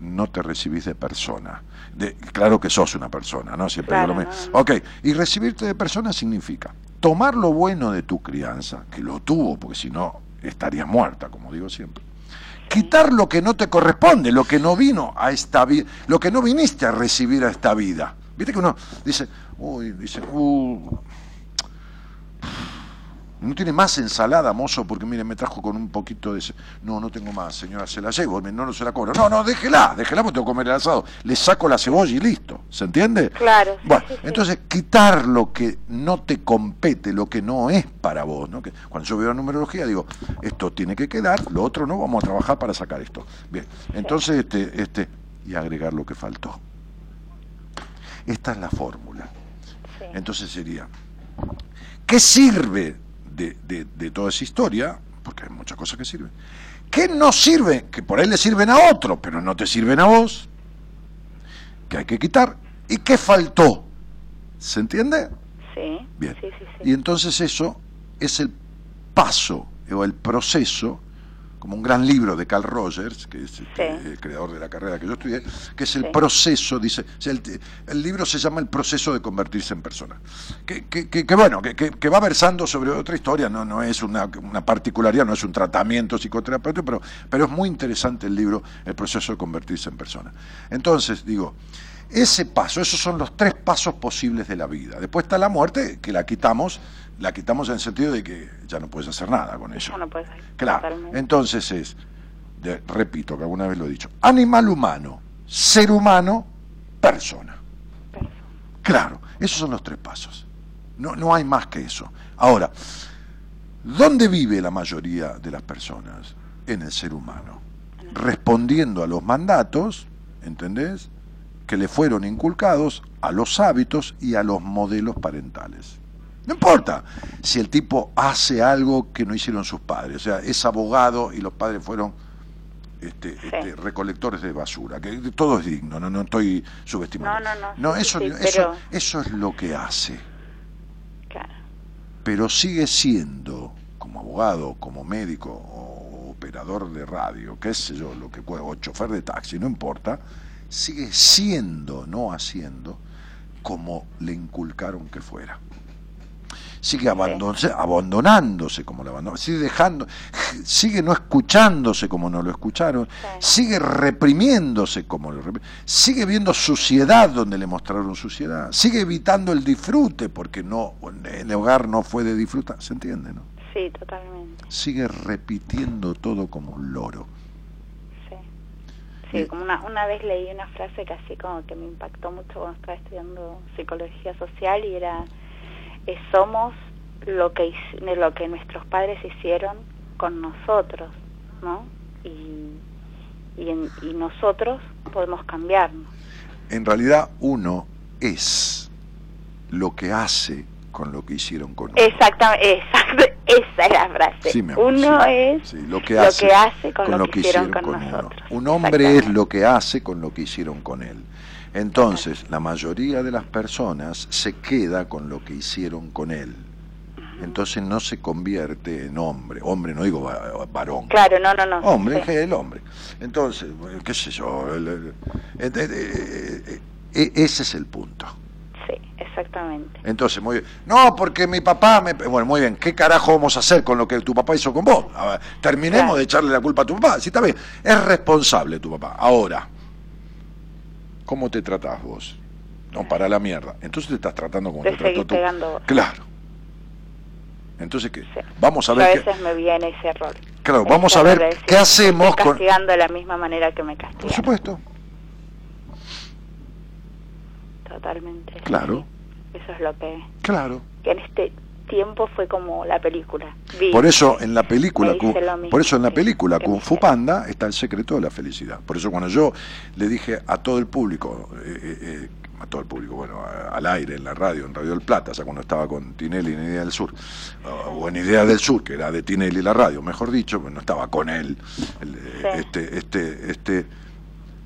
no te recibís de persona. De, claro que sos una persona, ¿no? Siempre digo lo mismo. no, Ok, y recibirte de persona significa tomar lo bueno de tu crianza, que lo tuvo, porque si no estarías muerta, como digo siempre. Quitar lo que no te corresponde, lo que no vino a esta vida, lo que no viniste a recibir a esta vida. Viste que uno dice, uy, dice, uh, no tiene más ensalada, mozo, porque mire, me trajo con un poquito de... No, no tengo más, señora, se la llevo, no, no se la cobro. No, no, déjela, déjela porque tengo que comer el asado. Le saco la cebolla y listo, ¿se entiende? Claro. Bueno, sí, sí. entonces quitar lo que no te compete, lo que no es para vos, ¿no? Que cuando yo veo la numerología digo, esto tiene que quedar, lo otro no, vamos a trabajar para sacar esto. Bien, entonces este, este, y agregar lo que faltó. Esta es la fórmula. Entonces sería, ¿qué sirve de, de- de toda esa historia? Porque hay muchas cosas que sirven. ¿Qué no sirve? Que por ahí le sirven a otro, pero no te sirven a vos. Que hay que quitar. ¿Y qué faltó? ¿Se entiende? Sí. Bien. Sí, sí, sí. Y entonces eso es el paso o el proceso, como un gran libro de Carl Rogers, que es este, el creador de la carrera que yo estudié, que es el Sí. proceso, dice, o sea, el, el libro se llama El proceso de convertirse en persona. Que, que- que- que bueno, que va versando sobre otra historia, no, no es una, una particularidad, no es un tratamiento psicoterapéutico, pero, pero es muy interesante el libro, El proceso de convertirse en persona. Entonces, digo, ese paso, esos son los tres pasos posibles de la vida. Después está la muerte, que la quitamos, la quitamos en el sentido de que ya no puedes hacer nada con. Ya no puedes Claro. totalmente. Entonces es, de- repito, que alguna vez lo he dicho, animal humano, ser humano, persona. Claro, esos son los tres pasos. No, no hay más que eso. Ahora, ¿dónde vive la mayoría de las personas? En el ser humano. Respondiendo a los mandatos, ¿entendés? Que le fueron inculcados a los hábitos y a los modelos parentales. No importa si el tipo hace algo que no hicieron sus padres, o sea, es abogado y los padres fueron este, este, recolectores de basura, que todo es digno, no, no estoy subestimando. No, no, no, No, eso, sí, eso, pero- eso es lo que hace. Claro. Pero sigue siendo, como abogado, como médico o operador de radio, qué sé yo, lo que pueda, o chofer de taxi, no importa, sigue siendo, no haciendo, como le inculcaron que fuera. Sigue abandon- abandonándose como lo abandonó, sigue dejando, sigue no escuchándose como no lo escucharon, sigue reprimiéndose como lo reprimieron, sigue viendo suciedad donde le mostraron suciedad, sigue evitando el disfrute porque no el hogar no fue de disfrutar, ¿se entiende, no? Sí, totalmente. Sigue repitiendo todo como un loro. Sí, como una, una vez leí una frase que así como que me impactó mucho cuando estaba estudiando psicología social y era eh, somos lo que lo que nuestros padres hicieron con nosotros, ¿no? Y, y, en- y nosotros podemos cambiarnos. En realidad uno es lo que hace con lo que hicieron con uno. Exactamente, exacto, esa es la frase. Sí, mi amor, Uno sí, es sí, lo que lo hace, que hace con, lo, que hicieron, con, uno. nosotros. Un hombre es lo que hace con lo que hicieron con él. Entonces, la mayoría de las personas se queda con lo que hicieron con él. Entonces no se convierte en hombre. Hombre, no digo va- varón. Claro, no, no, no. Hombre, sí. es el hombre. Entonces, qué sé yo. el- el- ese es el punto. Sí, exactamente. Entonces, muy bien. No, porque mi papá me... Bueno, muy bien. ¿Qué carajo vamos a hacer con lo que tu papá hizo con vos? A ver, terminemos de echarle la culpa a tu papá. Sí, está bien. Es responsable tu papá. Ahora, ¿cómo te tratás vos? No, para la mierda. Entonces te estás tratando como Te te trató vos. Claro. Entonces, ¿qué? Vamos a Yo a ver qué... veces me viene ese error. Claro, Ese vamos a ver decir, qué hacemos estoy con... castigando de la misma manera que me castigan. Por supuesto, Totalmente. claro, Eso es lo que, claro. que en este tiempo fue como la película. Vi. Por eso en la película, por eso en la sí, película que Kung Fu Panda está el secreto de la felicidad. Por eso cuando yo le dije a todo el público, eh, eh, eh, a todo el público, bueno, al aire, en la radio, en Radio del Plata, o sea, cuando estaba con Tinelli en Idea del Sur, o- en Idea del Sur, que era de Tinelli la radio, mejor dicho, pues no estaba con él, el, este, este, este,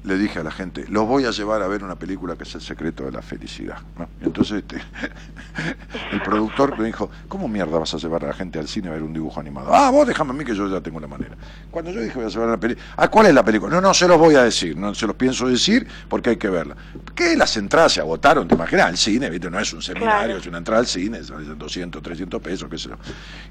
le dije a la gente, los voy a llevar a ver una película que es El secreto de la felicidad. entonces este, el productor me dijo, ¿cómo mierda vas a llevar a la gente al cine a ver un dibujo animado? Ah, vos déjame a mí que yo ya tengo la manera. Cuando yo dije voy a llevar la película, ah, ¿cuál es la película? No, no se los voy a decir, no se los pienso decir porque hay que verla. ¿Qué? Las entradas se agotaron, te imaginas, al cine, ¿viste? No es un seminario, Claro. es una entrada al cine, son 200, 300 pesos, qué sé yo.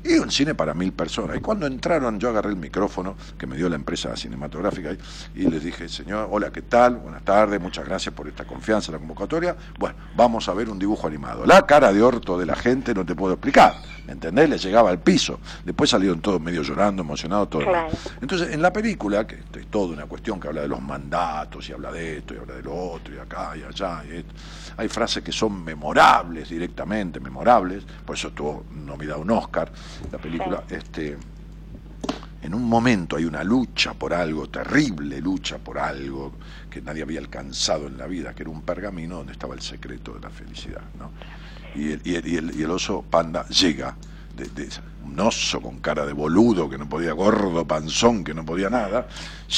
Y un cine para mil personas. Y cuando entraron, yo agarré el micrófono que me dio la empresa cinematográfica y les dije, señor, hola, ¿qué tal? Buenas tardes, muchas gracias por esta confianza en la convocatoria. Bueno, vamos a ver un dibujo animado. La cara de orto de la gente no te puedo explicar, ¿me entendés? Le llegaba al piso. Después salieron todos medio llorando, emocionados, todo. Claro. Entonces, en la película, que es toda una cuestión que habla de los mandatos y habla de esto y habla de lo otro y acá y allá y esto, hay frases que son memorables directamente, memorables, por eso tuvo nominado un Oscar la película. Este, en un momento hay una lucha por algo, terrible lucha por algo que nadie había alcanzado en la vida, que era un pergamino donde estaba el secreto de la felicidad. ¿no? Y, el, oso panda llega, un oso con cara de boludo que no podía, gordo, panzón, que no podía nada,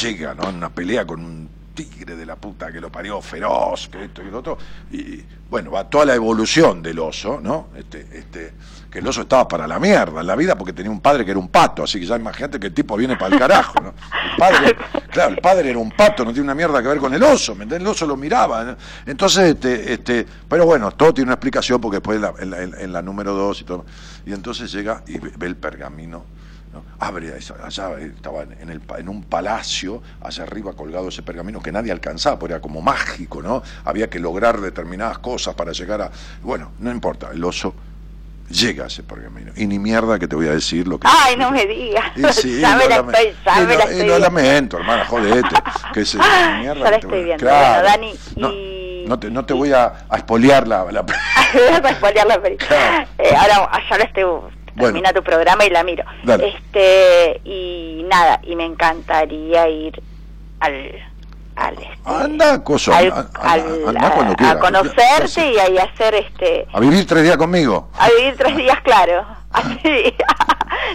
llega ¿no? en una pelea con un tigre de la puta que lo parió, feroz, que esto y lo otro, y bueno, va toda la evolución del oso, ¿no? Este, este, que el oso estaba para la mierda en la vida porque tenía un padre que era un pato, así que ya imagínate que el tipo viene para el carajo, ¿no? El padre, claro, el padre era un pato, no tiene una mierda que ver con el oso, ¿me entiendes? El oso lo miraba, ¿no? entonces, este, este, pero bueno, todo tiene una explicación porque después en la, en la, en la número dos y todo, y entonces llega y ve, ve el pergamino, ¿no? abre allá estaba en, el, en, un palacio allá arriba colgado ese pergamino que nadie alcanzaba porque era como mágico no había que lograr determinadas cosas para llegar a bueno no importa el oso llega a ese pergamino. Y ni mierda que te voy a decir lo que ay no me digas. Y sí, ya me la estoy y lo, y lo lamento hermana jodete. Que se, ah, mierda te estoy viendo. Claro, bueno Dani no, y no te, no te voy a, a espolear la, la... a spoilear la película. Claro. eh, ahora ya la estoy Bueno. termina tu programa y la miro. Dale. Este, y nada, y me encantaría ir al al este, anda cosa al- anda, al- anda cuando a, quieras. a conocerte y a, y a hacer este a vivir tres días conmigo a vivir tres días claro así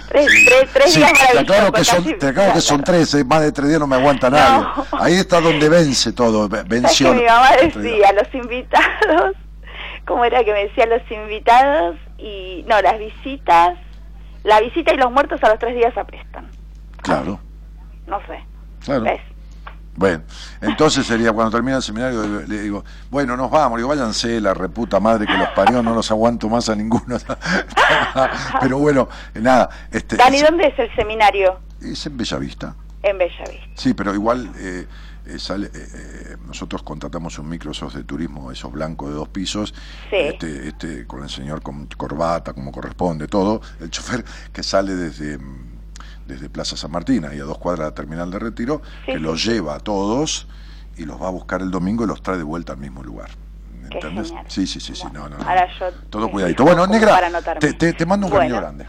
tres, tres, tres Sí, días te aclaro que son, te aclaro que son tres, eh, más de tres días no me aguanta nadie. Ahí está donde vence todo, ve- ¿Sabes que venció. mi mamá decía los invitados cómo era que me decía los invitados y no las visitas la visita y los muertos a los tres días aprestan Claro, no sé. Claro. ¿Ves? Bueno, entonces sería cuando termina el seminario, le- digo, bueno, nos vamos, digo, váyanse, la reputa madre que los parió, no los aguanto más a ninguno. Pero bueno, nada, este, Dani, es, ¿dónde es el seminario? es en Bellavista. En Bellavista. Sí, pero igual eh, eh, sale, eh, eh, nosotros contratamos un Microsoft de turismo, esos blancos de dos pisos, Sí. este, este, con el señor con corbata, como corresponde, todo, el chofer que sale desde, mm, desde Plaza San Martín, ahí a dos cuadras de la terminal de retiro, Sí, que los lleva a todos y los va a buscar el domingo y los trae de vuelta al mismo lugar. ¿Entendés? Sí, sí, sí, sí, no, no, no. Ahora yo... Todo cuidadito. Bueno, negra, te, te- te mando un Bueno. cariño grande.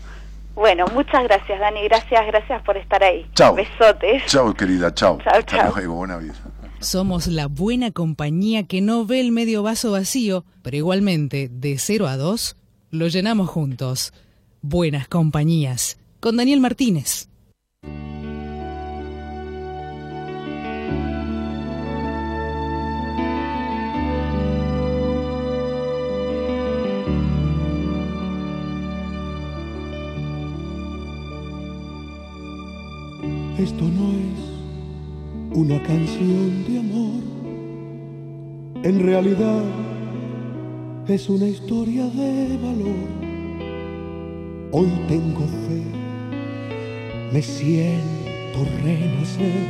Bueno, muchas gracias, Dani. Gracias, gracias por estar ahí. Chao. Besotes. Chao, querida, chao. Chao, Hasta chao. luego, buena vida. Somos la buena compañía que no ve el medio vaso vacío, pero igualmente, de 0 a 2, lo llenamos juntos. Buenas compañías. Con Daniel Martínez. Esto no es una canción de amor, en realidad es una historia de valor. Hoy tengo fe, me siento renacer,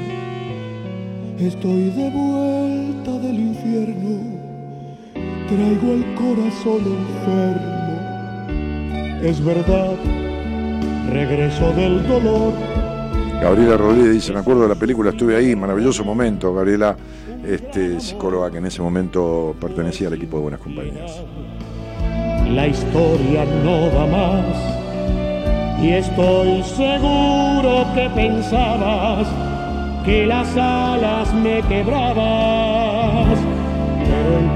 estoy de vuelta del infierno, traigo el corazón enfermo. Es verdad, regreso del dolor. Gabriela Rodríguez dice, me acuerdo de la película, estuve ahí, maravilloso momento, Gabriela, este, psicóloga que en ese momento pertenecía al equipo de Buenas Compañías. La historia no da más y estoy seguro que pensabas que las alas me quebrabas.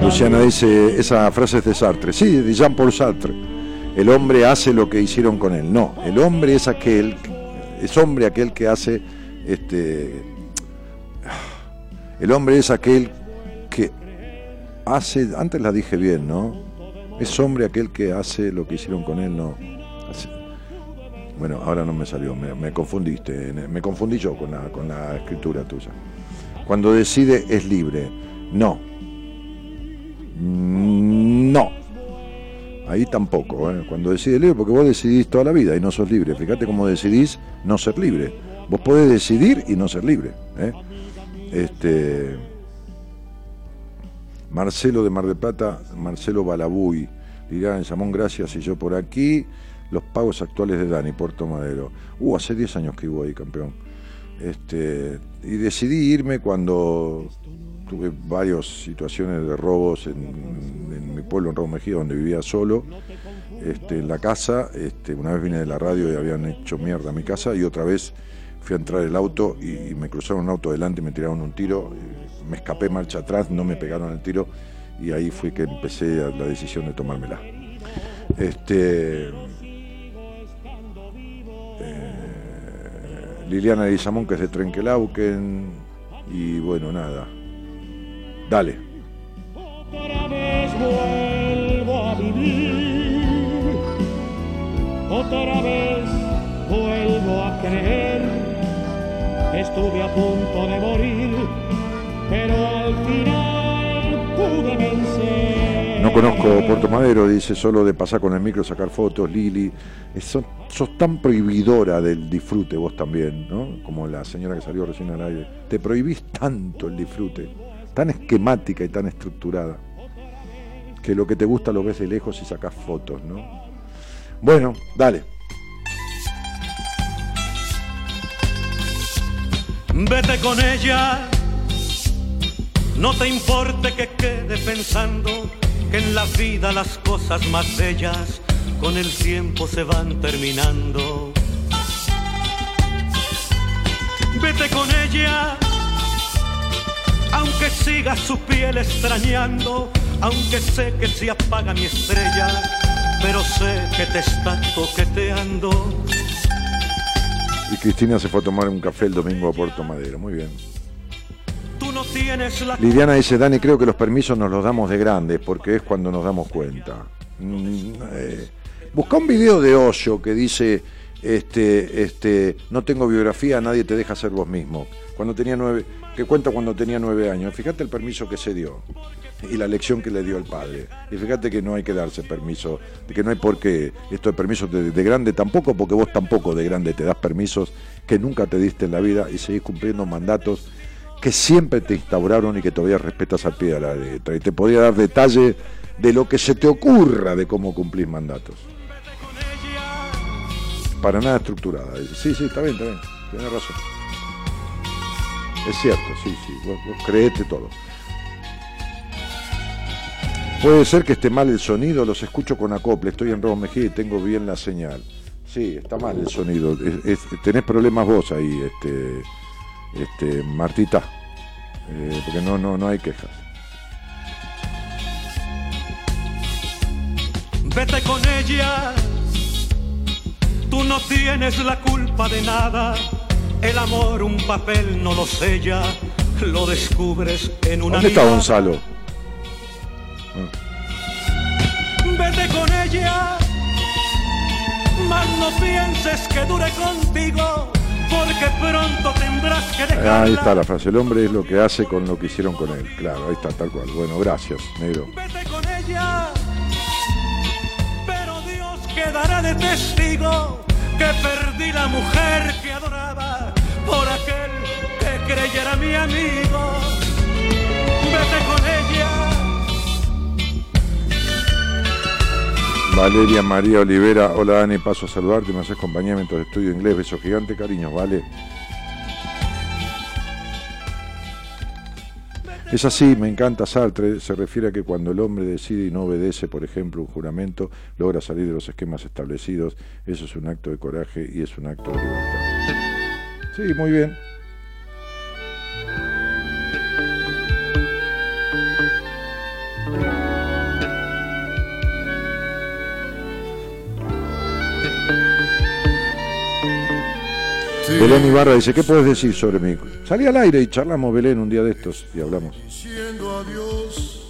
Luciana dice, esa frase es de Sartre, sí, de Jean-Paul Sartre, el hombre hace lo que hicieron con él, no, el hombre es aquel, es hombre aquel que hace, este, el hombre es aquel que hace, antes la dije bien, ¿no? Es hombre aquel que hace lo que hicieron con él, no. Bueno, ahora no me salió, me, confundiste, me confundí yo con la, con la escritura tuya. Cuando decide es libre, no. Mm, No. Ahí tampoco, ¿eh? cuando decide libre, porque vos decidís toda la vida y no sos libre. Fíjate cómo decidís no ser libre. Vos podés decidir y no ser libre. ¿eh? Este, Marcelo de Mar del Plata, Marcelo Balabuy, dirá en Samón, gracias, y yo por aquí. Los pagos actuales de Dani, Puerto Madero. Uh, hace 10 años que vivo ahí, campeón. Este, y decidí irme cuando tuve varias situaciones de robos en, mi pueblo, en Raúl Mejía, donde vivía solo, este, en la casa. Este, una vez vine de la radio y habían hecho mierda a mi casa y otra vez fui a entrar el auto y, me cruzaron un auto delante y me tiraron un tiro. Me escapé marcha atrás, no me pegaron el tiro y ahí fue que empecé la decisión de tomármela. Este, Liliana Lizamón, que es de Trenquelauquen, y bueno, nada. Dale. Otra vez vuelvo a vivir, otra vez vuelvo a creer. Estuve a punto de morir, pero al final pude vencer. No conozco Puerto Madero, dice solo de pasar con el micro, sacar fotos, Lili. Es- Sos, tan prohibidora del disfrute vos también, ¿no? Como la señora que salió recién al aire. Te prohibís tanto el disfrute, tan esquemática y tan estructurada, que lo que te gusta lo ves de lejos y sacás fotos, ¿no? Bueno, dale. Vete con ella, no te importe que quede pensando que en la vida las cosas más bellas con el tiempo se van terminando. Vete con ella, aunque siga su piel extrañando, aunque sé que se apaga mi estrella, pero sé que te está toqueteando. Y Cristina se fue a tomar un café el domingo a Puerto Madero. Muy bien. Tú no tienes la Liliana dice, Dani, creo que los permisos nos los damos de grandes porque es cuando nos damos cuenta. Mm, eh, busca un video de Hoyo que dice, este, este, no tengo biografía, nadie te deja ser vos mismo. Cuando tenía nueve, que cuenta cuando tenía nueve años. Fíjate el permiso que se dio y la lección que le dio el padre. Y fíjate que no hay que darse permiso, que no hay por qué esto de permiso de, de grande tampoco, porque vos tampoco de grande te das permisos que nunca te diste en la vida y seguís cumpliendo mandatos que siempre te instauraron y que todavía respetas al pie de la letra. Y te podría dar detalle de lo que se te ocurra de cómo cumplís mandatos. Para nada estructurada. Sí, sí, está bien, está bien. Tienes razón. Es cierto, sí, sí. Vos, creete todo. Puede ser que esté mal el sonido, los escucho con acople, estoy en Ramos Mejía y tengo bien la señal. Sí, está mal el sonido. Es- tenés problemas vos ahí, este, este, Martita. Eh, porque no, no, no hay quejas. Vete con ella, tú no tienes la culpa de nada. El amor un papel no lo sella, lo descubres en una ¿Dónde está mirada. Gonzalo? Vete con ella, mas no pienses que dure contigo, porque pronto tendrás que dejarla. Ahí está la frase. El hombre es lo que hace con lo que hicieron con él. Claro, ahí está, tal cual. Bueno, gracias, negro. Vete con ella, quedará de testigo que perdí la mujer que adoraba por aquel que creyera mi amigo. Vete con ella. Valeria María Olivera, hola Dani, paso a saludarte, me haces compañía mientras estudio inglés, beso gigante, cariños, vale. Es así, me encanta Sartre, se refiere a que cuando el hombre decide y no obedece, por ejemplo, un juramento, logra salir de los esquemas establecidos, eso es un acto de coraje y es un acto de libertad. Sí, muy bien. Belén Ibarra dice, ¿qué puedes decir sobre mí? Salí al aire y charlamos, Belén, un día de estos y hablamos. diciendo adiós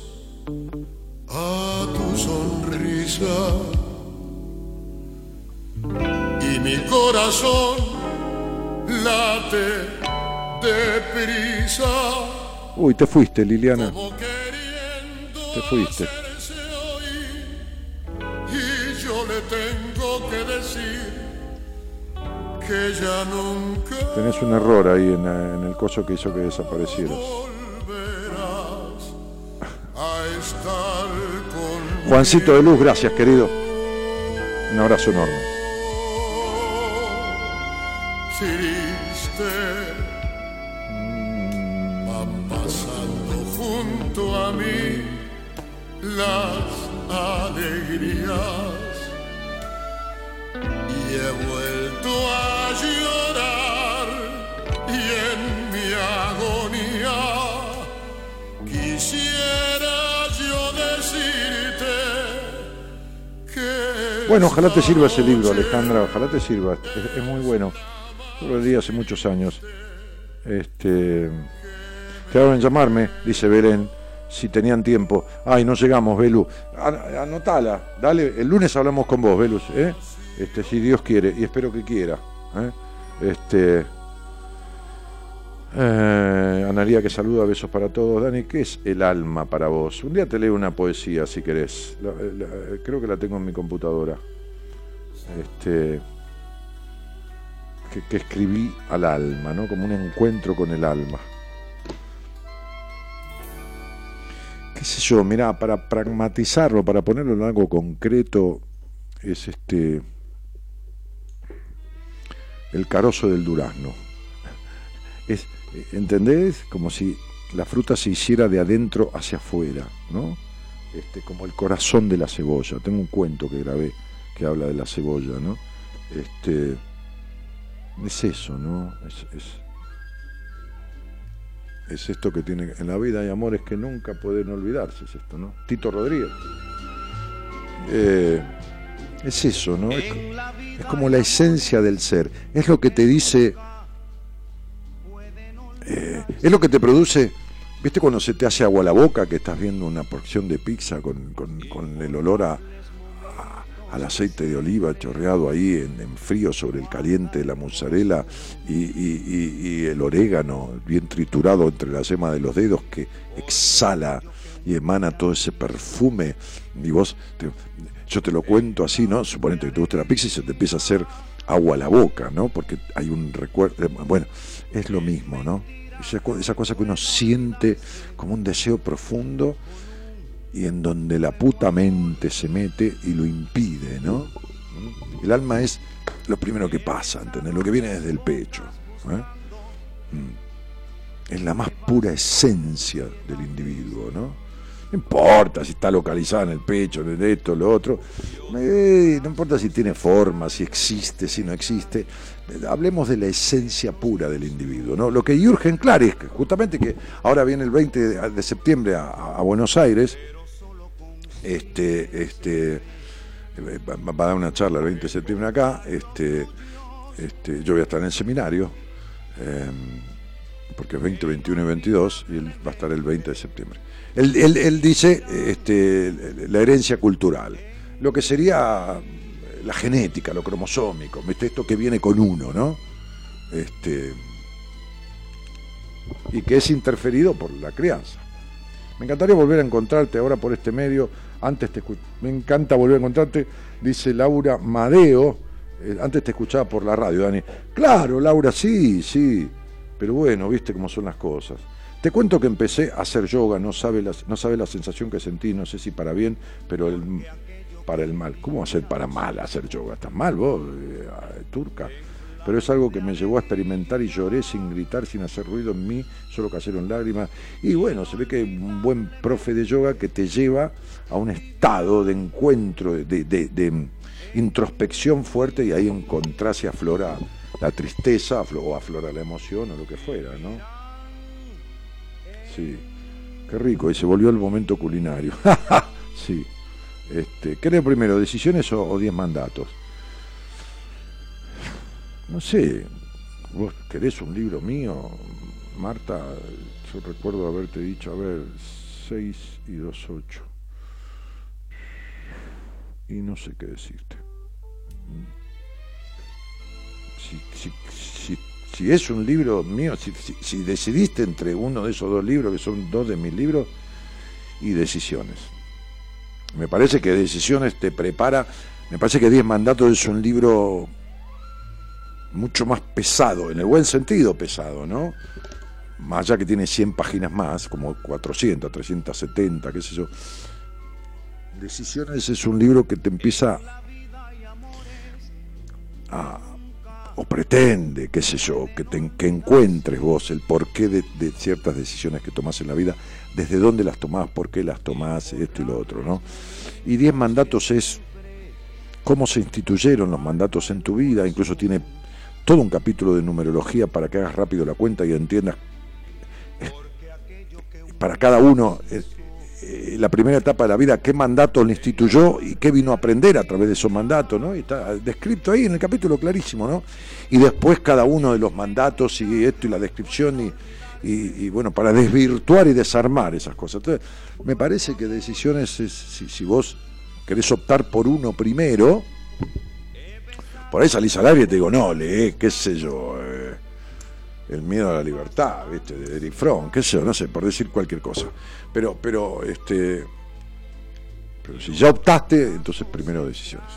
a tu sonrisa y mi corazón late deprisa Uy, te fuiste, Liliana. Te fuiste. Tenés un error ahí en, la- en el coso que hizo que desaparecieras. Juancito de Luz, gracias, querido. Un abrazo enorme. Bueno, ojalá te sirva ese libro, Alejandra, ojalá te sirva. Es, muy bueno. Yo lo leí hace muchos años. Este, quedaron llamarme, dice Belén, si tenían tiempo. Ay, no llegamos, Belu. An- Anotala, dale, el lunes hablamos con vos, Belus, ¿eh? Este, si Dios quiere, y espero que quiera. ¿eh? Este, eh, Analía que saluda, besos para todos. Dani, ¿qué es el alma para vos? Un día te leo una poesía si querés. Creo que la tengo en mi computadora. Este, que, que escribí al alma, ¿no? Como un encuentro con el alma. qué sé yo, mirá, para pragmatizarlo, para ponerlo en algo concreto, es este el carozo del durazno. Es, ¿entendés? Como si la fruta se hiciera de adentro hacia afuera, ¿no? Este, como el corazón de la cebolla. Tengo un cuento que grabé que habla de la cebolla, ¿no? Este, es eso, ¿no? Es, es, es esto que tiene en la vida hay amores que nunca pueden olvidarse, es esto, ¿no? Tito Rodríguez. Eh, es eso, ¿no? Es como la esencia del ser. Es lo que te dice. Eh, es lo que te produce. ¿Viste cuando se te hace agua la boca que estás viendo una porción de pizza con, con- el olor a, al aceite de oliva chorreado ahí en, frío sobre el caliente la mozzarella y, y- y- y el orégano bien triturado entre la yema de los dedos que exhala y emana todo ese perfume y vos, te- yo te lo cuento así, ¿no? Suponete que te gusta la pizza y se te empieza a hacer agua a la boca, ¿no? Porque hay un recuerdo, bueno, es lo mismo, ¿no? Esa, esa cosa que uno siente como un deseo profundo y en donde la puta mente se mete y lo impide, ¿no? El alma es lo primero que pasa, ¿entendés? Lo que viene desde el pecho. ¿eh? Mm. Es la más pura esencia del individuo, ¿no? No importa si está localizada en el pecho, en esto, lo otro. Eh, no importa si tiene forma, si existe, si no existe. Hablemos de la esencia pura del individuo. ¿no? Lo que Jürgen Klar justamente que ahora viene el 20 de, septiembre a, Buenos Aires, este, este, va, a dar una charla el 20 de septiembre acá, este, este, yo voy a estar en el seminario, eh, porque es 20, 21 y 22, y él va a estar el 20 de septiembre. Él, él- él dice este, la herencia cultural, lo que sería la genética, lo cromosómico, ¿viste? esto que viene con uno, ¿no? Este, y que es interferido por la crianza. Me encantaría volver a encontrarte ahora por este medio. Antes te me encanta volver a encontrarte, dice Laura Madeo. Eh, antes te escuchaba por la radio, Dani. Claro, Laura, sí, sí. Pero bueno, viste cómo son las cosas. Te cuento que empecé a hacer yoga, no sabe la, no sabe la sensación que sentí, no sé si para bien, pero el- para el mal. ¿Cómo ser para mal hacer yoga? ¿Estás mal vos, eh, turca? Pero es algo que me llevó a experimentar y lloré sin gritar, sin hacer ruido en mí, solo cayeron lágrimas. Y bueno, se ve que un buen profe de yoga que te lleva a un estado de encuentro, de, introspección fuerte y ahí encontrás y aflora la tristeza o aflora la emoción o lo que fuera, ¿no? Sí, qué rico, y se volvió el momento culinario. sí. Este, ¿Qué primero, decisiones o, o diez mandatos? No sé, vos querés un libro mío, Marta, yo recuerdo haberte dicho, a ver, 6 y 2, 8. Y no sé qué decirte. Si, es un libro mío, si decidiste entre uno de esos dos libros, que son dos de mis libros, y decisiones. Me parece que Decisiones te prepara, me parece que Diez Mandatos es un libro mucho más pesado, en el buen sentido pesado, ¿no? Más allá que tiene 100 páginas más, como 400, 370, qué sé yo. Decisiones es un libro que te empieza a, o pretende, qué sé yo, que, te, que encuentres vos el porqué de, de ciertas decisiones que tomás en la vida, desde dónde las tomás, por qué las tomás, esto y lo otro, ¿no? Y Diez Mandatos es cómo se instituyeron los mandatos en tu vida, incluso tiene todo un capítulo de numerología para que hagas rápido la cuenta y entiendas para cada uno eh, la primera etapa de la vida, qué mandato le instituyó y qué vino a aprender a través de esos mandatos, ¿no? Y está descrito ahí en el capítulo clarísimo, ¿no? Y después cada uno de los mandatos y esto y la descripción y, y- bueno, para desvirtuar y desarmar esas cosas. Entonces, me parece que decisiones, es, si, si vos querés optar por uno primero, por ahí salís al aire y te digo, no, lee, qué sé yo, eh, el miedo a la libertad, ¿viste? De Eric Fromm, qué sé yo, no sé, por decir cualquier cosa. Pero, pero, este, pero si ya optaste, entonces primero decisiones.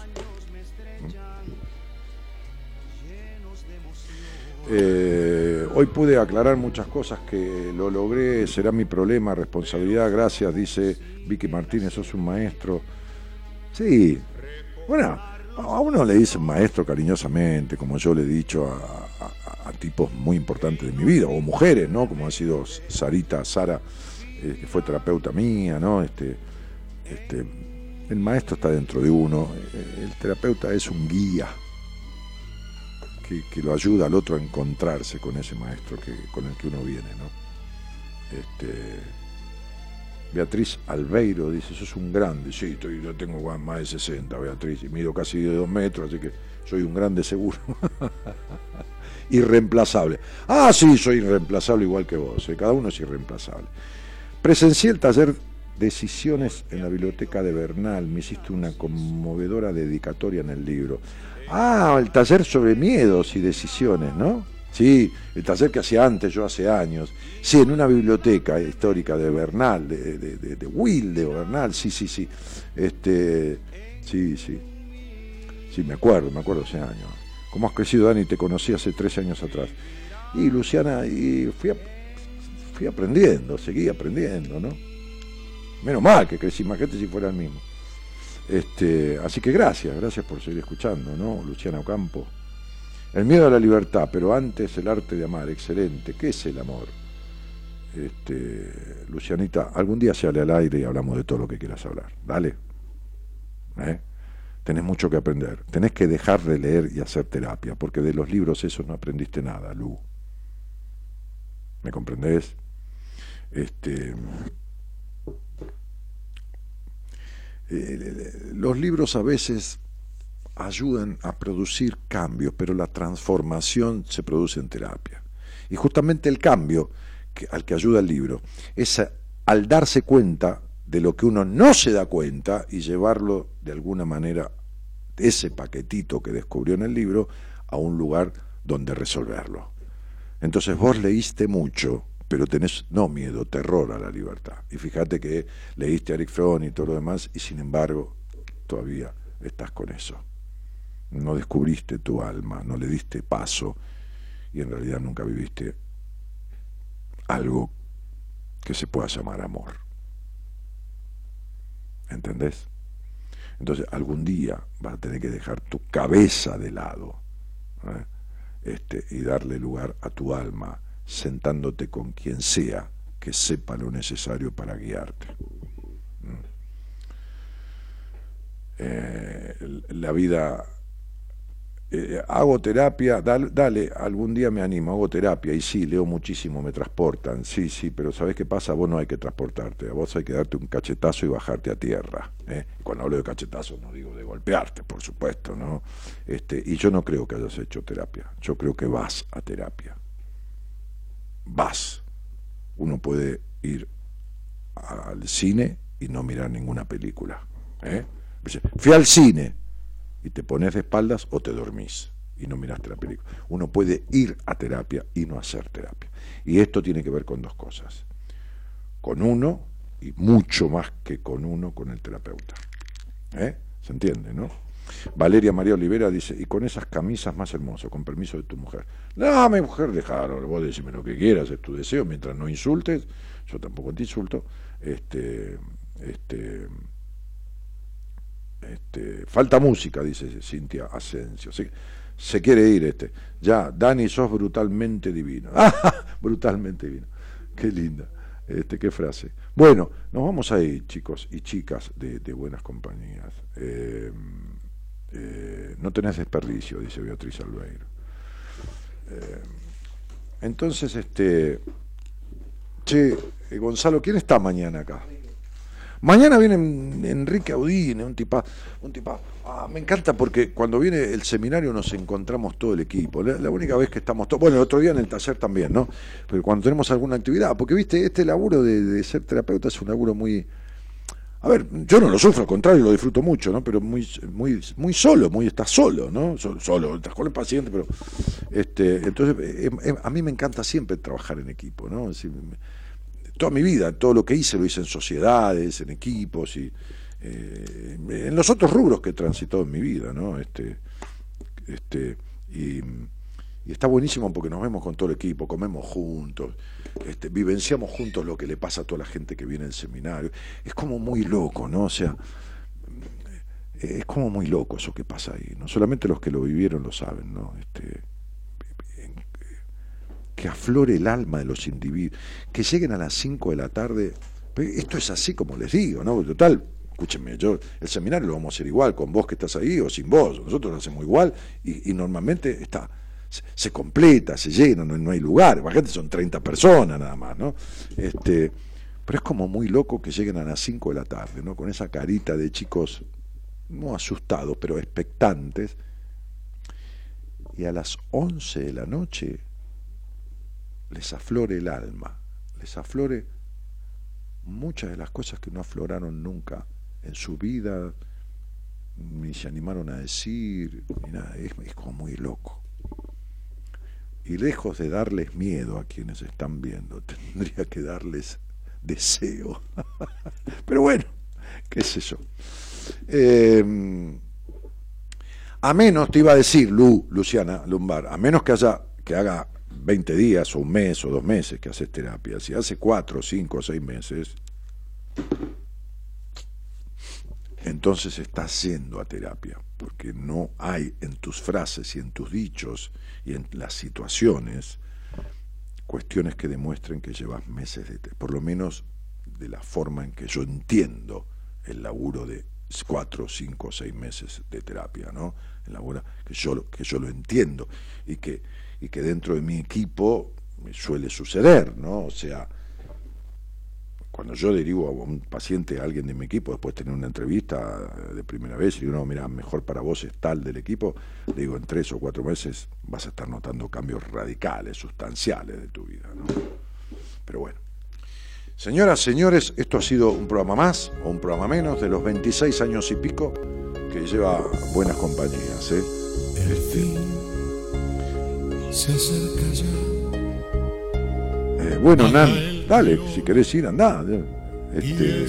Eh, hoy pude aclarar muchas cosas que lo logré, será mi problema, responsabilidad, gracias, dice Vicky Martínez, sos un maestro. Sí, bueno, a uno le dicen maestro cariñosamente, como yo le he dicho a, tipos muy importantes de mi vida, o mujeres, ¿no? Como ha sido Sarita, Sara, eh, que fue terapeuta mía, ¿no? Este, este, el maestro está dentro de uno, eh, el terapeuta es un guía que, lo ayuda al otro a encontrarse con ese maestro que, con el que uno viene, ¿no? Este, Beatriz Albeiro dice, sos un grande, sí, yo tengo más de 60, Beatriz, y mido casi de dos metros, así que soy un grande seguro. irreemplazable. Ah, sí, soy irreemplazable igual que vos, eh, cada uno es irreemplazable. Presencié el taller Decisiones en la biblioteca de Bernal, me hiciste una conmovedora dedicatoria en el libro. Ah, el taller sobre miedos y decisiones, ¿no? Sí, el taller que hacía antes, yo hace años. Sí, en una biblioteca histórica de Bernal, de, de, de, de Wilde o Bernal, sí, sí, sí. Este, sí, sí. Sí, me acuerdo, me acuerdo hace años. ¿Cómo has crecido, Dani? Te conocí hace tres años atrás. Y Luciana, y fui, fui aprendiendo, seguí aprendiendo, ¿no? Menos mal que crecí, imagínate si fuera el mismo. Este, así que gracias, gracias por seguir escuchando, ¿no? Luciana Ocampo. El miedo a la libertad, pero antes el arte de amar, excelente. ¿Qué es el amor? Este, Lucianita, algún día sale al aire y hablamos de todo lo que quieras hablar. Dale. ¿Eh? Tenés mucho que aprender. Tenés que dejar de leer y hacer terapia, porque de los libros esos no aprendiste nada, Lu. ¿Me comprendés? Este, los libros a veces ayudan a producir cambios, pero la transformación se produce en terapia. Y justamente el cambio al que ayuda el libro es al darse cuenta de lo que uno no se da cuenta y llevarlo de alguna manera, ese paquetito que descubrió en el libro, a un lugar donde resolverlo. Entonces vos leíste mucho, pero tenés no miedo, terror a la libertad. Y fíjate que leíste a Eric Fromm y todo lo demás, y sin embargo todavía estás con eso. No descubriste tu alma, no le diste paso, y en realidad nunca viviste algo que se pueda llamar amor. ¿Entendés? Entonces algún día vas a tener que dejar tu cabeza de lado ¿eh? este, y darle lugar a tu alma sentándote con quien sea que sepa lo necesario para guiarte. ¿Mm? Eh, la vida eh, hago terapia, dale, algún día me animo, hago terapia y sí, leo muchísimo, me transportan, sí, sí, pero ¿sabes qué pasa? Vos no hay que transportarte, a vos hay que darte un cachetazo y bajarte a tierra. ¿eh? Cuando hablo de cachetazo no digo de golpearte, por supuesto, ¿no? Este, y yo no creo que hayas hecho terapia, yo creo que vas a terapia. Vas. Uno puede ir al cine y no mirar ninguna película. ¿eh? Fui al cine, y te pones de espaldas o te dormís y no miraste la película. Uno puede ir a terapia y no hacer terapia. Y esto tiene que ver con dos cosas. Con uno y mucho más que con uno, con el terapeuta. ¿Eh? ¿Se entiende, no? Valeria María Olivera dice, y con esas camisas más hermosas, con permiso de tu mujer. No, mi mujer, déjalo, vos decime lo que quieras, es tu deseo, mientras no insultes, yo tampoco te insulto, este, este, este, falta música, dice Cintia Asensio. Se, se, quiere ir este. Ya, Dani, sos brutalmente divino. brutalmente divino. Qué linda. Este, qué frase. Bueno, nos vamos a ir, chicos y chicas de, buenas compañías. Eh, eh, no tenés desperdicio, dice Beatriz Albeiro. Eh, entonces, este. Che, Gonzalo, ¿quién está mañana acá? Mañana viene Enrique Audine, un tipo, un tipo, ah, me encanta porque cuando viene el seminario nos encontramos todo el equipo. La, única vez que estamos todos, bueno, el otro día en el taller también, ¿no? Pero cuando tenemos alguna actividad, porque viste, este laburo de, ser terapeuta es un laburo muy, a ver, yo no lo sufro, al contrario, lo disfruto mucho, ¿no? Pero muy, muy, muy solo, muy estás solo, ¿no? Solo, estás con el paciente, pero, este, entonces, eh, eh, a mí me encanta siempre trabajar en equipo, ¿no? toda mi vida, todo lo que hice lo hice en sociedades, en equipos y eh, en los otros rubros que he transitado en mi vida, ¿no? Este, este, y, está buenísimo porque nos vemos con todo el equipo, comemos juntos, este, vivenciamos juntos lo que le pasa a toda la gente que viene al seminario. Es como muy loco, ¿no? O sea, es como muy loco eso que pasa ahí. No solamente los que lo vivieron lo saben, ¿no? Este, que aflore el alma de los individuos, que lleguen a las 5 de la tarde. Esto es así como les digo, ¿no? Total, escúchenme, yo el seminario lo vamos a hacer igual, con vos que estás ahí o sin vos, nosotros lo hacemos igual y, normalmente está, se, completa, se llena, no, hay lugar, imagínate, son 30 personas nada más, ¿no? Este, pero es como muy loco que lleguen a las 5 de la tarde, ¿no? Con esa carita de chicos, no asustados, pero expectantes, y a las 11 de la noche les aflore el alma, les aflore muchas de las cosas que no afloraron nunca en su vida, ni se animaron a decir, ni nada, es como muy loco. Y lejos de darles miedo a quienes están viendo, tendría que darles deseo. Pero bueno, qué sé yo. Eh, a menos, te iba a decir, Lu, Luciana Lumbar, a menos que haya que haga 20 días o un mes o dos meses que haces terapia, si hace cuatro, cinco o seis meses, entonces estás yendo a terapia, porque no hay en tus frases y en tus dichos y en las situaciones cuestiones que demuestren que llevas meses de, por lo menos de la forma en que yo entiendo el laburo de cuatro, cinco, seis meses de terapia, ¿no? El laburo que yo, que yo lo entiendo y que, y que dentro de mi equipo me suele suceder, ¿no? O sea, cuando yo derivo a un paciente a alguien de mi equipo, después de tener una entrevista de primera vez, y digo, no, mira, mejor para vos es tal del equipo, le digo, en tres o cuatro meses vas a estar notando cambios radicales, sustanciales de tu vida, ¿no? Pero bueno. Señoras, señores, esto ha sido un programa más o un programa menos de los 26 años y pico que lleva buenas compañías. ¿eh? Este, Se acerca ya. eh, bueno, Nan, dale, si querés ir, andá. Este,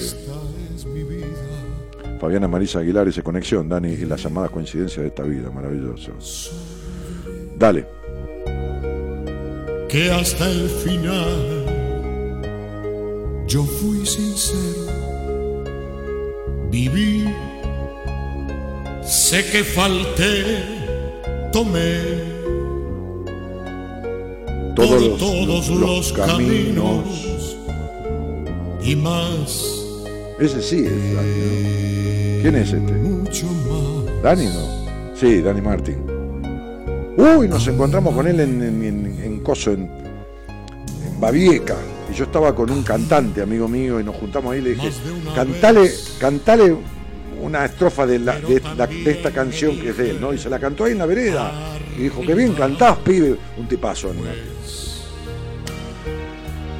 Fabiana Marisa Aguilar dice conexión, Dani, y las llamadas coincidencias de esta vida, maravilloso. Dale. que hasta el final yo fui sincero, viví, sé que falté, tomé Todos por los- todos los- los, los caminos. caminos y más. Ese sí es Dani, ¿no? ¿Quién es este? ¿Dani no? Sí, Dani Martín. Uy, nos encontramos con él en, en, en- en Coso, en, en Babieca. Y yo estaba con un cantante, amigo mío, y nos juntamos ahí y le dije, cantale, cantale una estrofa de, la- de, la- de esta canción que es de él, ¿no? Y se la cantó ahí en la vereda. Y dijo, qué bien cantás, pibe. Un tipazo, Dani Martín.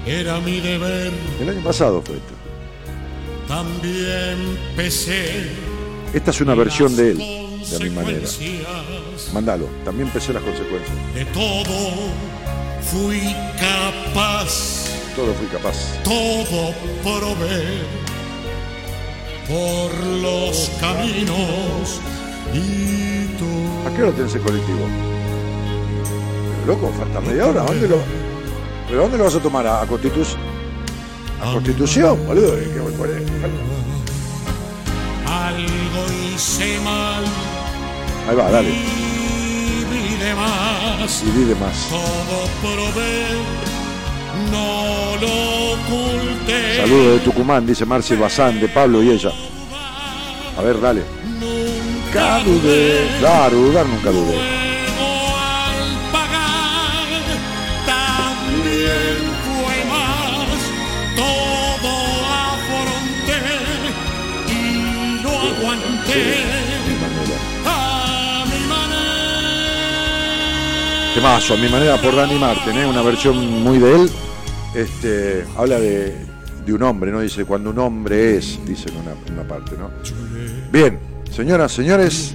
Era mi deber, El año pasado fue esto. también pesé Esta es una versión de él, de mi manera. Mándalo, también pesé las consecuencias. De todo fui capaz, Todo fui capaz. todo probé por los caminos y. ¿A qué hora tenés el colectivo? Pero, loco, falta media hora. ¿A dónde lo, ¿Pero dónde lo vas a tomar? ¿A, a Constitu- a Constitución? Boludo, ¿qué-? Algo hice mal Ahí va, dale. y de más. Y de más. Todo probé, no lo oculté. Saludos de Tucumán, dice Marci Bazán, de Pablo y ella. A ver, dale. Nunca dudé. Claro, dudar nunca dudé. al pagar también fue más todo afronté y lo aguanté a mi manera Temazo, a mi manera por Dani Martin, ¿eh? una versión muy de él. Este, habla de, de un hombre, ¿no? Dice, cuando un hombre es, dice en una, en una parte, ¿no? Bien, señoras, señores,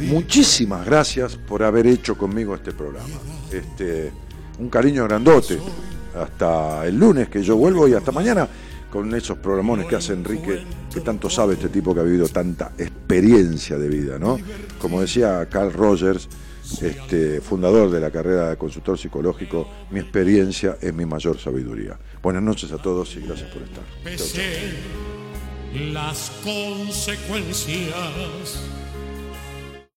muchísimas gracias por haber hecho conmigo este programa. Este, un cariño grandote. Hasta el lunes que yo vuelvo y hasta mañana con esos programones que hace Enrique, que tanto sabe este tipo que ha vivido tanta experiencia de vida, ¿no? Como decía Carl Rogers, este, fundador de la carrera de consultor psicológico, mi experiencia es mi mayor sabiduría. Buenas noches a todos y gracias por estar. Las consecuencias